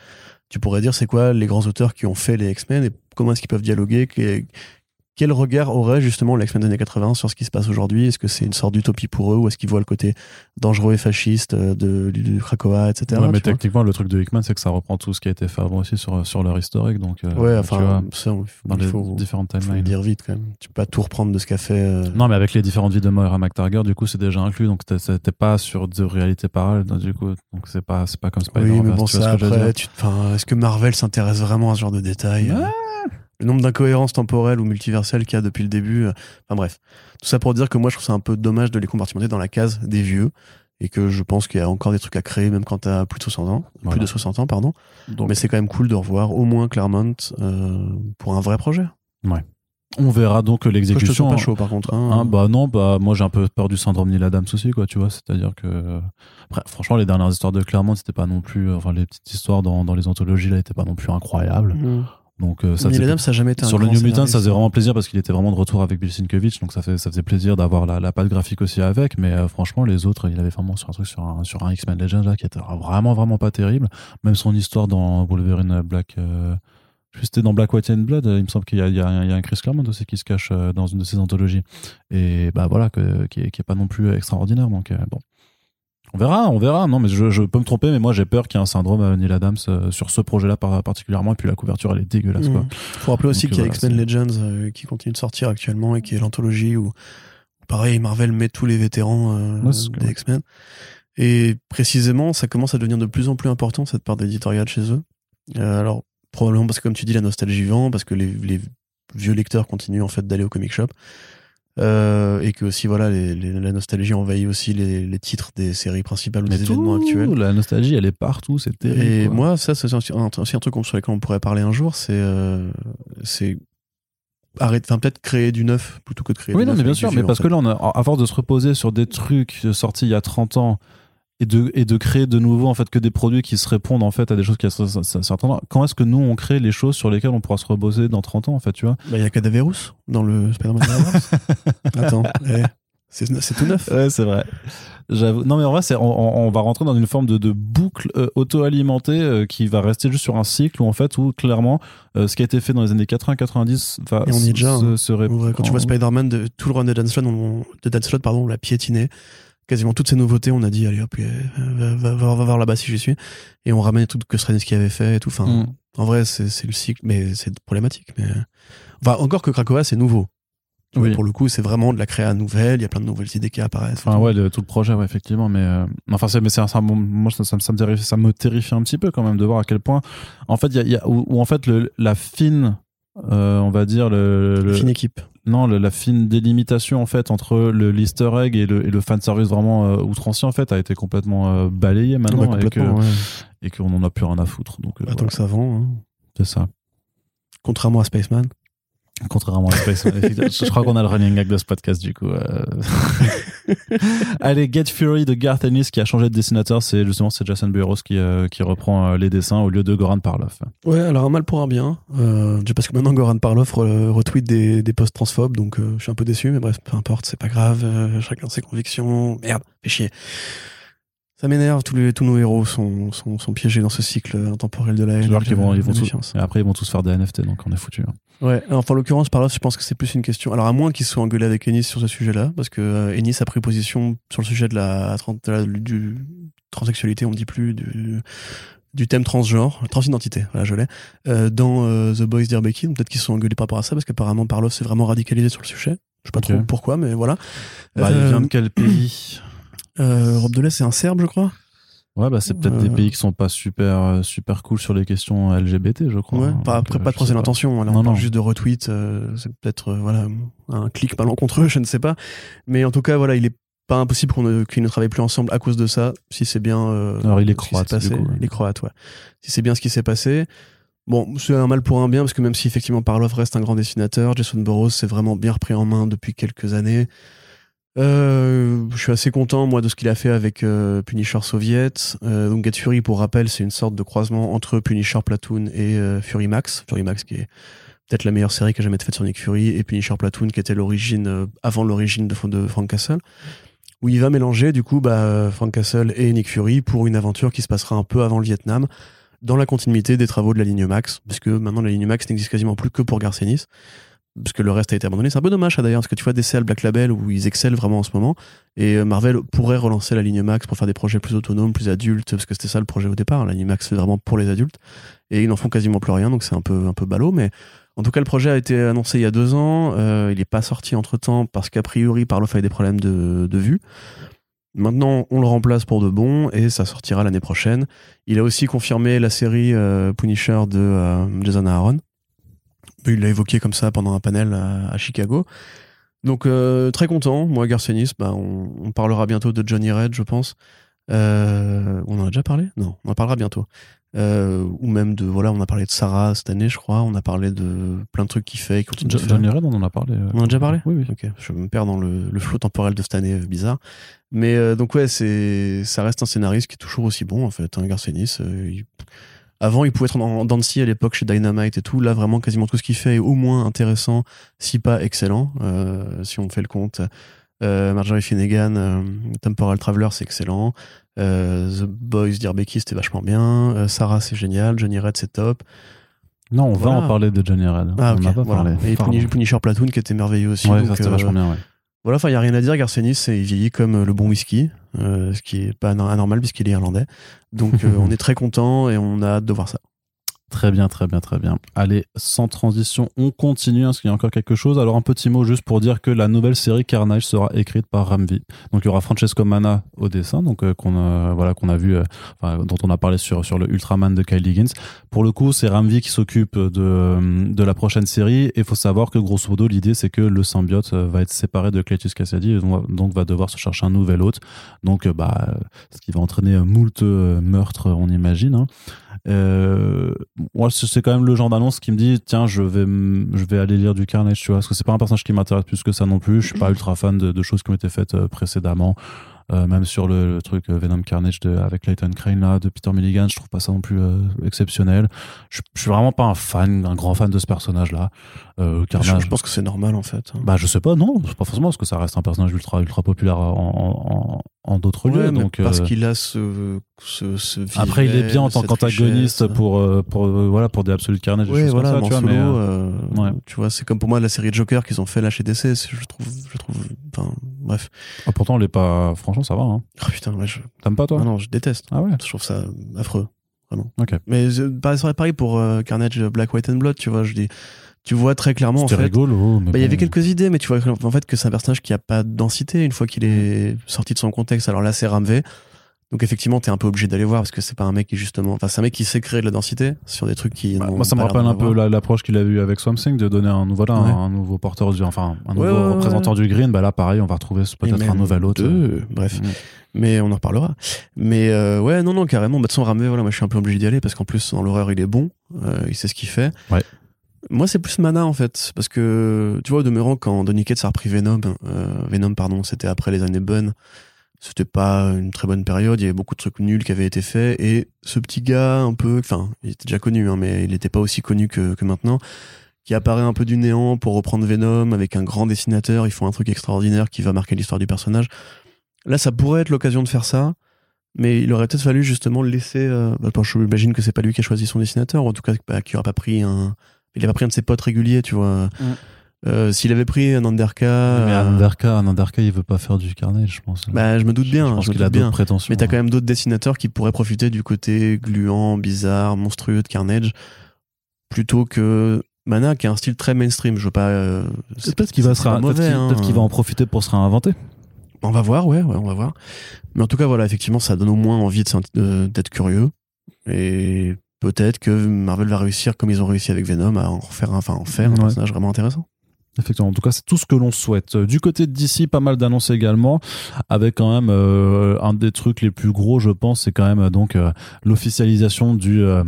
Tu pourrais dire, c'est quoi les grands auteurs qui ont fait les X-Men et comment est-ce qu'ils peuvent dialoguer quel regard aurait justement les X-Men des années 80 sur ce qui se passe aujourd'hui? Est-ce que c'est une sorte d'utopie pour eux ou est-ce qu'ils voient le côté dangereux et fasciste euh, de, du, Krakoa, etc. Ouais, mais techniquement, le truc de Hickman, c'est que ça reprend tout ce qui a été fait avant aussi sur, sur leur historique. Donc, euh, Ouais, tu enfin, vois, ça, il faut, dans il les faut- différentes faut le timelines. dire vite quand même. Tu peux pas tout reprendre de ce qu'a fait. euh, Non, mais avec les différentes vies de Moira McTaggart, du coup, c'est déjà inclus. Donc, t'es- pas sur de réalité parallèle. donc, Du coup, donc c'est pas, pas comme Oui, Spider-Man. mais bon, ça après, dire tu- enfin, est-ce que Marvel s'intéresse vraiment à ce genre de détails Ouais. euh, Le nombre d'incohérences temporelles ou multiverselles qu'il y a depuis le début. euh, Enfin bref. Tout ça pour dire que moi, je trouve ça un peu dommage de les compartimenter dans la case des vieux. Et que je pense qu'il y a encore des trucs à créer, même quand t'as plus de 60 ans. Plus de 60 ans, pardon. Donc, Mais c'est quand même cool de revoir au moins Claremont euh, pour un vrai projet. on verra donc l'exécution. pas chaud, par contre. hein. Hein, bah non, bah moi j'ai un peu peur du syndrome Neil Adams aussi, quoi, tu vois. C'est-à-dire que, après, franchement, les dernières histoires de Claremont, c'était pas non plus, euh, enfin les petites histoires dans, dans les anthologies là, étaient pas non plus incroyables. Mmh. Donc euh, ça Neil faisait- Adams, ça a jamais été un sur le New Mutant, ça faisait vraiment plaisir parce qu'il était vraiment de retour avec Bill Sienkiewicz, donc ça, fait, ça faisait plaisir d'avoir la, la patte graphique aussi avec. Mais euh, franchement, les autres, il avait vraiment sur un truc sur un, sur un X-Men Legends là qui était vraiment vraiment pas terrible. Même son histoire dans Wolverine Black. Euh, c'était dans Black White and Blood, il me semble qu'il y, y y a un Chris Claremont aussi qui se cache euh, dans une de ses anthologies. Et bah voilà, que, qui, est, qui est pas non plus extraordinaire. Donc bon. On verra, on verra. Non, mais je, je peux me tromper, mais moi j'ai peur qu'il y ait un syndrome euh, Neil Adams euh, sur ce projet-là par- particulièrement. Et puis la couverture, elle est dégueulasse. Quoi. Mmh. Faut rappeler aussi qu'il y a voilà, X-Men Legends euh, qui continue de sortir actuellement et qui est l'anthologie où, pareil, Marvel met tous les vétérans euh, Ouais, des X-Men. Et précisément, ça commence à devenir de plus en plus important, cette part d'éditorial chez eux. Euh, alors, probablement parce que, comme tu dis, la nostalgie vend, parce que les, les vieux lecteurs continuent en fait d'aller au comic shop. Euh, et que aussi voilà les, les- la nostalgie envahit aussi les, les titres des séries principales ou Mais des événements tout, actuels. La nostalgie, elle est partout, c'est terrible. Et quoi. moi, ça, c'est aussi un, truc sur lequel on pourrait parler un jour, c'est euh, c'est arrête, enfin peut-être créer du neuf plutôt que de créer. Oui, du non, neuf mais bien sûr, mais parce fait. que là, on a, à force de se reposer sur des trucs sortis il y a 30 ans et de, et de créer de nouveau, en fait, que des produits qui se répondent, en fait, à des choses qui ont certains ans, quand est-ce que nous, on crée les choses sur lesquelles on pourra se reposer dans 30 ans, en fait, tu vois? Bah, il y a Cadaverous dans le Spider-Man. Attends, eh, c'est tout neuf. Ouais, c'est vrai. Non, mais en vrai, on, on- va rentrer dans une forme de, de boucle euh, auto-alimentée euh, qui va rester juste sur un cycle où, en fait, où clairement, euh, ce qui a été fait dans les années 80-90 va Et on y est déjà, se, hein. se Ouais, quand tu vois Spider-Man, de, tout le run de Dan Slott, on, de Dan Slott, pardon, on l'a piétiné. Quasiment toutes ces nouveautés, on a dit, allez hop, euh, va, va, va, va voir là-bas si j'y suis. Et on ramène tout que Straczynski avait fait et tout. Enfin, Mm. en vrai, c'est le cycle, mais c'est problématique. Mais... Enfin, encore que Krakoa, c'est nouveau. Oui. Pour le coup, c'est vraiment de la créa nouvelle, il y a plein de nouvelles idées qui apparaissent. Enfin ouais, le- tout le projet, ouais, effectivement, mais euh, enfin c'est, mais c'est, un- bon- moi ça, ça, me- ça me terrifie, ça me terrifie un petit peu quand même de voir à quel point, en fait, il y a, il y a où, où, en fait le, la fine, euh, on va dire le, le- Fine équipe. non le- la fine délimitation en fait entre le l'Easter egg et le, et le fan service vraiment euh, outrancier en fait a été complètement euh, balayé maintenant Bah, et ouais. et qu'on en a plus rien à foutre. Donc euh, Attends voilà, que ça vend. hein. c'est ça. Contrairement à Spaceman. Contrairement à Space je crois qu'on a le running gag de ce podcast du coup. euh. Allez, Get Fury de Garth Ennis qui a changé de dessinateur, c'est justement c'est Jason Burrows qui, euh, qui reprend euh, les dessins au lieu de Goran Parloff. Ouais, alors un mal pour un bien. Parce que maintenant Goran Parlov re- retweet des, des posts transphobes, donc je suis un peu déçu, mais bref, peu importe, c'est pas grave. chacun ses convictions. Merde, fais chier. Ça m'énerve, tous, les, tous nos héros sont, sont, sont piégés dans ce cycle intemporel de la haine. Qu'ils vont, ils vont tous, et après ils vont tous faire des NFT, donc on est foutu. hein. Ouais, enfin, en l'occurrence, Parlov, je pense que c'est plus une question. Alors, à moins qu'ils soient engueulés avec Ennis sur ce sujet-là, parce que euh, Ennis a pris position sur le sujet de la, tran- de la- du transsexualité, on ne dit plus, du, du thème transgenre, transidentité, voilà, je l'ai, euh, dans euh, The Boys. Donc, Peut-être qu'ils sont engueulés par rapport à ça, parce qu'apparemment, Parlov s'est vraiment radicalisé sur le sujet. Je sais pas trop pourquoi, mais voilà. Bah, Euh, il vient de quel pays? Euh, Europe de l'Est, c'est un Serbe, je crois. Ouais, bah c'est peut-être des Euh. pays qui sont pas super euh, super cool sur les questions LGBT, je crois. Ouais, hein. pas, après, euh, pas sais pas. l'intention. Là, Non, on parle non. juste de retweet. euh, c'est peut-être euh, voilà un clic malencontreux, je ne sais pas. Mais en tout cas, voilà, il est pas impossible qu'on ne, qu'ils ne travaillent plus ensemble à cause de ça. Si c'est bien. euh, Alors, il est ce qui croate, s'est passé. du coup, ouais. Il est croate, ouais. Si c'est bien ce qui s'est passé. Bon, c'est un mal pour un bien, parce que même si effectivement Parlov reste un grand dessinateur, Jason Burrows s'est vraiment bien repris en main depuis quelques années. Euh, je suis assez content, moi, de ce qu'il a fait avec euh, Punisher Soviet. Euh, donc, Get Fury, pour rappel, c'est une sorte de croisement entre Punisher Platoon et euh, Fury Max. Fury Max, qui est peut-être la meilleure série qui a jamais été faite sur Nick Fury, et Punisher Platoon, qui était l'origine, euh, avant l'origine de, de Frank Castle. Où il va mélanger, du coup, bah, Frank Castle et Nick Fury pour une aventure qui se passera un peu avant le Vietnam, dans la continuité des travaux de la ligne Max, puisque maintenant la ligne Max n'existe quasiment plus que pour Garcenis parce que le reste a été abandonné. C'est un peu dommage, d'ailleurs, parce que tu vois DCL Black Label où ils excellent vraiment en ce moment, et euh, Marvel pourrait relancer la ligne Max pour faire des projets plus autonomes, plus adultes, parce que c'était ça le projet au départ. La ligne Max c'est vraiment pour les adultes, et ils n'en font quasiment plus rien, donc c'est un peu un peu ballot, mais en tout cas le projet a été annoncé il y a deux ans. euh, il n'est pas sorti entre temps parce qu'a priori Parloff avait des problèmes de, de vue. Maintenant, on le remplace pour de bon et ça sortira l'année prochaine. Il a aussi confirmé la série euh, Punisher de Jason Aaron. Il l'a évoqué comme ça pendant un panel à, à Chicago. Donc euh, très content. Moi, Garcenis, bah, on, on parlera bientôt de Johnny Red, je pense. Euh, on en a déjà parlé? Non, on en parlera bientôt. Euh, ou même de voilà, on a parlé de Sarah cette année, je crois. On a parlé de plein de trucs qu'il fait. faire. Johnny Red, on en a parlé. On en a déjà parlé? Oui, oui. Ok, je me perds dans le, le flot temporel de cette année bizarre. Mais donc ouais, c'est ça reste un scénariste qui est toujours aussi bon en fait. Hein, il- Avant, il pouvait être en, Dancy à l'époque chez Dynamite et tout. Là, vraiment, quasiment tout ce qu'il fait est au moins intéressant, si pas excellent, euh, si on fait le compte. Euh, Marjorie Finnegan, euh, Temporal Traveler, c'est excellent. Euh, The Boys Dear Becky, c'était vachement bien. Sarah, c'est génial. Johnny Red, c'est top. Non, on va en parler de Johnny Red. Ah, on ok, n'a pas voilà. parlé. Et Punisher Platoon, qui était merveilleux aussi. Ouais, donc, ça c'était vachement bien, ouais. Voilà, enfin, il n'y a rien à dire. Garcenis, c'est- il vieillit comme euh, le bon whisky, euh, ce qui est pas anormal puisqu'il est irlandais. Donc, euh, on est très content et on a hâte de voir ça. Très bien, très bien, très bien. Allez, sans transition, on continue. Est-ce qu'il y a encore quelque chose Alors, un petit mot juste pour dire que la nouvelle série Carnage sera écrite par Ramvi. Donc, il y aura Francesco Mana au dessin, donc euh, qu'on a, voilà, qu'on a vu, euh, dont on a parlé sur sur le Ultraman de Kyle Higgins. Pour le coup, c'est Ramvi qui s'occupe de de la prochaine série. Et il faut savoir que grosso modo, l'idée c'est que le symbiote euh, va être séparé de Cletus Cassidy, donc, va devoir se chercher un nouvel hôte. Donc, euh, bah, ce qui va entraîner moult euh, meurtres, on imagine. Hein. Euh, moi, c'est quand même le genre d'annonce qui me dit tiens, je vais, je vais aller lire du Carnage, tu vois, parce que c'est pas un personnage qui m'intéresse plus que ça non plus. Je suis pas ultra fan de, de choses qui ont été faites euh, précédemment. Euh, même sur le, le truc euh, Venom Carnage de, avec Leighton Crane là, de Peter Milligan, je trouve pas ça non plus euh, exceptionnel. Je, je suis vraiment pas un fan, un grand fan de ce personnage là. Euh, Je, Carnage. je pense que c'est normal en fait. Bah je sais pas, non, pas forcément parce que ça reste un personnage ultra ultra populaire en, en, en d'autres Ouais, lieux. Donc parce euh, qu'il a ce, ce, ce après il est bien en tant qu'antagoniste pour euh, pour euh, voilà pour des Absolute Carnage. Ouais, voilà, ça, tu vois, mais, euh, ouais. tu vois, c'est comme pour moi la série Joker qu'ils ont fait là chez DC, je trouve, je trouve, enfin, bref. ah, pourtant elle est pas, franchement ça va. Hein. Oh putain, ouais, je, T'aimes pas toi? Ah non, je déteste. Ah ouais? Je trouve ça affreux, vraiment. Ok. Mais euh, pareil, c'est pareil pour Carnage Black, White and Blood, tu vois, je dis, tu vois très clairement en fait. rigolo. Bah, il y avait quelques idées, mais tu vois en fait que c'est un personnage qui a pas de densité une fois qu'il est sorti de son contexte. Alors là, c'est Ramvé. Donc effectivement, t'es un peu obligé d'aller voir parce que c'est pas un mec qui justement, enfin c'est un mec qui sait créer de la densité sur des trucs qui. Bah, moi, ça me rappelle un peu l'approche qu'il a eu avec Swamp Thing de donner un, voilà, Ouais. un, nouveau porteur, du, enfin, un nouveau Ouais, ouais, ouais, représentant du green. Bah là, pareil, on va retrouver Et peut-être un nouvel hôte. deux, bref. Mm. Mais on en reparlera. Mais euh, ouais, non, non, carrément. Bah, de façon, Ramvé, voilà, moi je suis un peu obligé d'y aller parce qu'en plus, dans l'horreur, il est bon. Euh, il sait ce qu'il fait. Ouais. Moi, c'est plus Mana en fait. Parce que, tu vois, au demeurant, quand Donny Cates a repris Venom, euh, Venom, pardon, c'était après les années bonnes. C'était pas une très bonne période. Il y avait beaucoup de trucs nuls qui avaient été faits. Et ce petit gars, un peu, enfin, il était déjà connu, hein, mais il n'était pas aussi connu que, que maintenant qui apparaît un peu du néant pour reprendre Venom avec un grand dessinateur. Ils font un truc extraordinaire qui va marquer l'histoire du personnage. Là, ça pourrait être l'occasion de faire ça, mais il aurait peut-être fallu justement laisser. Euh, bah, je m'imagine que c'est pas lui qui a choisi son dessinateur, ou en tout cas bah, qu'il aurait pas pris un. Il a pas pris un de ses potes réguliers, tu vois. Euh, S'il avait pris un Underka. Mais euh, un Underka, un Underka, il veut pas faire du Carnage, je pense. bah, je me doute bien. je pense je me qu'il a doute bien. d'autres prétentions. Mais t'as quand même d'autres dessinateurs qui pourraient profiter du côté gluant, bizarre, monstrueux de Carnage, plutôt que Mana qui a un style très mainstream. Je veux pas. euh, c'est- Peut-être qu'il va, se mauvais, qu'il- hein. va en profiter pour se réinventer. On va voir, ouais, ouais, on va voir. Mais en tout cas, voilà, effectivement, ça donne au moins envie de s'int- de- d'être curieux. Et peut-être que Marvel va réussir, comme ils ont réussi avec Venom, à en faire un, enfin, en faire un Ouais. personnage vraiment intéressant. Effectivement, en tout cas, c'est tout ce que l'on souhaite. Euh, Du côté de DC, pas mal d'annonces également, avec quand même euh, un des trucs les plus gros, je pense, c'est quand même euh, donc euh, l'officialisation du euh,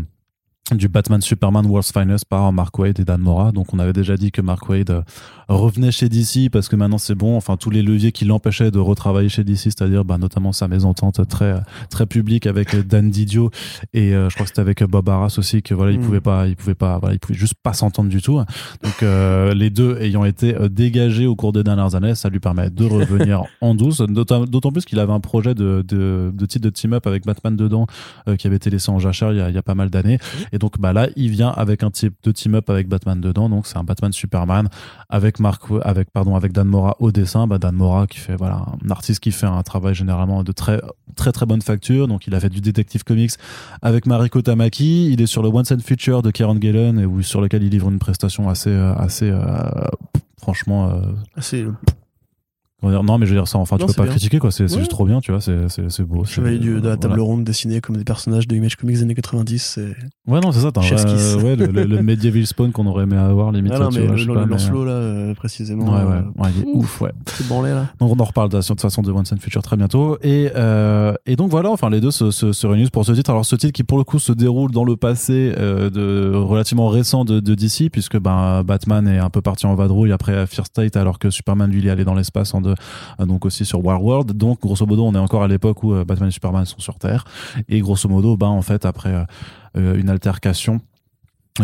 du Batman Superman World's Finest par Mark Wade et Dan Mora. Donc on avait déjà dit que Mark Wade euh, revenait chez DC parce que maintenant c'est bon. Enfin tous les leviers qui l'empêchaient de retravailler chez DC, c'est-à-dire bah, notamment sa mésentente très très publique avec euh, Dan Didio et euh, je crois que c'était avec Bob Arras aussi que voilà il Mm. pouvait pas il pouvait pas voilà il pouvait juste pas s'entendre du tout. Donc euh, les deux ayant été dégagés au cours des dernières années, ça lui permet de revenir en douce. D'autant d'autant plus qu'il avait un projet de, de, de titre de team-up avec Batman dedans euh, qui avait été laissé en jachère il y a, il y a pas mal d'années. Et donc bah là, il vient avec un type de team-up avec Batman dedans. Donc c'est un Batman Superman avec avec pardon, avec Dan Mora au dessin. Bah, Dan Mora qui fait voilà un artiste qui fait un travail généralement de très très très bonne facture. Donc il a fait du Detective Comics avec Mariko Tamaki. Il est sur le Once and Future de Kieran Gillen et où, sur lequel il livre une prestation assez euh, assez euh, franchement euh, dire, non mais je veux dire ça enfin tu Non, peux c'est pas bien. critiquer quoi c'est Ouais. juste trop bien tu vois c'est c'est c'est beau Chevalier du- de la table voilà. ronde dessinée comme des personnages de Image Comics des années 90. C'est ouais non c'est ça kiss. ouais le, le, le medieval spawn qu'on aurait aimé avoir limite Ah non, mais le, mais- Lancelot, là, euh, précisément. Ouais, ouais, euh, ouais, il est ouf, ouais. C'est branlé, là. Donc on en reparle de, de toute façon de Once and Future très bientôt. Et, euh, et donc voilà, enfin les deux se, se, se réunissent pour ce titre. Alors ce titre qui pour le coup se déroule dans le passé euh, de relativement récent de, de DC, puisque ben, Batman est un peu parti en vadrouille après Fear State, alors que Superman lui il est allé dans l'espace en euh, donc aussi sur War World. Donc grosso modo on est encore à l'époque où euh, Batman et Superman sont sur Terre. Et grosso modo, ben en fait après euh, une altercation.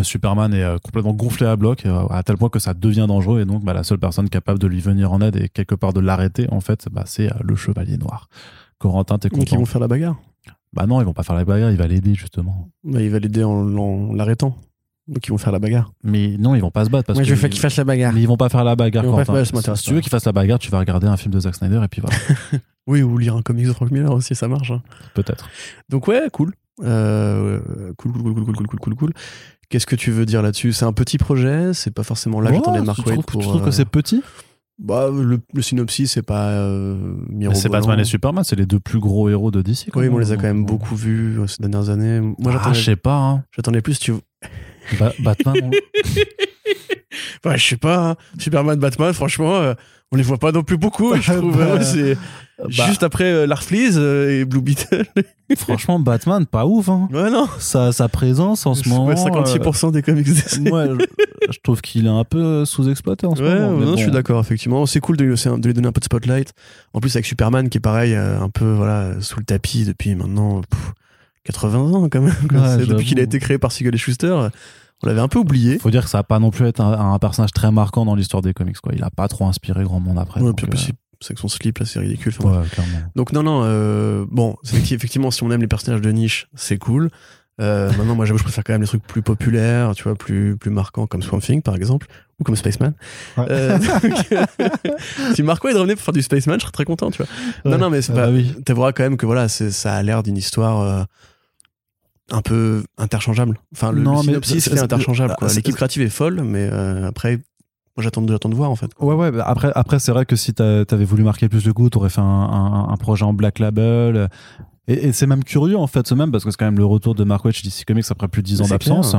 Superman est complètement gonflé à bloc à tel point que ça devient dangereux et donc bah, la seule personne capable de lui venir en aide et quelque part de l'arrêter en fait bah, c'est le chevalier noir. Corentin t'es Donc ils content vont faire la bagarre? Bah non ils vont pas faire la bagarre il va l'aider justement. Bah, il va l'aider en, en l'arrêtant. Donc ils vont faire la bagarre. Mais non ils vont pas se battre parce Moi, que je veux qu'il fasse la bagarre. mais ils vont pas faire la bagarre Ils vont pas faire- ça si tu veux qu'ils fassent la bagarre tu vas regarder un film de Zack Snyder et puis voilà Oui, ou lire un comics de Frank Miller aussi, ça marche. hein. peut-être. Donc ouais, cool. Euh, cool, cool, cool, cool, cool, cool, cool, cool. Qu'est-ce que tu veux dire là-dessus? C'est un petit projet, c'est pas forcément là que j'attendais tu Mark trouves, Waid tu pour. trouves que euh, c'est petit? Bah, le, le synopsis, c'est pas euh, Mais C'est. Batman et Superman, c'est les deux plus gros héros de DC. Oui, mais on les a quand même beaucoup beaucoup vus euh, ces dernières années. Moi, Ah, je sais pas. hein. j'attendais plus, tu Ba- Batman, on- Ouais, je sais pas. hein. Superman, Batman, franchement, euh, on les voit pas non plus beaucoup, je trouve. Bah, hein. c'est bah, juste après euh, Larfleeze euh, et Blue Beetle. franchement, Batman, pas ouf. Hein. ouais, non. Sa, sa présence en ce moment. Ouais, 56% des comics DC. euh, je, je trouve qu'il est un peu sous-exploité en ce Ouais, moment. non, bon. je suis d'accord, effectivement. C'est cool de, lui- de lui donner un peu de spotlight. En plus, avec Superman, qui est pareil, euh, un peu voilà, sous le tapis depuis maintenant pff, 80 ans, quand même. Ouais, depuis qu'il a été créé par Siegel et Schuster, on l'avait un peu oublié. Faut dire que ça va pas non plus être un, un personnage très marquant dans l'histoire des comics. Quoi. Il a pas trop inspiré grand monde après. Ouais, puis euh, c'est- que son slip, là, c'est ridicule. Ouais, clairement. Donc non, non, euh, bon, effectivement, si on aime les personnages de niche, c'est cool. Euh, maintenant, moi, j'avoue, je préfère quand même les trucs plus populaires, tu vois, plus, plus marquants, comme Swamp Thing, par exemple, ou comme Spaceman. Ouais. Euh, donc, si Marco est revenait pour faire du Spaceman, je serais très content, tu vois. Non, non, mais c'est Ah pas. bah oui. T'avoueras quand même que voilà, ça a l'air d'une histoire euh, un peu interchangeable. Enfin, le, Non, le mais synopsis, c'est- il est interchangeable. L'équipe créative est folle, mais euh, après, moi, j'attends de voir, en fait. Ouais, ouais, bah après, après c'est vrai que si t'a- t'avais voulu marquer plus le coup, t'aurais fait un, un, un projet en Black Label. Et, et c'est même curieux, en fait, ce même, parce que c'est quand même le retour de Mark chez DC Comics après plus de 10 ans d'absence.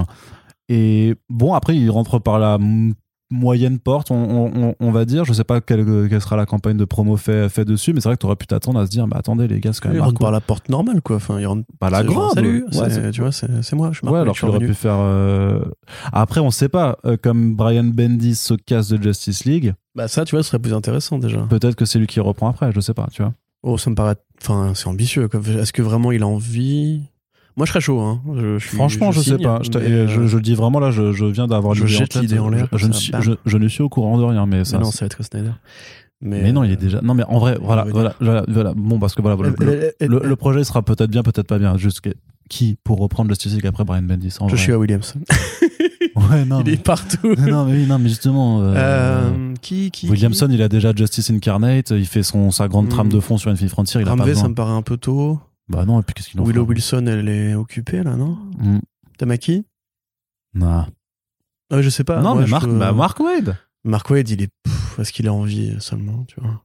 Et bon, après, il rentre par la moyenne porte, on, on- on- on va dire. Je sais pas quelle, quelle sera la campagne de promo fait, fait dessus, mais c'est vrai que t'aurais pu t'attendre à se dire, bah attendez, les gars, c'est quand Il même rentre Mark par la porte normale, quoi. Enfin, il rentre Pas la grande. Salut, Ouais, tu vois, c'est moi, je Ouais, alors revenu. pu faire. euh, Après, on sait pas. euh, comme Brian Bendis se casse de Justice League, Bah ça, tu vois, ce serait plus intéressant déjà. peut-être que c'est lui qui reprend après, je sais pas, tu vois. Oh, ça me paraît... Enfin, c'est ambitieux. Est-ce que vraiment il a envie Moi, je serais chaud, hein. Je, je Franchement, je, sais signe, pas. Je, je, euh, je le dis vraiment là, je, viens d'avoir l'idée en tête. en l'air, Je, ne suis, bam. je, je ne suis au courant de rien, mais mais ça. non, ça va être Snyder. Mais, mais non, il est euh, déjà. Non, mais en vrai, voilà, voilà, voilà, voilà. Bon, parce que voilà, euh, le- le- le projet sera peut-être bien, peut-être pas bien. Juste qui pour reprendre Justice League après Brian Bendis en Je vrai suis à Williams. Ouais, non. il mais, est partout. non, mais oui, non, mais justement. euh, Euh, qui, qui Williamson, il a déjà Justice Incarnate, il fait son, sa grande Hmm. trame de fond sur Infinite Frontier, il a pas besoin. ça me paraît un peu tôt. Bah non, et puis qu'est-ce qu'il en Willow Wilson, elle est occupée là, non Hmm. Tamaki Non, ah, Je sais pas. non moi, mais Mark, bah, Mark Wade. Mark Wade, il est. Est-ce qu'il a envie seulement, tu vois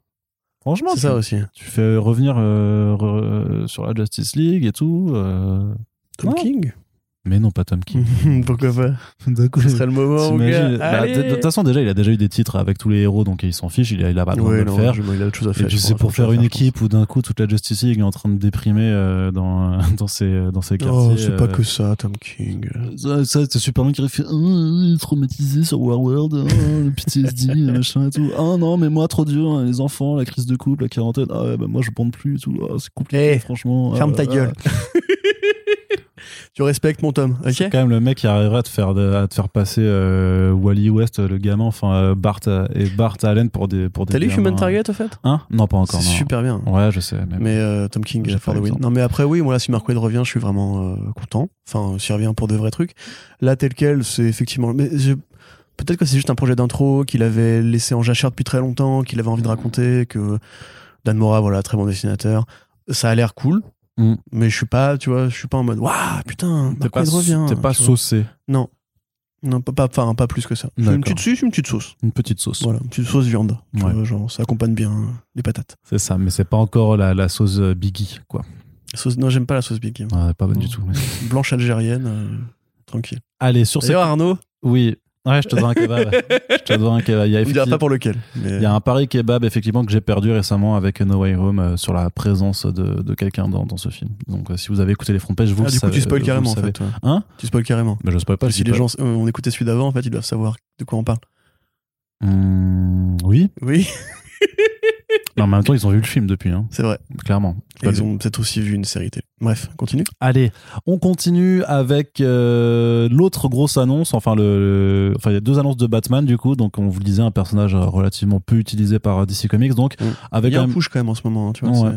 Franchement, C'est ça aussi. tu fais revenir euh, re- sur la Justice League et tout. euh, Tom. King Mais non, pas Tom King. Pourquoi pas D'accord. Ce serait le moment. gars. bah, de toute façon, déjà, il a déjà eu des titres avec tous les héros, donc il s'en fiche, il a, il a pas besoin Ouais, de non, le faire. il a autre chose à Et faire. puis je c'est pour faire une équipe où d'un coup toute la Justice League est en train de déprimer euh, dans, dans, ses, dans ses quartiers. Oh, c'est pas euh, que ça, Tom King. Ça, ça, c'est Superman qui fait oh, est traumatisé sur Warworld, oh, le PTSD, machin et tout. Ah non, mais moi trop dur, hein, les enfants, la crise de couple, la quarantaine. Ah ouais, bah moi je bande plus et tout. Ah, c'est compliqué, Eh, franchement. Ferme Ah, ta ah. gueule. tu respectes mon Tom, ok C'est quand même le mec qui arriverait à te faire, de- à te faire passer euh, Wally West, le gamin, enfin euh, Bart euh, et Bart Allen pour des pour des. T'as lu. Human Target, au fait Hein? Non, pas encore. C'est super bien. Ouais, je sais. Mais, Mais euh, Tom King, J'ai the win. Non, mais après, oui, voilà, si Mark Wade revient, je suis vraiment euh, content. Enfin, s'il revient pour de vrais trucs. Là, tel quel, c'est effectivement. Mais je- peut-être que c'est juste un projet d'intro qu'il avait laissé en jachère depuis très longtemps, qu'il avait envie de raconter, que Dan Mora, voilà, très bon dessinateur. Ça a l'air cool. Mm. Mais je suis pas, tu vois, je suis pas en mode, waouh, putain, t'es pas, revient. t'es pas saucé. Non. Non, pas, pas, enfin, pas plus que ça. Une petite, c'est une petite sauce. Une petite sauce. Voilà, une petite sauce viande. Tu Ouais. vois, genre, ça accompagne bien les patates. C'est ça, mais c'est pas encore la, la sauce euh, Biggie, quoi. Sauce, non, j'aime pas la sauce Big. Game. Ouais, pas bonne Non. du tout. mais- Blanche algérienne, euh, tranquille. Allez, sur ces. Arnaud, Oui. Ouais, je te dois un kebab. je te dois un kebab. Il y a, on dira effectivement- pas pour lequel. mais- il y a un pari kebab, effectivement, que j'ai perdu récemment avec No Way Home euh, sur la présence de, de quelqu'un dans, dans ce film. Donc, euh, si vous avez écouté les fronts vous Ah, le du coup, savez- tu spoil carrément, en fait. Hein Tu spoil carrément. Mais je spoil pas. Si les gens euh, ont écouté celui d'avant, en fait, ils doivent savoir de quoi on parle. Hum, oui. Oui, Mais en même temps, ils ont vu le film depuis, hein, c'est vrai. clairement. Et ils ont peut-être aussi vu une série télé. Bref, continue. Allez, on continue avec euh, l'autre grosse annonce. Enfin, le, le- enfin, il y a deux annonces de Batman du coup. Donc, on vous le disait, un personnage euh, relativement peu utilisé par euh, DC Comics. Donc, Mm. avec Il y a un push quand même en ce moment. hein, tu vois, Ouais.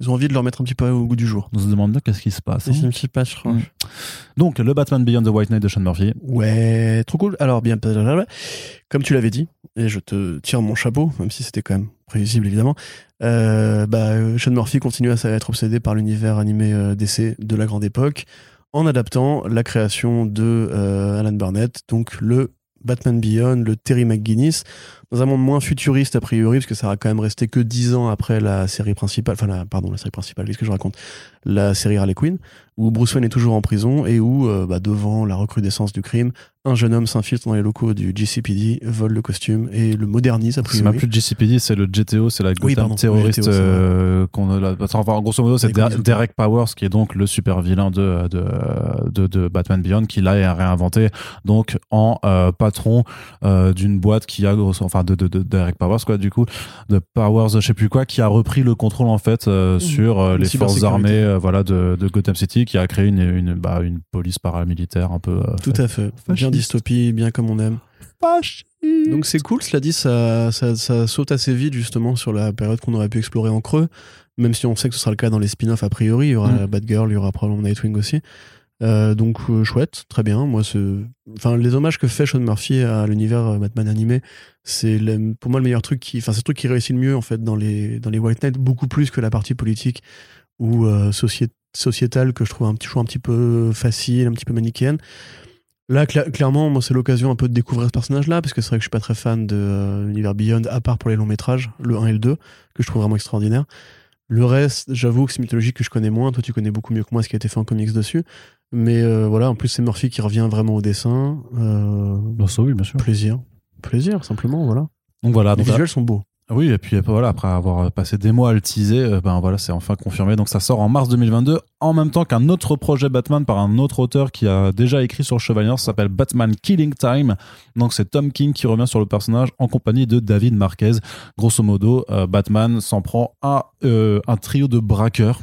Ils ont envie de le remettre un petit peu au goût du jour. on se demande bien qu'est-ce qui se passe. hein. C'est un petit pas, je crois. Mm. Donc, le Batman Beyond the White Knight de Sean Murphy. Ouais, trop cool. Alors, bien, comme tu l'avais dit, et je te tire mon chapeau, même si c'était quand même prévisible évidemment. Euh, bah, Sean Murphy continue à être obsédé par l'univers animé euh, DC de la grande époque en adaptant la création de euh, Alan Burnett, donc le Batman Beyond, le Terry McGuinness, dans un monde moins futuriste a priori, parce que ça a quand même resté que dix ans après la série principale, enfin la, pardon, la série principale, qu'est-ce que je raconte? La série Harley Quinn, où Bruce Wayne est toujours en prison et où, euh, bah, devant la recrudescence du crime, un jeune homme s'infiltre dans les locaux du GCPD, vole le costume et le modernise a C'est même priori. plus le GCPD, c'est le GTO, c'est la Oui, Gotham pardon, terroriste GTO, euh, qu'on a là. Enfin, grosso modo, c'est. Derek Powers qui est donc le super vilain de, de, de, de Batman Beyond qui là est réinventé donc en euh, patron euh, d'une boîte qui a grosso, enfin de, de, de Derek Powers quoi du coup de Powers je sais plus quoi qui a repris le contrôle en fait euh, Mmh. sur euh, les forces armées euh, voilà de, de Gotham City qui a créé une une bah, une police paramilitaire un peu Tout à fait. Bien dystopie, bien comme on aime. Donc c'est cool, cela dit, ça, ça, ça saute assez vite justement sur la période qu'on aurait pu explorer en creux, même si on sait que ce sera le cas dans les spin-offs a priori, il y aura Mm. Batgirl, il y aura probablement Nightwing aussi. Euh, donc euh, chouette, très bien. Moi, enfin, les hommages que fait Sean Murphy à l'univers euh, Batman animé, c'est pour moi le meilleur truc qui, enfin, c'est le truc qui réussit le mieux en fait dans les dans les White Knight, beaucoup plus que la partie politique ou euh, socié- sociétale que je trouve un petit toujours un petit peu facile, un petit peu manichéenne. Là, cla- clairement, moi, c'est l'occasion un peu de découvrir ce personnage-là, parce que c'est vrai que je suis pas très fan de l'univers Beyond, à part pour les longs métrages, le 1 et le 2, que je trouve vraiment extraordinaire. Le reste, j'avoue que c'est mythologie que je connais moins. Toi, tu connais beaucoup mieux que moi ce qui a été fait en comics dessus. Mais euh, voilà, en plus, c'est Murphy qui revient vraiment au dessin. Euh, Bah, ça, oui bien sûr plaisir. Plaisir, simplement, voilà. donc voilà Les donc, visuels sont beaux. Oui, et puis voilà, après avoir passé des mois à le teaser, euh, ben voilà, c'est enfin confirmé. Donc ça sort en mars 2022, en même temps qu'un autre projet Batman par un autre auteur qui a déjà écrit sur Chevalier, ça s'appelle Batman Killing Time. Donc c'est Tom King qui revient sur le personnage en compagnie de David Marquez. Grosso modo, euh, Batman s'en prend à euh, un trio de braqueurs.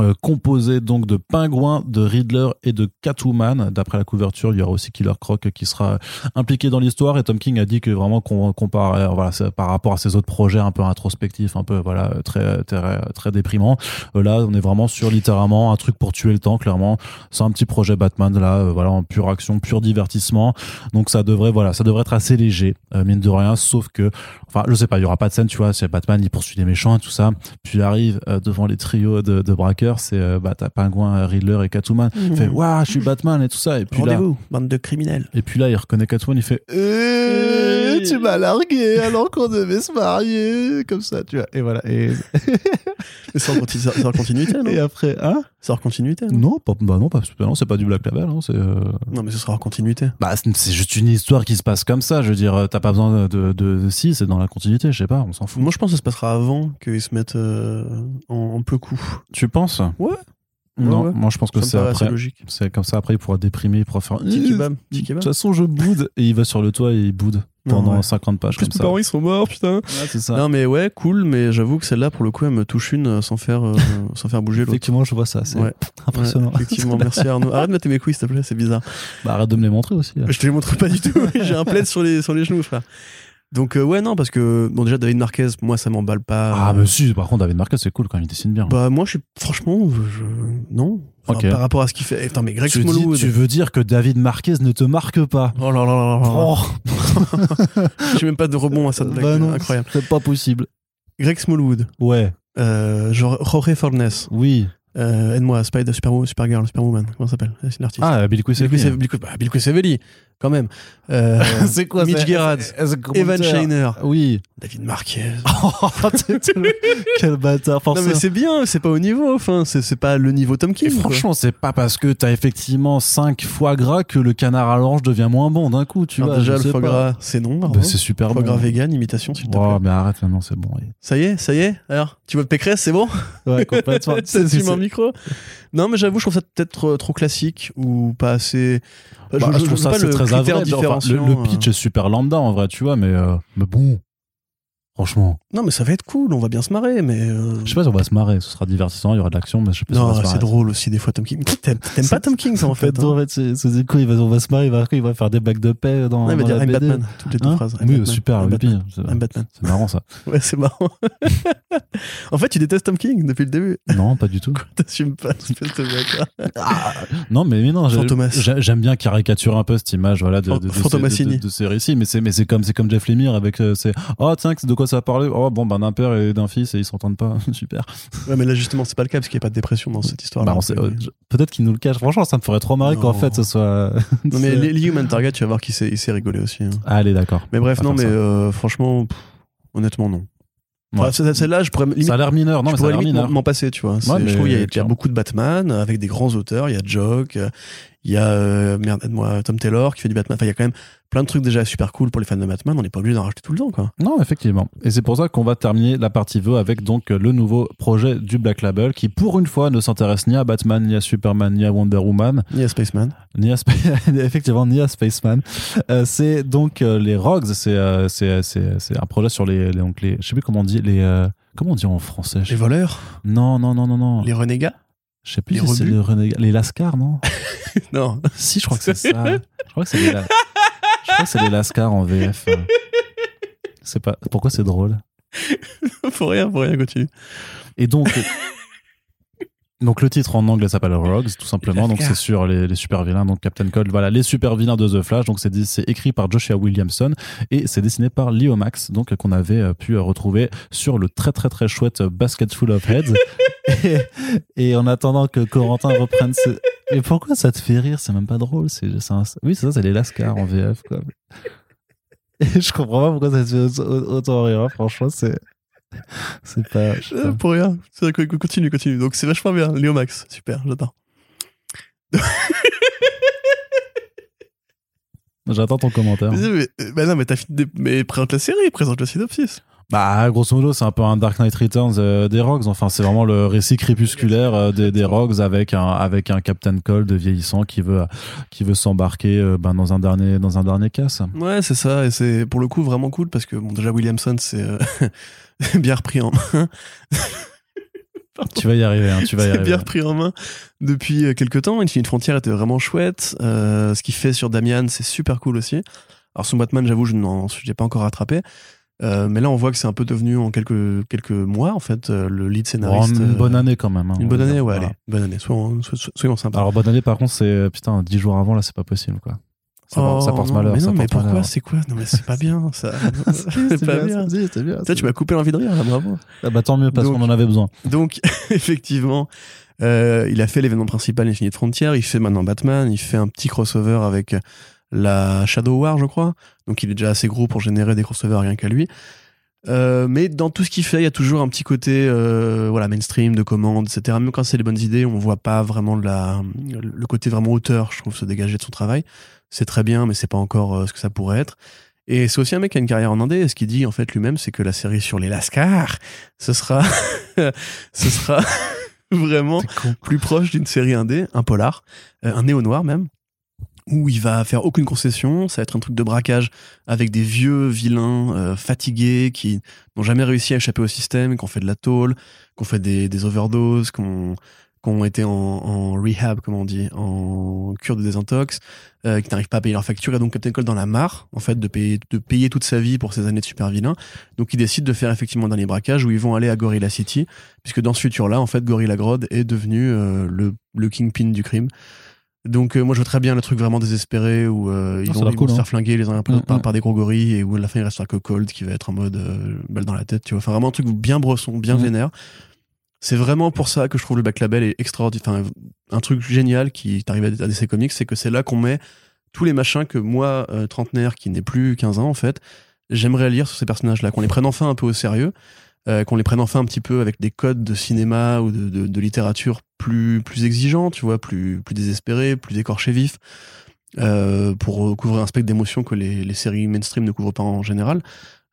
Euh, composé donc de Pingouin, de Riddler et de Catwoman. D'après la couverture, il y aura aussi Killer Croc qui sera impliqué dans l'histoire. Et Tom King a dit que vraiment qu'on compare euh, voilà par rapport à ses autres projets un peu introspectifs un peu voilà très très très déprimant Euh, là on est vraiment sur littéralement un truc pour tuer le temps clairement. C'est un petit projet Batman là euh, voilà en pure action pur divertissement. Donc ça devrait voilà ça devrait être assez léger euh, mine de rien. Sauf que enfin je sais pas il y aura pas de scène tu vois. C'est Batman il poursuit les méchants et tout ça. Puis il arrive euh, devant les trios de, de c'est euh, bah t'as Pingouin Riddler et Catwoman il fait waouh je suis Batman et tout ça et puis là Rendez-vous, bande de criminels. et puis là, il reconnaît Catwoman, il fait Euh, tu m'as largué alors qu'on devait se marier, comme ça, tu vois. Et voilà. Et, C'est en, continuité, non et après, hein C'est en continuité, non Non, pas, bah non, pas, non, c'est pas du Black Label, hein, c'est. euh, Non, mais ce sera en continuité. Bah, c'est c'est juste une histoire qui se passe comme ça. Je veux dire, t'as pas besoin de, de, de- si, c'est dans la continuité, je sais pas, on s'en fout. Moi, je pense que ça se passera avant qu'ils se mettent euh, en, en peu coup. Tu penses Ouais. Non, Ouais, ouais. moi je pense que c'est après. logique. C'est comme ça, après, il pourra déprimer, il pourra faire. Petit kebab. Petit De toute façon, je boude. Et il va sur le toit et il boude pendant ouais. 50 pages comme ça. ils sont morts, putain. Ouais, c'est ça. Non, mais ouais, cool, mais j'avoue que celle-là, pour le coup, elle me touche une euh, sans faire, euh, sans faire bouger l'autre. Effectivement, je vois ça, c'est Ouais. impressionnant. Ouais, effectivement, merci Arnaud. Arrête de mettre mes couilles, s'il te plaît, c'est bizarre. Bah, arrête de me les montrer aussi. Je te les montre pas du tout. J'ai un plaid sur les, sur les genoux, frère. Donc, euh, ouais, non, parce que, bon, déjà, David Marquez, moi, ça m'emballe pas. Ah, euh, mais si, par contre, David Marquez, c'est cool quand il dessine bien. Bah, moi, je suis, franchement, je, non. Enfin, Ok. Par rapport à ce qu'il fait. Attends, mais Greg tu, dis- Smallwood. tu veux dire que David Marquez ne te marque pas? Oh là là là là là. Oh, J'ai même pas de rebond à blague. bah non, Incroyable. c'est pas possible. Greg Smallwood. Ouais, Euh, genre Jorge Fornes. oui. Euh, Aide-moi, Spider, Superwo- Supergirl, Superwoman. Comment ça s'appelle? C'est l'artiste. Ah, Billy Bill. Quissav- Bill Quis- bah, Bill Quissavelli, quand même. Euh, c'est quoi Mitch Gerrard, Evan Shiner, Oui. David Marquez. Oh, Quel bâtard, non forcément. mais c'est bien, c'est pas au niveau, enfin, c'est c'est pas le niveau Tom King. franchement, c'est pas parce que t'as effectivement 5 foie gras que le canard à l'orange devient moins bon d'un coup, tu vois. déjà le foie gras, c'est non. Bah, c'est super foie bon. gras vegan, imitation s'il te Oh, plaît. mais arrête maintenant, c'est bon. Ça y est, ça y est. Alors, tu vois Pécresse, c'est bon? Ouais, complètement. Ça fume un micro? Non mais j'avoue, je trouve ça peut-être trop classique ou pas assez. Bah, je, je, je- je trouve ça c'est très average. Enfin, le, le pitch euh. est super lambda en vrai, tu vois, mais, euh, mais bon, franchement, Non mais ça va être cool, on va bien se marrer, mais. euh, je sais pas si on va se marrer, ce sera divertissant, il y aura de l'action, mais je sais pas si on va se c'est drôle aussi des fois Tom King. T'aimes pas Tom King ça en fait. hein? en fait, c'est va, on va se marrer, il va, il va faire des bacs de paix dans, Ouais, il va dire I'm BD. Batman, toutes les deux Hein? phrases. I'm oui, Batman, super, I'm Batman, c'est I'm Batman. c'est marrant ça. Ouais, c'est marrant. en fait, tu détestes Tom King depuis le début? Non, pas du tout. T'assumes pas, espèce de mec. Non, mais, mais non, j'aime bien caricaturer un peu cette image, voilà, de, de, de, de- ces récits, mais c'est, comme, Jeff Lemire avec, euh, oh, tiens, de quoi quoi ça parlait Oh, bon, ben d'un père et d'un fils et ils s'entendent pas. Super. Ouais, mais là, justement, c'est pas le cas parce qu'il n'y a pas de dépression dans cette histoire. Bah, euh, Peut-être qu'ils nous le cachent. Franchement, ça me ferait trop marrer qu'en fait ce soit. Non, mais les Human Target, tu vas voir qu'il s'est rigolé aussi. hein. Allez, d'accord. Mais bref, non, mais euh, franchement, pff, honnêtement, non. Ouais. Enfin, Celle-là, je pourrais limite Ça a l'air mineur. Non, je mais ça a limite mineur. m'en- passer, tu vois. Ouais, mais je trouve qu'il y, y a beaucoup de Batman avec des grands auteurs. Il y a Jock, euh, il y a euh, merde, aide-moi, Tom Taylor qui fait du Batman. Enfin, il y a quand même plein de trucs déjà super cool pour les fans de Batman. On n'est pas obligé d'en rajouter tout le temps, quoi. Non, effectivement. Et c'est pour ça qu'on va terminer la partie VO avec donc le nouveau projet du Black Label qui, pour une fois, ne s'intéresse ni à Batman, ni à Superman, ni à Wonder Woman, y a Spaceman. ni à effectivement ni à Spaceman. Euh, c'est donc euh, les Rogues. C'est euh, un projet sur les, les donc les je sais plus comment on dit les euh, comment on dit en français. Les voleurs, Non non non non non. les renégats. Je sais plus les si c'est les renégats, les Lascars non. Non, si je crois que c'est ça. Je crois que c'est les La- c'est les Lascars en VF. euh. C'est pas pourquoi c'est drôle. faut rien, faut rien, continue. Et donc, donc le titre en anglais s'appelle Rogues, tout simplement. Donc c'est sur les, les super vilains, donc Captain Cold. Voilà, les super vilains de The Flash. Donc c'est dit- c'est écrit par Joshua Williamson et c'est dessiné par Leo Max, donc qu'on avait euh, pu euh, retrouver sur le très très très chouette euh, Basket Full of Heads. et, et en attendant que Corentin reprenne ce. Mais pourquoi ça te fait rire? C'est même pas drôle. C'est un- Oui, c'est ça, c'est les Lascars en VF, quoi. Et je comprends pas pourquoi ça te fait autant- rire. hein. Franchement, c'est. C'est pas. Euh, pour rien. Continue, continue. Donc c'est vachement bien. Léo Max, super, j'adore. J'attends ton commentaire. Mais, mais- bah non, mais t'as fini. Mais présente la série, présente le synopsis. Bah, grosso modo, c'est un peu un Dark Knight Returns euh, des Rogues. Enfin, c'est vraiment le récit crépusculaire euh, des, des Rogues avec un avec un Captain Cold vieillissant qui veut qui veut s'embarquer euh, ben, dans un dernier dans un dernier casse. Ouais, c'est ça, et c'est pour le coup vraiment cool parce que bon, déjà Williamson c'est bien repris en main. Tu vas y arriver, hein, tu vas y arriver. bien repris en main depuis quelques temps. Infinite Frontier était vraiment chouette. Ce qu'il fait sur Damian, c'est super cool aussi. Alors son Batman, j'avoue, je n'en j'ai pas encore rattrapé. Euh, mais là, on voit que c'est un peu devenu en quelques, quelques mois, en fait, euh, le lead Bon, scénariste. une euh, bonne année quand même. hein, Une on bonne année, ouais, Voilà. allez. Bonne année. Soyons, so- so- soyons sympas. Alors bonne année, par contre, c'est putain 10 jours avant là, c'est pas possible quoi. Ça, Oh, porte non, malheur. Mais ça non, mais pourquoi. C'est quoi? Non, mais c'est pas bien, ça. c'est pas bien. Toi, tu m'as coupé l'envie de rire, là, bravo. Ah bah tant mieux parce qu'on en avait besoin. Donc, effectivement, euh, il a fait l'événement principal Infinite Frontier, il fait maintenant Batman, il fait un petit crossover avec la Shadow War, je crois. Donc, il est déjà assez gros pour générer des crossovers rien qu'à lui. Euh, mais dans tout ce qu'il fait, il y a toujours un petit côté euh, voilà mainstream de commande, etc. Même quand c'est les bonnes idées, on voit pas vraiment la, le côté vraiment auteur, je trouve, se dégager de son travail. C'est très bien, mais c'est pas encore euh, ce que ça pourrait être. Et c'est aussi un mec qui a une carrière en indé. Et ce qu'il dit en fait lui-même, c'est que la série sur les Lascars, ce sera, ce sera vraiment plus proche d'une série indé, un polar, un néo noir même, où il va faire aucune concession. Ça va être un truc de braquage avec des vieux vilains euh, fatigués qui n'ont jamais réussi à échapper au système, qui ont fait de la tôle, qui ont fait des, des overdoses, qui ont, qui ont été en, en rehab, comme on dit, en cure de désintox, euh, qui n'arrivent pas à payer leur facture. Et donc Captain Cold dans la marre, en fait, de payer, de payer toute sa vie pour ces années de super vilain. Donc ils décident de faire effectivement un dernier braquage où ils vont aller à Gorilla City, puisque dans ce futur-là, en fait, Gorilla Grodd est devenu euh, le, le kingpin du crime. Donc euh, moi je vois très bien le truc vraiment désespéré où euh, ils Ah, vont, cool, se hein. faire flinguer les uns après les autres par, Mm, par des gros gorilles et où à la fin il restera que Cold qui va être en mode euh, balle dans la tête tu vois enfin vraiment un truc bien bresson bien Mm. vénère c'est vraiment pour ça que je trouve le back label est extraordinaire enfin un truc génial qui est arrivé à DC Comics c'est que c'est là qu'on met tous les machins que moi euh, trentenaire qui n'ai plus 15 ans en fait j'aimerais lire sur ces personnages là qu'on les prenne enfin un peu au sérieux euh, qu'on les prenne enfin un petit peu avec des codes de cinéma ou de, de- de littérature plus plus exigeants, tu vois, plus plus désespérés, plus écorchés vifs, euh, pour couvrir un spectre d'émotions que les, les séries mainstream ne couvrent pas en général.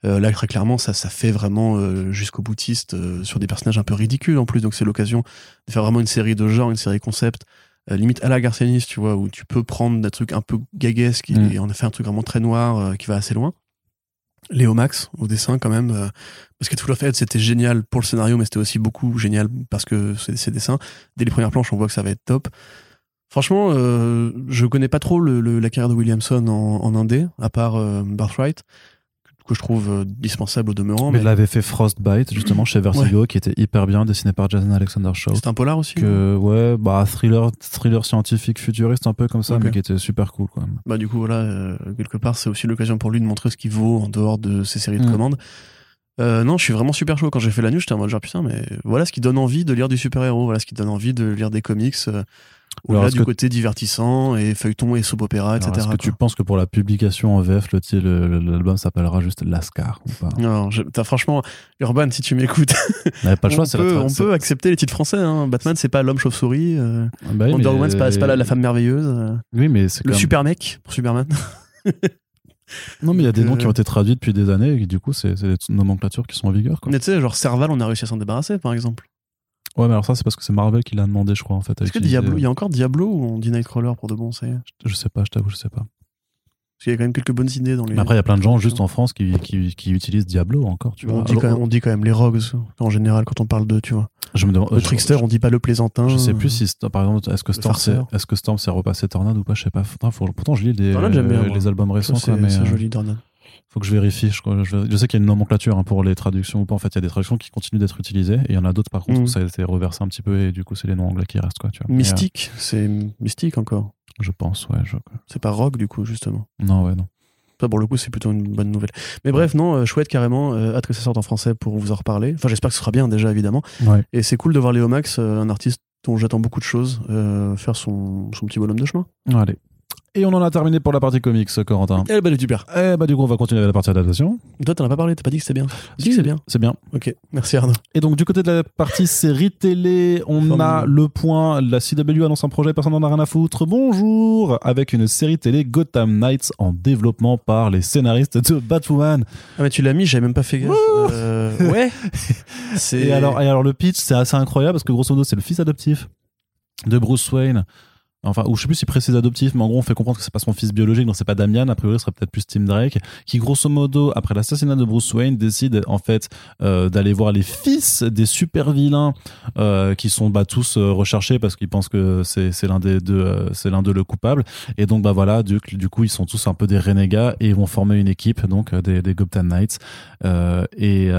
Euh, là, très clairement, ça, ça fait vraiment euh, jusqu'au boutiste euh, sur des personnages un peu ridicules en plus. Donc, c'est l'occasion de faire vraiment une série de genre, une série concept, euh, limite à la Garcianis, tu vois, où tu peux prendre des trucs un peu gaguesques Mm. et en effet un truc vraiment très noir euh, qui va assez loin. Léo Max au dessin quand même euh, parce que Full of c'était génial pour le scénario mais c'était aussi beaucoup génial parce que ses dessins. Dès les premières planches on voit que ça va être top. Franchement euh, je connais pas trop le, le- la carrière de Williamson en, en indé à part euh, Birthright que je trouve euh, dispensable au demeurant Mais mais il avait fait Frostbite justement chez Vertigo qui était hyper bien dessiné par Jason Alexander Shaw. c'est un polar aussi Que ouais, bah thriller thriller scientifique futuriste un peu comme ça mais qui était super cool quand même. bah du coup voilà euh, quelque part c'est aussi l'occasion pour lui de montrer ce qu'il vaut en dehors de ses séries de Mm. commandes Euh, non, je suis vraiment super chaud. Quand j'ai fait la news, j'étais en mode genre putain, mais voilà ce qui donne envie de lire du super-héros, voilà ce qui donne envie de lire des comics. Euh, au-delà du côté divertissant et feuilleton et soap opéra, etc. Est-ce que tu penses que pour la publication en VF, le l'album s'appellera juste Lascar ou pas? Non, franchement, Urban, si tu m'écoutes, On n'avait pas le choix, on, c'est la peut, on accepter les titres français. Hein. Batman, c'est pas l'homme chauve-souris. euh, Bah oui, Wonder mais- Woman, c'est pas, la, la femme merveilleuse. euh, Oui, mais c'est le même- super mec pour Superman. Non, mais il y a des noms euh, qui ont été traduits depuis des années et du coup, c'est c'est des nomenclatures qui sont en vigueur. Quoi. Mais tu sais, genre Serval, on a réussi à s'en débarrasser, par exemple. Ouais, mais alors ça, c'est parce que c'est Marvel qui l'a demandé, je crois, en fait. Est-ce que. Diablo, il y a encore Diablo ou on dit Nightcrawler pour de bon, ça y est? Je sais pas, je t'avoue, je sais pas. Parce qu'il y a quand même quelques bonnes idées dans les. Mais après, il y a plein de gens juste en France qui, qui, qui utilisent Diablo encore, tu vois. on, dit Alors, quand même, on dit quand même les rogues en général quand on parle d'eux, tu vois. je me demande. Le je- trickster, je- on dit pas le plaisantin. Je sais plus si, par exemple, est-ce que Storm s'est Storm s'est repassé Tornade ou pas, je sais pas. Faut- pourtant, je lis les, Tornade, bien, euh, les albums récents, C'est euh, joli, Dornan. faut que je vérifie. Je, sais qu'il y a une nomenclature hein, pour les traductions ou pas. En fait, il y a des traductions qui continuent d'être utilisées et il y en a d'autres, par contre, Mhm. où ça a été reversé un petit peu et du coup, c'est les noms anglais qui restent, quoi, tu vois. Mystique, c'est mystique encore. Je pense, ouais. Je... C'est pas rogue, du coup, justement. Non, ouais, non. Ça, pour le coup, c'est plutôt une bonne nouvelle. Mais bref, non, euh, chouette carrément. euh, hâte que ça sorte en français pour vous en reparler. Enfin, j'espère que ce sera bien déjà, évidemment. Ouais. Et c'est cool de voir Léo Max, euh, un artiste dont j'attends beaucoup de choses, euh, faire son, son petit bonhomme de chemin. Allez. Et on en a terminé pour la partie comics, Corentin. Eh ben, super. Eh bah, du coup, on va continuer avec la partie adaptation. Toi, t'en as pas parlé, t'as pas dit que c'était bien. Dis que c'est bien. C'est bien. Ok, merci Arnaud. Et donc du côté de la partie série télé, on a le point, la CW annonce un projet, personne n'en a rien à foutre. Bonjour Avec une série télé Gotham Knights en développement par les scénaristes de Batwoman. Ah, mais tu l'as mis, j'avais même pas fait gaffe. Euh, ouais. Et alors, et alors le pitch, c'est assez incroyable parce que grosso modo, c'est le fils adoptif de Bruce Wayne. Enfin, ou je sais plus si précise adoptif, mais en gros, on fait comprendre que c'est pas son fils biologique, donc c'est pas Damian, a priori, ce serait peut-être plus Tim Drake, qui grosso modo, après l'assassinat de Bruce Wayne, décide en fait euh, d'aller voir les fils des super vilains euh, qui sont bah, tous euh, recherchés parce qu'ils pensent que c'est c'est l'un des deux, euh, c'est l'un d'eux le coupable. Et donc bah voilà, du, du coup, ils sont tous un peu des renégats et ils vont former une équipe, donc euh, des, des Gotham Knights. Euh, et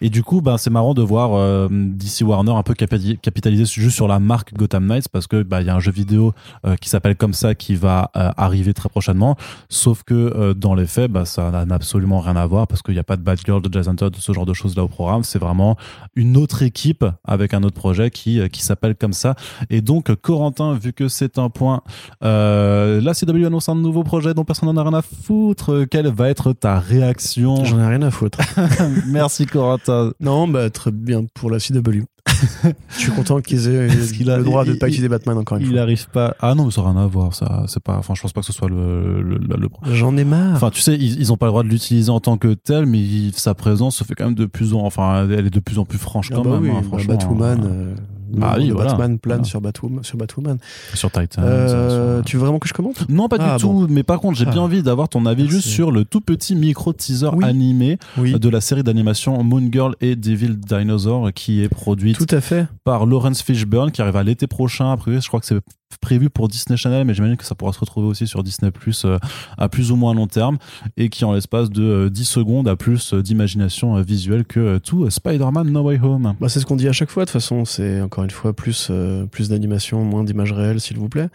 et du coup, bah, c'est marrant de voir DC Warner un peu capitali- capitaliser juste sur la marque Gotham Knights parce que bah il y a un jeu vidéo euh, qui s'appelle comme ça qui va euh, arriver très prochainement. Sauf que euh, dans les faits, bah, ça n'a absolument rien à voir parce qu'il n'y a pas de Batgirl, de Jazz Hunter, de ce genre de choses là au programme. C'est vraiment une autre équipe avec un autre projet qui, qui s'appelle comme ça. Et donc, Corentin, vu que c'est un point, la CW annonce un nouveau projet dont personne n'en a rien à foutre. Quelle va être ta réaction? J'en ai rien à foutre. Merci Corentin. non, bah, très bien pour la CW. Je suis content qu'ils aient a- le droit de il- pas il- utiliser Batman encore une Il fois. arrive pas. Ah non, mais ça n'a rien à voir. Ça, c'est pas. Enfin, je pense pas que ce soit le, le, le, le- J'en ai marre. Enfin, tu sais, ils, ils ont pas le droit de l'utiliser en tant que tel, mais il- sa présence se fait quand même de plus en, enfin, elle est de plus en plus franche Ah quand bah même. oui, hein, bah, franchement. Batwoman. euh, euh, Bah le oui, voilà. Batman plane Voilà. sur, Batwoman, sur Batwoman. sur Titan. Euh, sur- Tu veux vraiment que je commente? Non, pas Ah, du tout. Mais par contre, j'ai Ah. bien envie d'avoir ton avis Merci. juste sur le tout petit micro teaser Oui. animé Oui, de la série d'animation Moon Girl et Devil Dinosaur qui est produite tout à fait. par Lawrence Fishburne qui arrive à l'été prochain. Après, je crois que c'est prévu pour Disney Channel, mais j'imagine que ça pourra se retrouver aussi sur Disney Plus euh, à plus ou moins long terme et qui, en l'espace de euh, 10 secondes, a plus euh, d'imagination euh, visuelle que euh, tout euh, Spider-Man No Way Home. Bah, c'est ce qu'on dit à chaque fois, de toute façon, c'est encore une fois plus, euh, plus d'animation, moins d'images réelles, s'il vous plaît.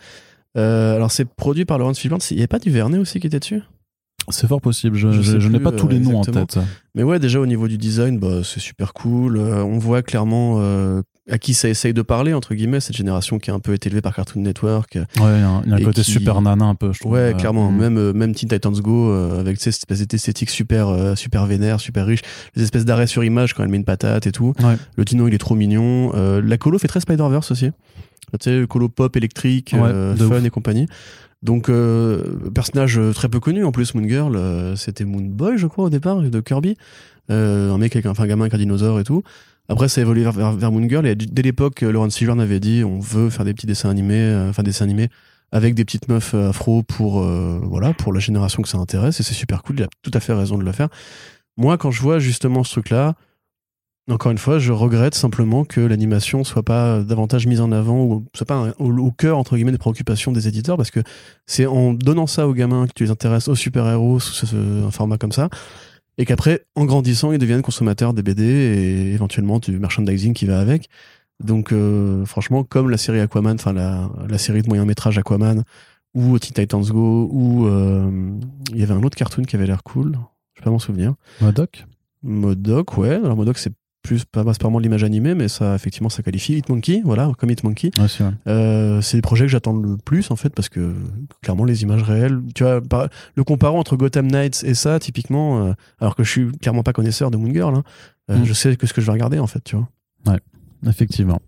Euh, alors, c'est produit par Laurence Fishburne. Il n'y a pas du Vernet aussi qui était dessus? C'est fort possible, je, n'ai pas tous les noms exactement. en tête. Mais ouais, déjà au niveau du design, bah, c'est super cool. Euh, on voit clairement euh, à qui ça essaye de parler, entre guillemets, cette génération qui a un peu été élevée par Cartoon Network. Ouais, il y a un, côté qui- super nana un peu, je trouve. Ouais, Euh, clairement. mm. Même, même Teen Titans Go, euh, avec cette espèce d'esthétique super, euh, super vénère, super riche. Les espèces d'arrêts sur image quand elle met une patate et tout. Ouais. Le dino, il est trop mignon. Euh, la colo fait très Spider-Verse aussi. Tu sais, colo pop électrique, Ouais, fun ouf. et compagnie. Donc, euh, personnage euh, très peu connu en plus, Moon Girl. euh, C'était Moon Boy, je crois, au départ, de Kirby. Un mec avec un, gamin un dinosaure et tout. Après, ça a évolué vers, Moon Girl. Et dès l'époque, Laurence Fishburne avait dit on veut faire des petits dessins animés, enfin, dessins animés avec des petites meufs afro pour, voilà, pour la génération que ça intéresse. Et c'est super cool. Il a tout à fait raison de le faire. Moi, quand je vois justement ce truc-là, encore une fois, je regrette simplement que l'animation soit pas davantage mise en avant ou soit pas un- au, au cœur entre guillemets des préoccupations des éditeurs parce que c'est en donnant ça aux gamins que tu les intéresses aux super-héros sous ce- ce- un format comme ça et qu'après en grandissant ils deviennent consommateurs des BD et éventuellement du merchandising qui va avec. Donc euh, franchement comme la série Aquaman, enfin la, la série de moyen métrage Aquaman ou Teen Titans Go ou euh, il y avait un autre cartoon qui avait l'air cool, je vais pas m'en souvenir. Modoc? Modoc, ouais. Alors Modoc, c'est plus pas vraiment l'image animée, mais ça, effectivement, ça qualifie. Hitmonkey, voilà, comme Hitmonkey. Ouais, c'est. Euh, les projets que j'attends le plus, en fait, parce que clairement, les images réelles, tu vois, par- le comparant entre Gotham Knights et ça, typiquement, euh, alors que je suis clairement pas connaisseur de Moon Girl, hein, euh, Mm. je sais que ce que je vais regarder, en fait, tu vois. Effectivement.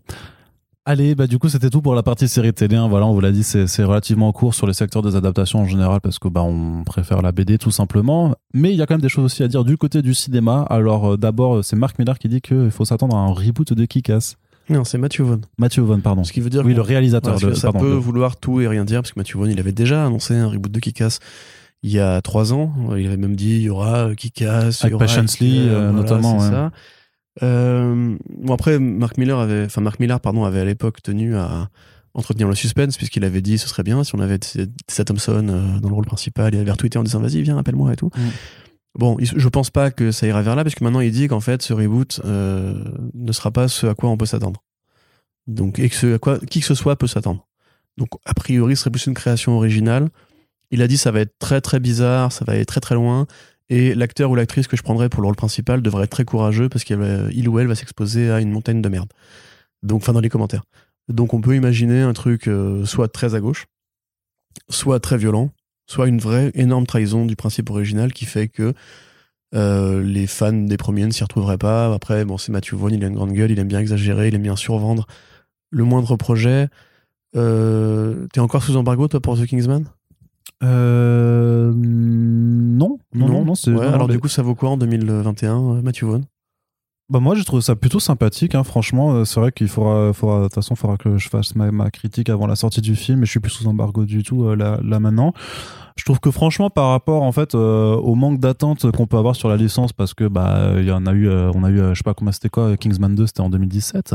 Allez, bah du coup c'était tout pour la partie série télé. hein. Voilà, on vous l'a dit, c'est relativement court sur les secteurs des adaptations en général parce que bah on préfère la BD tout simplement. Mais il y a quand même des choses aussi à dire du côté du cinéma. Alors euh, d'abord, c'est Mark Miller qui dit qu'il faut s'attendre à un reboot de Kick-Ass. Non, c'est Matthew Vaughn. Matthew Vaughn, pardon. Ce qui veut dire Oui, le réalisateur. Que de- ça pardon, peut le- vouloir tout et rien dire, parce que Matthew Vaughn, il avait déjà annoncé un reboot de Kick-Ass il y a trois ans. Il avait même dit il y aura Kick-Ass, il y aura Patience Lee, euh, notamment, ouais. ça. Euh, bon après, Mark Miller avait, enfin Mark Miller, pardon, avait à l'époque tenu à entretenir le suspense puisqu'il avait dit ce serait bien si on avait Tessa Thompson euh, dans le rôle principal. Il avait retweeté en disant vas-y viens appelle-moi et tout. Mm. Bon, je pense pas que ça ira vers là parce que maintenant il dit qu'en fait ce reboot euh, ne sera pas ce à quoi on peut s'attendre. Donc et que ce à quoi qui que ce soit peut s'attendre. Donc a priori ce serait plus une création originale. Il a dit ça va être très très bizarre, ça va aller très très loin. Et l'acteur ou l'actrice que je prendrais pour le rôle principal devrait être très courageux parce qu'il ou elle va s'exposer à une montagne de merde. Donc, enfin, dans les commentaires. Donc, on peut imaginer un truc euh, soit très à gauche, soit très violent, soit une vraie énorme trahison du principe original qui fait que euh, les fans des premiers ne s'y retrouveraient pas. Après, bon, c'est Matthew Vaughn, il a une grande gueule, il aime bien exagérer, il aime bien survendre le moindre projet. Euh, T'es encore sous embargo, toi, pour The Kingsman? Euh, non, non, non, non, c'est. Ouais, alors les- du coup, ça vaut quoi en 2021, euh, Matthew Vaughn Bah moi, j'ai trouvé ça plutôt sympathique. Hein. Franchement, euh, c'est vrai qu'il faudra, faudra, de toute façon, il faudra que je fasse ma, ma critique avant la sortie du film. Et je suis plus sous embargo du tout euh, là, là maintenant. Je trouve que franchement, par rapport en fait euh, au manque d'attente qu'on peut avoir sur la licence, parce que bah il y en a eu, euh, on a eu, je sais pas comment c'était quoi, Kingsman 2, c'était en 2017.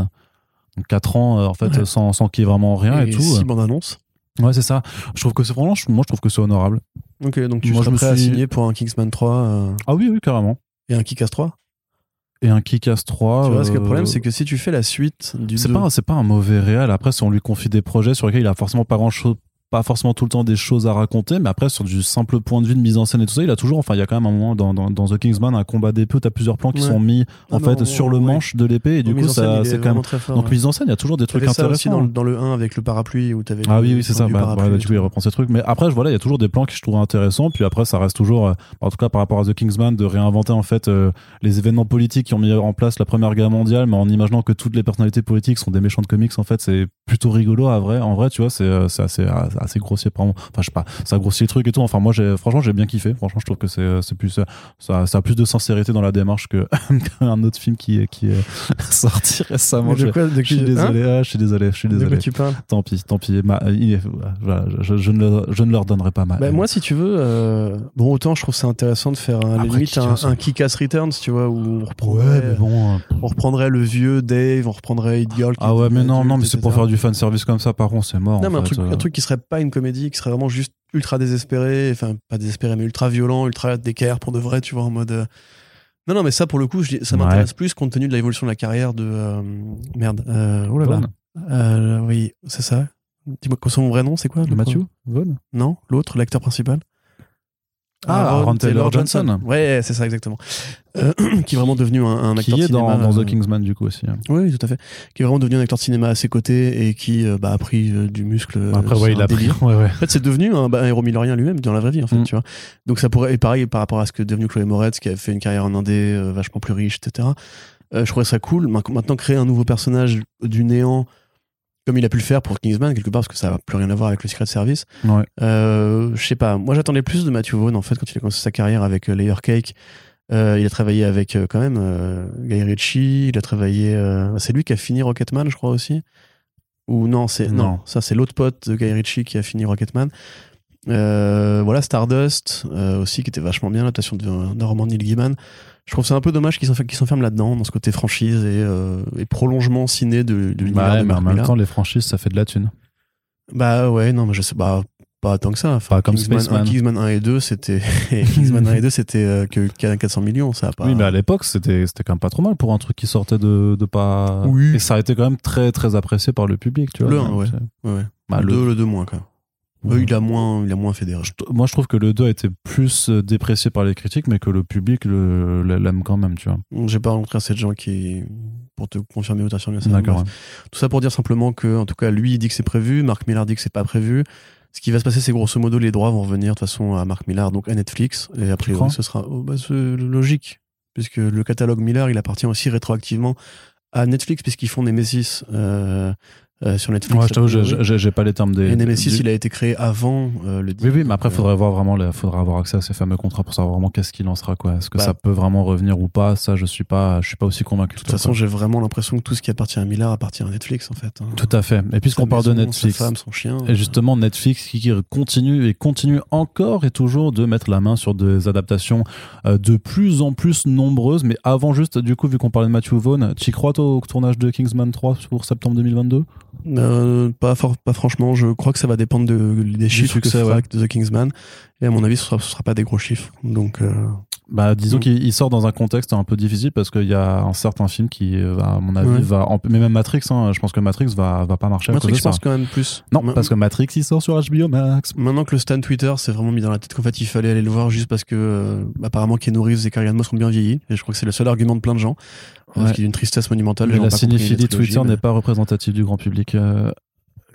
Donc 4 ans en fait Ouais. sans, sans qu'il y ait vraiment rien et, tout. six bandes annonces. Ouais, c'est ça. Je trouve que c'est vraiment, je- moi je trouve que c'est honorable. Ok, donc tu Moi, je serais me prêt à signer pour un Kingsman 3 euh, Ah oui, oui, carrément. et un Kick-Ass 3 Et un Kick-Ass 3. Tu vois, parce que le euh, problème, c'est que si tu fais la suite du C'est 2, pas, c'est pas un mauvais réel. Après, si on lui confie des projets sur lesquels il a forcément pas grand chose, pas forcément tout le temps des choses à raconter, mais après, sur du simple point de vue de mise en scène et tout ça, il a toujours, enfin, il y a quand même un moment dans, dans, dans The Kingsman, un combat d'épée où t'as plusieurs plans qui Ouais. sont mis, en Ah fait, non, sur le ouais. manche de l'épée, et du coup, ça, c'est quand même, très fort, donc ouais. mise en scène, il y a toujours des trucs ça aussi intéressants. dans, dans le 1 avec le parapluie où t'avais Ah oui, oui, c'est ça. Bah, bah, du coup, il reprend ces trucs. Mais après, voilà, il y a toujours des plans que je trouve intéressants. Puis après, ça reste toujours, euh, en tout cas par rapport à The Kingsman, de réinventer en fait euh, les événements politiques qui ont mis en place la Première Guerre mondiale, mais en imaginant que toutes les personnalités politiques sont des méchants de comics. En fait, c'est plutôt rigolo. À vrai, en vrai, tu vois, c'est euh, c'est assez, assez grossier. Par moment. Enfin, je sais pas, ça grossit les trucs et tout. Enfin, moi, j'ai, franchement, j'ai bien kiffé. Franchement, je trouve que c'est, c'est plus, euh, ça, ça a plus de sincérité dans la démarche que qu'un autre film qui est, qui est sorti récemment. Mais de Je, quoi, de je suis hein désolé, ah, je suis désolé, je suis De quoi désolé. tu parles? Tant pis, tant pis. Ma- il est- voilà, je, je ne leur, je ne leur donnerai pas ma. Bah, moi, si tu veux, euh, bon, autant je trouve ça intéressant de faire un, à la Après, limite un, Kick-Ass, un Kick-Ass Returns, tu vois, où on reprendrait, ouais, mais bon. euh, on reprendrait le vieux Dave, on reprendrait Hit Girl. Ah ouais, mais non, non, mais c'est pour faire du fan service comme ça. Par contre, c'est mort. Non, mais un truc, euh. un truc qui serait pas une comédie, qui serait vraiment juste ultra désespéré, enfin, pas désespéré, mais ultra violent, ultra d'équerre pour de vrai, tu vois, en mode. euh, Non, non, mais ça, pour le coup, je ça Ouais. m'intéresse plus compte tenu de l'évolution de la carrière de. euh, Merde. Euh, oh là là. Oui, c'est ça. Dis-moi, son vrai nom, c'est quoi pro- Vaughn Non, l'autre, l'acteur principal Ah, Aaron Taylor Johnson. Ouais, c'est ça, exactement. Euh, qui est vraiment devenu un, un acteur Qui de est dans, cinéma. dans euh, The Kingsman, du coup, aussi. hein. Oui, tout à fait. Qui est vraiment devenu un acteur de cinéma à ses côtés et qui euh, bah, a pris euh, du muscle. euh, Après, ouais, il a pris. délire. Ouais, ouais. En fait, c'est devenu un, bah, un héros millerien lui-même dans la vraie vie, en fait, Mm. tu vois. Donc ça pourrait, et pareil par rapport à ce que est devenu Chloé Moretz, qui a fait une carrière en indé euh, vachement plus riche, etc. Euh, je trouverais ça cool. Ma- Maintenant, créer un nouveau personnage du néant, comme il a pu le faire pour Kingsman, quelque part, parce que ça n'a plus rien à voir avec le Secret Service. Ouais. Euh, je sais pas. Moi, j'attendais plus de Matthew Vaughn, en fait, quand il a commencé sa carrière avec euh, Layer Cake. Euh, il a travaillé avec, euh, quand même, euh, Guy Ritchie. Il a travaillé... c'est lui qui a fini Rocketman, je crois, aussi? Ou non, c'est non. Non. ça c'est l'autre pote de Guy Ritchie qui a fini Rocketman. Voilà, Stardust, aussi, qui était vachement bien, l'adaptation de, de Neil Gaiman. Je trouve c'est un peu dommage qu'ils s'enfer- qu'ils s'enferment là-dedans, dans ce côté franchise et, euh, et prolongement ciné de, de l'univers Bah, ouais, de mais en Mark même temps, les franchises, ça fait de la thune. Bah ouais, non, mais je sais pas, pas tant que ça. Enfin, comme Kingsman, Spaceman. 1, Kingsman 1 et 2, c'était Kingsman 1 et 2, c'était euh, que 400 millions, ça pas. Oui, mais à l'époque, c'était c'était quand même pas trop mal pour un truc qui sortait de, de pas. Oui. Et ça a été quand même très, très apprécié par le public, tu vois. Le un, Donc, ouais. c'est- Ouais, ouais. Bah, le le- 2, le 2 moins, quoi. Euh, il a moins, il a moins fédéré. Moi, je trouve que le 2 a été plus euh, déprécié par les critiques, mais que le public l'aime quand même, tu vois. J'ai pas rencontré assez de gens qui, pour te confirmer ou t'affirmer ça. D'accord. Bref. Tout ça pour dire simplement que, en tout cas, lui, il dit que c'est prévu, Marc Millar dit que c'est pas prévu. Ce qui va se passer, c'est grosso modo, les droits vont revenir de toute façon à Marc Millar, donc à Netflix. Et a priori, ce sera oh, bah, logique, puisque le catalogue Millar, il appartient aussi rétroactivement à Netflix, puisqu'ils font Nemesis euh, euh, sur Netflix. Ouais, je t'avoue, j'ai- pas les termes des. Et Nemesis, du- il a été créé avant euh, le Oui, oui, mais après, euh, faudrait voir vraiment, il faudra avoir accès à ces fameux contrats pour savoir vraiment qu'est-ce qu'il en sera, quoi. Est-ce que Bah. ça peut vraiment revenir ou pas? Ça, je suis pas, je suis pas aussi convaincu. De toute façon, j'ai vraiment l'impression que tout ce qui appartient à Millar appartient à Netflix, en fait. hein. tout à fait. Et puisqu'on parle de Netflix, Sa femme, son chien. et justement Netflix qui continue et continue encore et toujours de mettre la main sur des adaptations euh, de plus en plus nombreuses. Mais avant, juste, du coup, vu qu'on parlait de Matthew Vaughn, tu crois toi, au tournage de Kingsman 3 pour septembre 2022 Euh, pas, for- pas franchement, je crois que ça va dépendre de, des chiffres que ouais. The Kingsman. Et à mon avis, ce sera, ce sera pas des gros chiffres. Donc, euh, Bah, disons Mm. qu'il il sort dans un contexte un peu difficile parce qu'il y a un certain film qui, euh, à mon avis, Ouais. va. en- Mais même Matrix, hein, je pense que Matrix va, va pas marcher à Matrix, cause je de ça. pense quand même plus. Non, Ma- parce que Matrix, il sort sur HBO Max. Maintenant que le stand Twitter s'est vraiment mis dans la tête qu'en fait il fallait aller le voir juste parce que euh, apparemment Keanu Reeves et Carrie Moss sont bien vieillis et je crois que c'est le seul argument de plein de gens Ouais. ce qui est une tristesse monumentale Mais la cinéphilie Twitter n'est pas représentative du grand public. euh,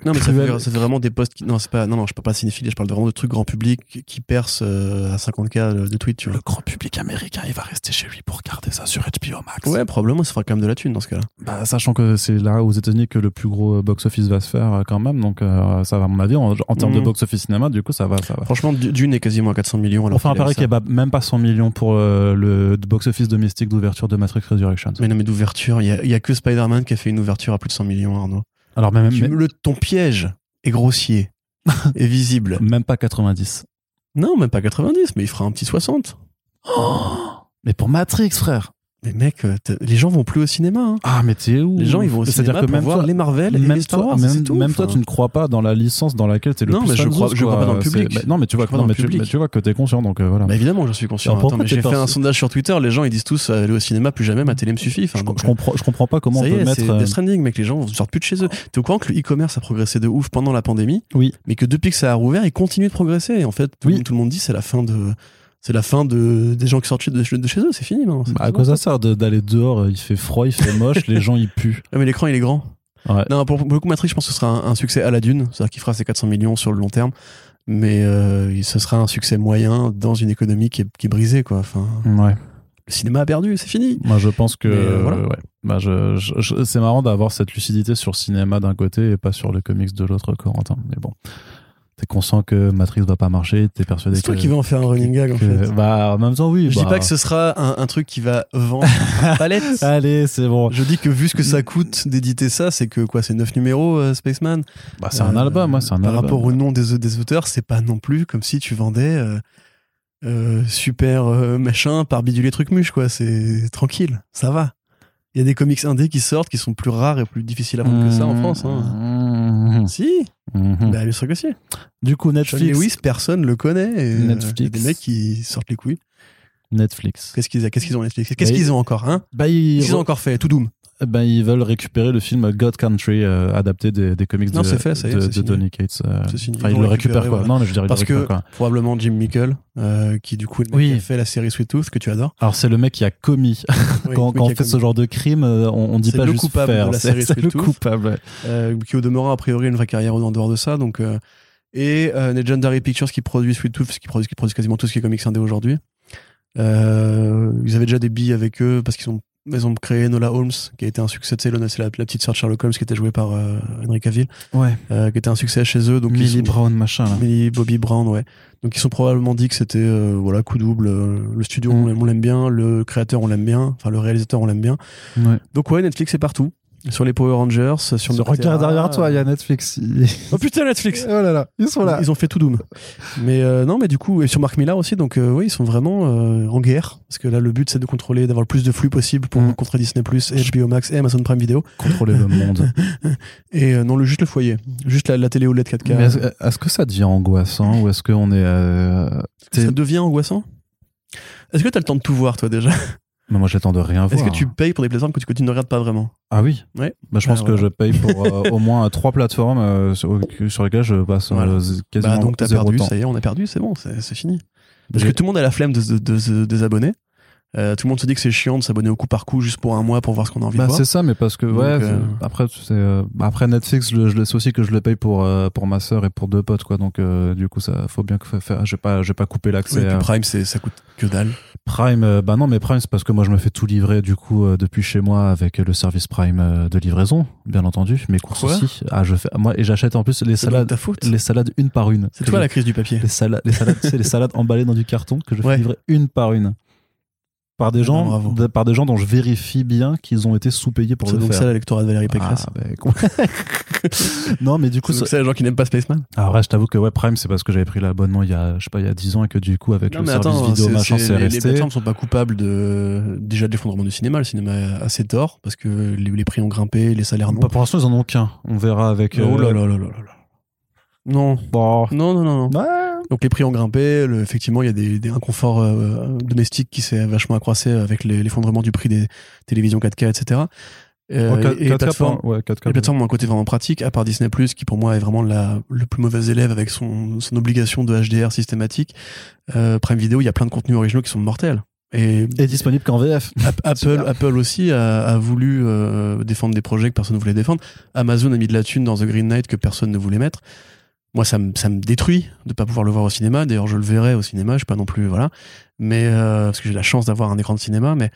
non mais ça fait, ça fait vraiment des posts qui... non c'est pas non non je parle pas de cinéphilie je parle de vraiment de trucs grand public qui percent euh, à 50k de, tweets tu vois Le grand public américain, il va rester chez lui pour regarder ça sur HBO Max. ouais probablement ça fera quand même de la thune dans ce cas-là Bah, sachant que c'est là aux États-Unis que le plus gros box-office va se faire euh, quand même, donc euh, ça va à mon avis en, en termes de Mhm. box-office cinéma, du coup ça va, ça va. franchement Du- Dune est quasiment à 400 millions alors On fait un qu'il pari n'y a même pas 100 millions pour euh, le box-office domestique d'ouverture de Matrix Resurrections. mais non mais d'ouverture il y y a que Spider-Man qui a fait une ouverture à plus de 100 millions Arnaud Alors même, Tu- même, le, ton piège est grossier et visible. Même pas 90. non même pas 90 mais il fera un petit 60 Mais pour Matrix, frère Mais mec, euh, les gens vont plus au cinéma. hein. Ah, mais t'es où? Les gens, ils vont au cinéma que pour même voir toi, les Marvel et même les Star toi, Wars. même, c'est tout. même toi, tu ne crois pas dans la licence dans laquelle t'es le Non, plus mais je crois- je crois pas dans le public. bah, non, mais tu vois, Je non, mais tu, tu vois que t'es conscient, donc euh, voilà. Bah évidemment, j'en suis conscient. Alors, pourquoi Attends, mais t'es j'ai fait un sondage sur Twitter, les gens ils disent tous euh, aller au cinéma plus jamais, ma télé me suffit. Enfin, je, donc, je comprends, je comprends pas comment on peut mettre. c'est Death Stranding, mec, les gens sortent plus de chez eux. T'es au courant que le e-commerce a progressé de ouf pendant la pandémie, Oui. mais que depuis que ça a rouvert, il continue de progresser. Et en fait, tout, le Oui. monde- tout le monde dit c'est la fin de. C'est la fin de, des gens qui sortent de, de chez eux, c'est fini. C'est bah, à quoi ça. sert d'aller dehors Il fait froid, il fait moche, les gens ils puent. Mais l'écran il est grand. Ouais. Non, pour, pour le coup, Matrix, je pense que ce sera un, un succès à la dune, c'est-à-dire qu'il fera ses 400 millions sur le long terme, mais euh, ce sera un succès moyen dans une économie qui est, qui est brisée, quoi. Enfin, Ouais. le cinéma a perdu, c'est fini. Moi, je pense que euh, voilà. ouais. bah, je, je- je- c'est marrant d'avoir cette lucidité sur le cinéma d'un côté et pas sur les comics de l'autre, Corentin. Mais bon, t'es conscient que Matrix va pas marcher, t'es persuadé C'est toi que. qui vas en faire un running gag, en que- fait. Bah, en même temps, oui. Je bah. dis pas que ce sera un, un truc qui va vendre palette. Allez, c'est bon. Je dis que vu ce que ça coûte d'éditer ça, c'est que quoi, c'est 9 numéros, euh, Spaceman? Bah, c'est un Euh, album, ouais, c'est un Par album. rapport au nom des, des auteurs, c'est pas non plus comme si tu vendais euh, euh, super euh, machin par biduler truc muche, quoi. C'est tranquille, ça va. Il y a des comics indés qui sortent, qui sont plus rares et plus difficiles à vendre que ça en France. Hein. Mmh. Si, Mmh. bah, bien sûr que si. Du coup, Netflix. Lewis, personne le connaît. Et, euh, Netflix. il y a des mecs qui sortent les couilles. Netflix. Qu'est-ce qu'ils qu'est-ce qu'ils ont Netflix? Qu'est-ce Bah, qu'ils ont encore hein? Bah, ils, Qu'est-ce qu'ils ont encore fait? Tout Doom. bah, ils veulent récupérer le film God Country euh, adapté des, des comics Non, de, c'est fait, ça y est, de, de. Donny Cates. euh. Enfin, Ils ils le récupèrent quoi. voilà. Non, mais je dirais Parce que quoi. probablement Jim Mickle, euh, qui du coup est le mec Oui. qui a fait la série Sweet Tooth que tu adores. Alors, c'est le mec qui a commis. Oui, quand on fait commis. ce genre de crime, euh, on, on dit pas le juste coupable faire. de la c'est le Sweet Tooth. coupable. ouais. euh, qui au demeurant a priori une vraie carrière en dehors de ça donc euh, et euh, Legendary Pictures qui produit Sweet Tooth qui produit, qui produit quasiment tout ce qui est comics indé aujourd'hui euh, ils avaient déjà des billes avec eux parce qu'ils ont ils ont créé Nola Holmes qui a été un succès de c'est la, la petite sœur de Sherlock Holmes qui était jouée par euh, Henry Cavill Ouais. euh, qui était un succès chez eux donc ils Millie sont- Brown, machin, là. Millie Bobby Brown ouais donc ils sont probablement dit que c'était euh, voilà coup double euh, le studio Mm. on l'aime- on l'aime bien le créateur on l'aime bien enfin le réalisateur on l'aime bien Ouais. donc ouais Netflix est partout sur les Power Rangers sur Noctera. Regarde derrière toi, il y a Netflix. oh putain Netflix Oh là là, ils sont là. ils ont fait tout Doom. Mais euh, non, mais du coup, et sur Mark Millar aussi, donc euh, oui, ils sont vraiment euh, en guerre. Parce que là, le but, c'est de contrôler, d'avoir le plus de flux possible pour Mm. contrer Disney, et HBO Max et Amazon Prime Video. Contrôler le monde. Et euh, non, le, juste le foyer. Juste la, la télé OLED 4K. Mais est-ce est-ce que ça devient angoissant ou est-ce qu'on est. euh, Ça devient angoissant? Est-ce que t'as le temps de tout voir, toi, déjà? Mais moi, j'attends de rien voir. Est-ce que tu payes pour des plateformes que tu, que tu ne regardes pas vraiment? Ah oui Ouais. Bah, je pense Ah, que je paye pour euh, au moins trois plateformes euh, sur, sur lesquelles je passe euh, Voilà. quasiment Bah, donc t'as perdu, temps. ça y est, on a perdu, c'est bon, c'est c'est fini. Parce que tout le monde a la flemme de, se- de se désabonner. Euh, tout le monde se dit que c'est chiant de s'abonner au coup par coup juste pour un mois pour voir ce qu'on a envie Bah, de voir. c'est ça, mais parce que Donc, ouais, euh, c'est- après c'est euh, après Netflix, je, le- je sais aussi que je le paye pour pour ma sœur et pour deux potes quoi. Donc du coup, ça faut bien que faire. Je vais pas je vais pas couper Oui, l'accès à Prime, c'est- ça coûte que dalle. Prime. bah non, mais Prime c'est parce que moi je me fais tout livrer du coup depuis chez moi avec le service Prime de livraison, bien entendu. Mes courses Quoi? aussi. Ah je fais moi et j'achète en plus les C'est salades les salades une par une. C'est toi je- la crise du papier. les salades, les salades, sais, les salades emballées dans du carton que je fais Ouais. livrer une par une. Par des Ah, gens, par des gens dont je vérifie bien qu'ils ont été sous-payés pour C'est le donc faire. ça l'électorat de Valérie Pécresse. Ah, bah, com- non, mais du coup, c'est ça... donc ça les gens qui n'aiment pas Spaceman. alors ouais, je t'avoue que ouais, Prime, c'est parce que j'avais pris l'abonnement il y a, je sais pas, il y a 10 ans et que du coup, avec Non, le service attends, vidéo c'est- machin, c'est- c'est les, resté. plateformes sont pas coupables de déjà de l'effondrement du cinéma. Le cinéma a assez tort parce que les, les prix ont grimpé, les salaires non. Bah, pour l'instant, ils en ont qu'un. On verra avec. Oh là euh, là là là là là. Non, Bon. non, non, non. non. Ouais. Donc les prix ont grimpé. le- effectivement, il y a des, des inconforts euh, domestiques qui s'est vachement accroissé avec les- l'effondrement du prix des télévisions 4K, etc. Euh, Oh, 4- et les 4K, plateformes, ouais, 4K. les plateformes ont un côté vraiment pratique, à part Disney+, qui pour moi est vraiment la, le plus mauvais élève avec son, son obligation de HDR systématique. Euh, Prime Video, il y a plein de contenus originaux qui sont mortels. Et Et disponible qu'en VF. App- Apple. Apple aussi a, a voulu euh, défendre des projets que personne ne voulait défendre. Amazon a mis de la thune dans The Green Knight que personne ne voulait mettre. Moi, ça me, ça me détruit de pas pouvoir le voir au cinéma. D'ailleurs, je le verrai au cinéma. Je suis pas non plus voilà, mais euh, parce que j'ai la chance d'avoir un écran de cinéma. Mais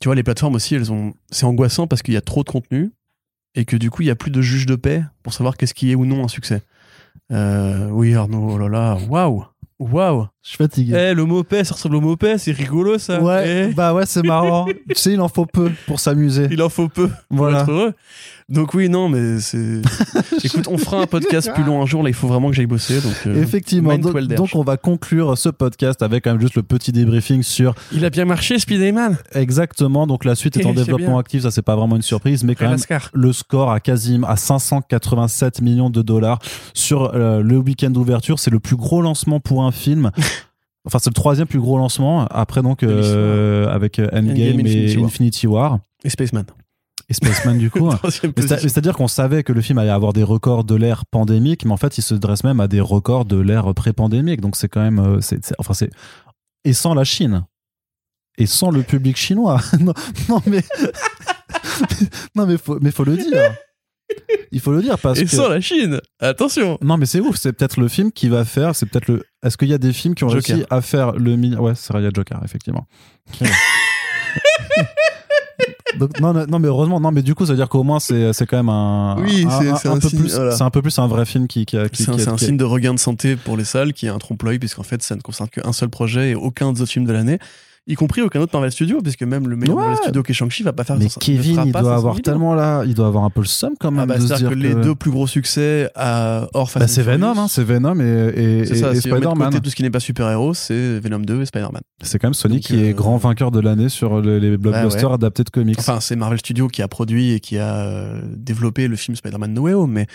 tu vois, les plateformes aussi, elles ont. C'est angoissant parce qu'il y a trop de contenu et que du coup, il y a plus de juge de paix pour savoir qu'est-ce qui est ou non un succès. Euh, oui, Arnaud, oh là là, waouh, waouh. Je suis fatigué. Eh, le mot paix, ça ressemble au mot paix, c'est rigolo ça. ouais, Eh. bah ouais, c'est marrant. tu sais, il en faut peu pour s'amuser. Il en faut peu pour Voilà. être heureux. Donc oui, non, mais c'est... Écoute, on fera un podcast plus long un jour, là, il faut vraiment que j'aille bosser. Donc, euh, Effectivement. Donc, on va conclure ce podcast avec quand même juste le petit débriefing sur Il a bien marché, Spider-Man exactement. Donc la suite est en développement bien. actif, ça c'est pas vraiment une surprise, mais quand même Lascar. le score à quasiment à 587 millions de dollars sur euh, le week-end d'ouverture. C'est le plus gros lancement pour un film. Enfin, c'est le troisième plus gros lancement après donc euh, avec euh, Endgame, Endgame, et Infinity War. Infinity War Et Spaceman. et Spaceman du coup. C'est-à-dire qu'on savait que le film allait avoir des records de l'ère pandémique, mais en fait, il se dresse même à des records de l'ère pré-pandémique. Donc c'est quand même, euh, c'est- enfin c'est et sans la Chine et sans le public chinois. non, non, mais non mais faut, mais faut le dire. Il faut le dire parce Et que sans la Chine Attention non mais c'est ouf. C'est peut-être le film qui va faire. C'est peut-être le. Est-ce qu'il y a des films qui ont Joker. réussi à faire le mi- Ouais, c'est vrai, il y a Joker effectivement. Donc, non, non, mais heureusement, non, mais du coup, ça veut dire qu'au moins, c'est, c'est quand même un. Oui, c'est- un- c'est un un peu signe, plus. voilà. C'est un peu plus un vrai film qui, qui, a- qui, C'est un, qui signe de regain de santé pour les salles qui est un trompe-l'œil, puisqu'en fait, ça ne concerne qu'un seul projet et aucun des autres films de l'année, y compris aucun autre Marvel Studio, puisque même le meilleur Ouais. Marvel Studio qui est Shang-Chi va pas faire Mais Kevin, il doit 500 avoir tellement là, il doit avoir un peu le seum quand même Ah bah, c'est-à-dire dire que les deux plus gros succès à hors Fast Bah, c'est Venom, hein, c'est Venom et, et, et- ça, et si Spider-Man. tout ce qui n'est pas super-héros, c'est Venom 2 et Spider-Man. C'est quand même Sony Donc, qui est euh, grand vainqueur de l'année sur le- les blockbusters adaptés de comics. Enfin, c'est Marvel Studios qui a produit et qui a euh, développé le film Spider-Man No Way Home, mais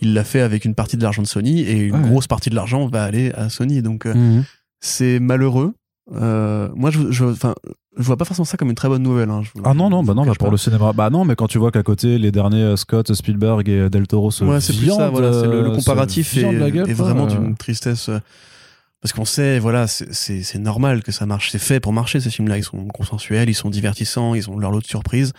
il l'a fait avec une partie de l'argent de Sony et une Ouais. grosse partie de l'argent va aller à Sony. Donc, euh, Mhm. c'est malheureux. Euh, moi, je, je, enfin, je vois pas forcément ça comme une très bonne nouvelle. hein. Je- Ah non, non, bah non, bah pour pas. le cinéma. Bah non, mais quand tu vois qu'à côté, les derniers euh, Scott, Spielberg et Del Toro se Ouais, c'est plus ça, voilà, c'est le, le euh, comparatif est, gueule, vraiment Euh, d'une tristesse. euh, Parce qu'on sait, voilà, c'est normal que ça marche. C'est fait pour marcher, ces films-là. Ils sont consensuels, ils sont divertissants, ils ont leur lot de surprises.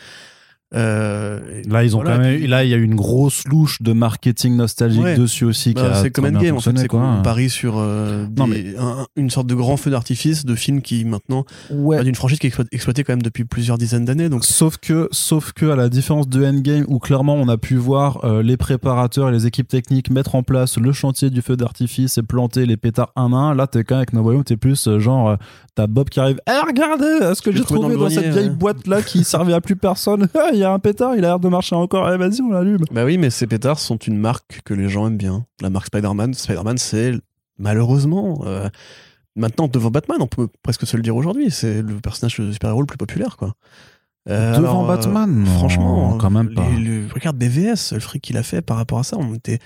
Euh, Là, ils ont voilà, quand même. puis- Là, il y a eu une grosse louche de marketing nostalgique Ouais. dessus aussi. Bah, a c'est comme Endgame en fait, c'est quoi. qu'on parie sur euh, Non, des- un- une sorte de grand feu d'artifice de films qui maintenant Ouais. d'une franchise qui est exploit- exploitée quand même depuis plusieurs dizaines d'années. Donc Sauf que, sauf que, à la différence de Endgame, où clairement on a pu voir euh, les préparateurs et les équipes techniques mettre en place le chantier du feu d'artifice et planter les pétards un à un, là t'es quand même avec No Way t'es plus euh, genre, t'as Bob qui arrive, eh regardez ce que J'ai trouvé trouvé dans cette vieille ouais. boîte là qui servait à plus personne? Il y a un pétard, il a l'air de marcher encore, eh vas-y on l'allume. bah oui, mais ces pétards sont une marque que les gens aiment bien. La marque Spider-Man, Spider-Man, c'est malheureusement euh, maintenant devant Batman, on peut presque se le dire aujourd'hui, c'est le personnage de super-héros le plus populaire quoi. Euh, Devant alors, Batman Non, franchement, quand même les- pas. regarde BVS, le fric qu'il a fait par rapport à ça, on était,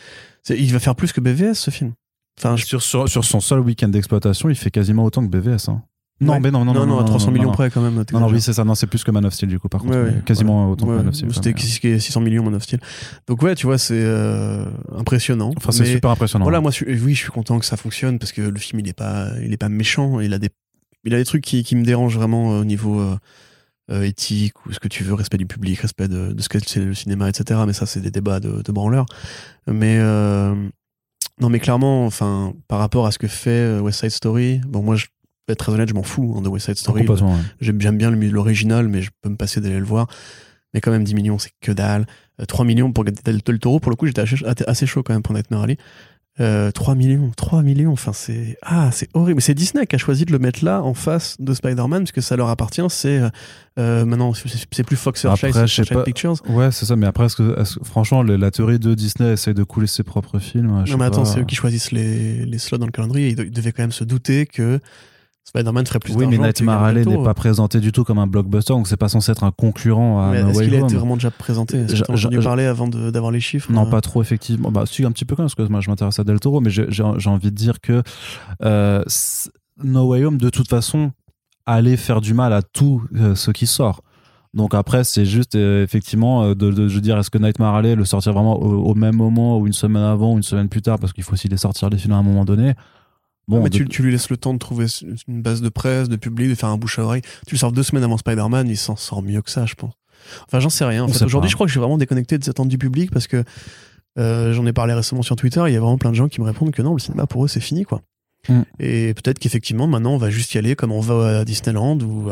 il va faire plus que BVS ce film. Enfin, je- Sur, sur, sur son seul week-end d'exploitation, il fait quasiment autant que BVS. Hein. Non, Ouais. mais non, non, non, non, à 300 millions non. près quand même. Non, non, oui, c'est ça. Non, c'est plus que Man of Steel, du coup, par contre. Ouais, ouais, quasiment autant que Man of Steel. C'était mais- 600 millions Man of Steel? Donc ouais, tu vois, c'est euh, impressionnant. Enfin, c'est super impressionnant. Voilà, moi, je suis- oui, je suis content que ça fonctionne parce que le film, il est pas, il est pas méchant. Il a des, il a des trucs qui, qui me dérangent vraiment euh, au niveau euh, éthique ou ce que tu veux, respect du public, respect de, de ce que c'est le cinéma, etc. Mais ça, c'est des débats de, de branleurs. Mais euh, non, mais clairement, enfin, par rapport à ce que fait West Side Story, bon, moi, je être très honnête, je m'en fous hein, de West Side Story. Ouais. J'aime bien le- l'original, mais je peux me passer d'aller le voir. Mais quand même, 10 millions, c'est que dalle. Euh, 3 millions pour Del, Toro, pour le coup, j'étais assez, chaud quand même pour Nightmare Alley. Euh, 3 millions, 3 millions, enfin c'est ah c'est horrible. C'est Disney qui a choisi de le mettre là en face de Spider-Man parce que ça leur appartient. C'est euh, euh, maintenant c'est- plus Fox Searchlight, c'est je sais Searchlight pas. Pictures. Ouais, c'est ça. Mais après, est-ce que, franchement, la théorie de Disney essaye de couler ses propres films. je Non mais attends, c'est eux qui choisissent les, les slots dans le calendrier. Ils devaient quand même se douter que Spider-Man ferait plus Oui, mais d'argent que Nightmare Guillermo Alley n'est pas présenté du tout comme un blockbuster, donc c'est pas censé être un concurrent à Mais No Est-ce Way qu'il a Home. été vraiment déjà présenté? Est-ce que entendu parler avant d'avoir les chiffres Non, euh? pas trop, effectivement. Bah, si, un petit peu quand même, parce que moi, je m'intéresse à Del Toro, mais j'ai envie de dire que euh, No Way Home, de toute façon, allait faire du mal à tout euh, ce qui sort. Donc après, c'est juste, euh, effectivement, de, de, je veux dire, est-ce que Nightmare Alley le sortir vraiment au, au même moment, ou une semaine avant, ou une semaine plus tard, parce qu'il faut aussi les sortir les films à un moment donné? Bon, mais de- tu, tu lui laisses le temps de trouver une base de presse, de public, de faire un bouche à oreille. Tu le sors deux semaines avant Spider-Man, il s'en sort mieux que ça, je pense. Enfin, j'en sais rien. En fait, aujourd'hui, je crois que je suis vraiment déconnecté des attentes du public parce que euh, j'en ai parlé récemment sur Twitter. Il y a vraiment plein de gens qui me répondent que non, le cinéma pour eux, c'est fini, quoi. Mm. Et peut-être qu'effectivement, maintenant, on va juste y aller comme on va à Disneyland ou,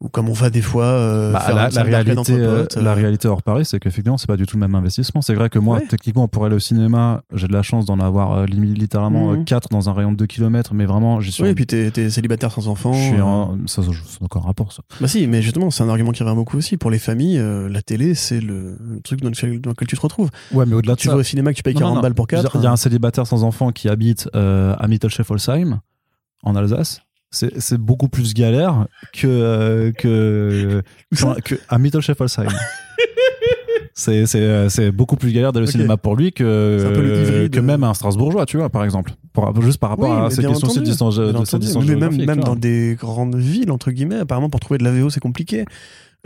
ou comme on va des fois euh, Bah, faire la, un la réalité, euh, potes, la euh. réalité hors Paris, c'est qu'effectivement, c'est pas du tout le même investissement. C'est vrai que moi, Ouais. techniquement, pour aller au cinéma, j'ai de la chance d'en avoir euh, littéralement Mhm. 4 dans un rayon de 2 km, mais vraiment, j'y suis. Oui, et puis t'es t'es célibataire sans enfant. je suis euh. en- ça, ça, c'est encore un rapport, ça. Bah si, mais justement, c'est un argument qui revient beaucoup aussi. Pour les familles, euh, la télé, c'est le, le truc dans lequel, dans lequel tu te retrouves. Ouais, mais au-delà de Tu ça. vas au cinéma que tu payes Non, 40 non, non. balles pour Je veux 4. dire, Il y a un célibataire sans enfant qui habite euh, à Mittelschef-Holzheim, en Alsace. C'est beaucoup plus galère que, euh, que, que, que à Mittelschef-Holzheim. C'est c'est, euh, c'est beaucoup plus galère d'aller au cinéma pour lui que, un que de- même un Strasbourgeois, tu vois, par exemple. Pour- juste par rapport Oui, à mais ces bien questions de entendu, distance, de cette entendu. distance mais même, même dans des grandes villes, entre guillemets, apparemment, pour trouver de la VO, c'est compliqué.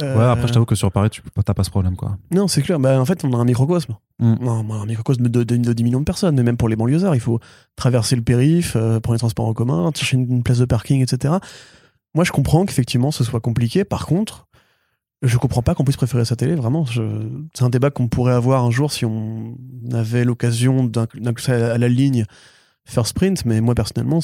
Euh, Ouais, après, je t'avoue que sur Paris, tu t'as pas ce problème, quoi. Non, c'est clair. Bah, en fait, on a un microcosme. Mm. Non, un microcosme de, de, de 10 millions de personnes, mais même pour les banlieusards, il faut traverser le périph, euh, prendre les transports en commun, chercher une, une place de parking, etc. Moi, je comprends qu'effectivement, ce soit compliqué. Par contre, je comprends pas qu'on puisse préférer sa télé, vraiment. Je- C'est un débat qu'on pourrait avoir un jour si on avait l'occasion d'inclure ça à la ligne faire sprint, mais moi, personnellement,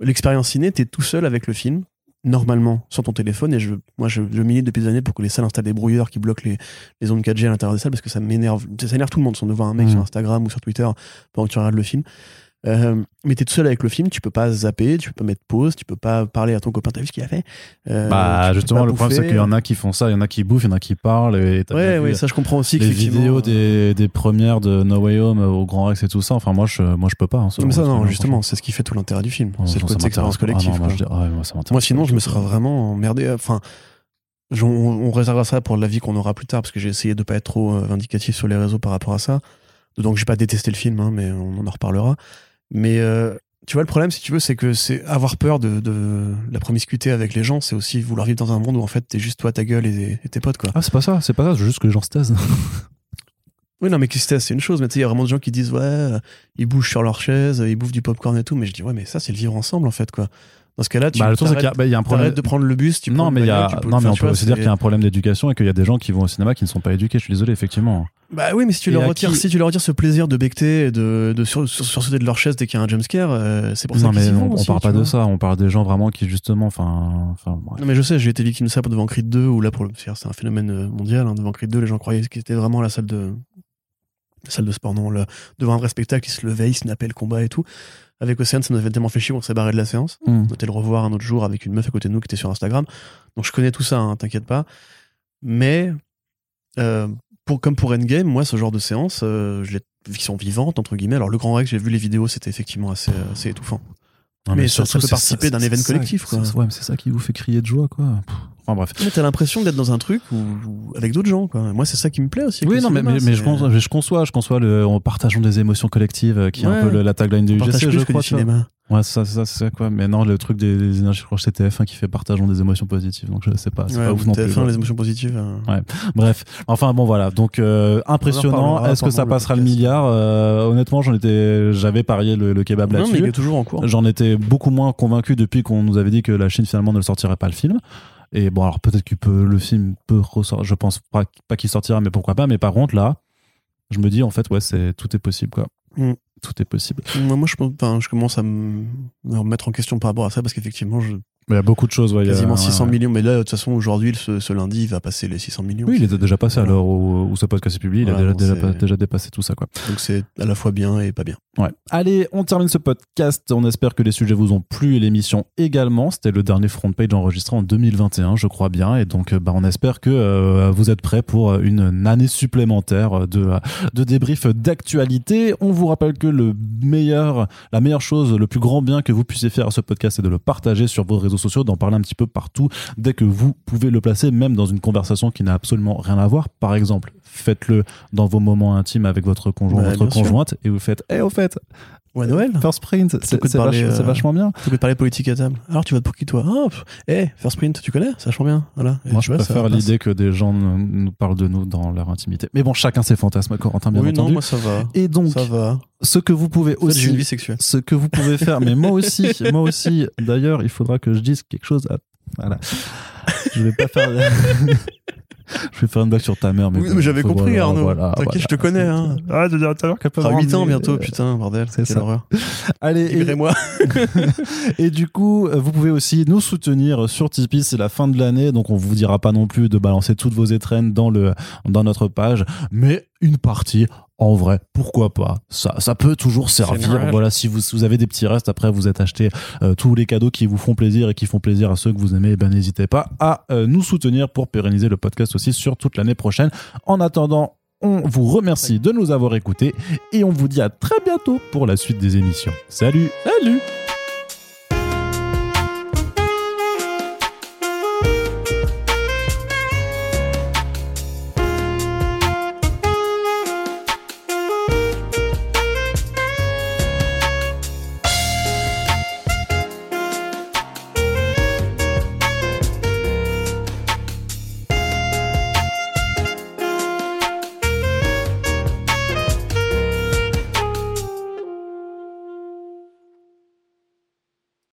l'expérience ciné, t'es tout seul avec le film, normalement, sur ton téléphone, et je, moi, je, je milite depuis des années pour que les salles installent des brouilleurs qui bloquent les, les ondes 4G à l'intérieur des salles, parce que ça m'énerve, ça énerve tout le monde, de voir un mec Mhm. sur Instagram ou sur Twitter pendant que tu regardes le film. Euh, mais t'es tout seul avec le film, tu peux pas zapper, tu peux pas mettre pause, tu peux pas parler à ton copain, t'as vu ce qu'il a fait Euh, bah, justement, le problème, c'est qu'il y en a qui font ça, il y en a qui bouffent, il y en a qui parlent, et Ouais, ouais, ça je comprends aussi. les vidéos euh, des, des premières de No Way Home au Grand Rex et tout ça. Enfin, moi, je, moi, je peux pas. hein, Non, mais ça, non, justement, c'est ce qui fait tout l'intérêt du film. franchement. c'est le Ça côté expérience collective. Ah non, moi, je ouais, ça Moi, sinon, je me serais vraiment emmerdé. Enfin, on, on réservera ça pour l'avis qu'on aura plus tard, parce que j'ai essayé de pas être trop euh, vindicatif sur les réseaux par rapport à ça. Donc, j'ai pas détesté le film, hein, mais on en reparlera. Mais euh, tu vois, le problème, si tu veux, c'est que c'est avoir peur de, de la promiscuité avec les gens, c'est aussi vouloir vivre dans un monde où en fait, t'es juste toi, ta gueule et, et tes potes, quoi. Ah, c'est pas ça, c'est pas ça, c'est juste que les gens se taisent. Oui, non, mais qui se testent, c'est une chose. Mais tu sais, il y a vraiment des gens qui disent, ouais, euh, ils bougent sur leur chaise, euh, ils bouffent du popcorn et tout. Mais je dis, ouais, mais ça, c'est le vivre ensemble, en fait, quoi. Dans ce cas-là, tu Bah, le truc, c'est qu'il y bah, y a un problème. de prendre le bus, tu non, mais il y a, non, mais on peut aussi dire qu'il y a un problème d'éducation et qu'il y a des gens qui vont au cinéma qui ne sont pas éduqués. Je suis désolé, effectivement. Bah oui, mais si tu Et leur retires, qui- si tu leur retires ce plaisir de becter et de, de sur, sur- sursauter de leur chaise dès qu'il y a un jumpscare, euh, c'est pour ça Non, qu'ils mais on, on aussi, parle tu pas de ça. On parle des gens vraiment qui, justement, enfin, bref. Non mais je sais, j'ai été victime de ça devant Creed 2 où là pour le c'est un phénomène euh, mondial hein, devant Creed 2 les gens croyaient qu'ils étaient vraiment à la salle de la salle de sport non le- devant un vrai spectacle ils se levaient ils snappaient le combat et tout avec Océane ça nous avait tellement fait chier qu'on s'est barré de la séance. Hmm. on était le revoir un autre jour avec une meuf à côté de nous qui était sur Instagram. Donc je connais tout ça hein, t'inquiète pas. Mais euh, pour, comme pour Endgame moi ce genre de séance euh, je l'ai vu qu'ils sont vivantes entre guillemets. Alors le grand Rex j'ai vu les vidéos c'était effectivement assez, euh, assez étouffant Non, mais ça- ça surtout, peut participer d'un ça- collectif, quoi. Ouais, mais c'est ça qui vous fait crier de joie, quoi. Enfin, bref. Mais t'as l'impression d'être dans un truc où, où- avec d'autres gens, quoi. Moi, c'est ça qui me plaît aussi. Oui, non, mais, cinéma, mais, mais je, conçois, je conçois, je conçois le, en partageons des émotions collectives, euh, qui est un peu le- la tagline du UGC, je crois. du cinéma. Ouais, ça, ça, c'est quoi Mais non, le truc des, des énergies, je crois que c'est TF1 qui fait partageons des émotions positives, donc je sais pas. C'est Ouais, pas ou ouf non plus. TF1, quoi. les émotions positives. euh, Bref, enfin bon voilà, donc euh, impressionnant. Est-ce que ça le passera le milliard? Euh, Honnêtement, j'en étais, j'avais parié le, le kebab Non, mais il là-dessus. est toujours en cours. J'en étais beaucoup moins convaincu depuis qu'on nous avait dit que la Chine finalement ne le sortirait pas le film. Et bon, alors peut-être qu'il peut, le film peut ressortir. Je pense pas, pas qu'il sortira, mais pourquoi pas. Mais par contre là, je me dis en fait ouais, c'est tout est possible quoi. Mm. Tout est possible. Moi, je, je commence à me remettre en question par rapport à ça parce qu'effectivement, je- Mais il y a beaucoup de choses. Ouais, a- quasiment ouais, 600 ouais. millions. Mais là, de toute façon, aujourd'hui, ce, ce lundi, il va passer les 600 millions. Oui, il était déjà passé à l'heure où, où ce podcast est publié. Il a déjà, déjà, déjà dépassé tout ça quoi. Donc c'est à la fois bien et pas bien. Ouais. Allez, on termine ce podcast. On espère que les sujets vous ont plu et l'émission également. C'était le dernier front page enregistré en 2021, je crois bien. Et donc, euh, bah, on espère que euh, vous êtes prêts pour une année supplémentaire de, de débrief d'actualité. On vous rappelle que le meilleur, la meilleure chose, le plus grand bien que vous puissiez faire à ce podcast, c'est de le partager sur vos réseaux sociaux, d'en parler un petit peu partout dès que vous pouvez le placer, même dans une conversation qui n'a absolument rien à voir. Par exemple, faites-le dans vos moments intimes avec votre conjoint, Ouais, votre sûr. conjointe, et vous faites, eh, au fait, Ouais, Noël First Print, c'est vach- euh, vachement bien. Tu peux parler politique à table. Alors, tu votes pour qui, toi? Ah, pff, eh, First Print, tu connais? C'est vachement bien. Voilà. Moi, je préfère l'idée que des gens nous parlent de nous dans leur intimité. Mais bon, chacun ses fantasmes, Corentin, bien Oui, non, moi, ça va. Et donc, Ça va. ce que vous pouvez fait, j'ai une vie aussi, sexuelle. ce que vous pouvez faire, mais moi aussi, moi aussi. D'ailleurs, il faudra que je dise quelque chose. À... Voilà. Je vais pas faire. je vais faire une blague sur ta mère, mais, Oui, bon, mais j'avais compris, Arnaud. voilà, T'inquiète, voilà. je te connais. Hein. Ah, tout à l'heure qu'elle peut À avoir 8 ans bientôt, euh, putain, bordel. c'est Quelle ça. horreur. Allez, Libérez-moi. Et du coup, vous pouvez aussi nous soutenir sur Tipeee. C'est la fin de l'année, donc on vous dira pas non plus de balancer toutes vos étrennes dans le dans notre page, mais une partie. En vrai, pourquoi pas? Ça, ça peut toujours servir. Voilà, si vous, si vous avez des petits restes, après vous êtes acheté euh, tous les cadeaux qui vous font plaisir et qui font plaisir à ceux que vous aimez, eh ben n'hésitez pas à euh, nous soutenir pour pérenniser le podcast aussi sur toute l'année prochaine. En attendant, on vous remercie de nous avoir écoutés et on vous dit à très bientôt pour la suite des émissions. Salut Salut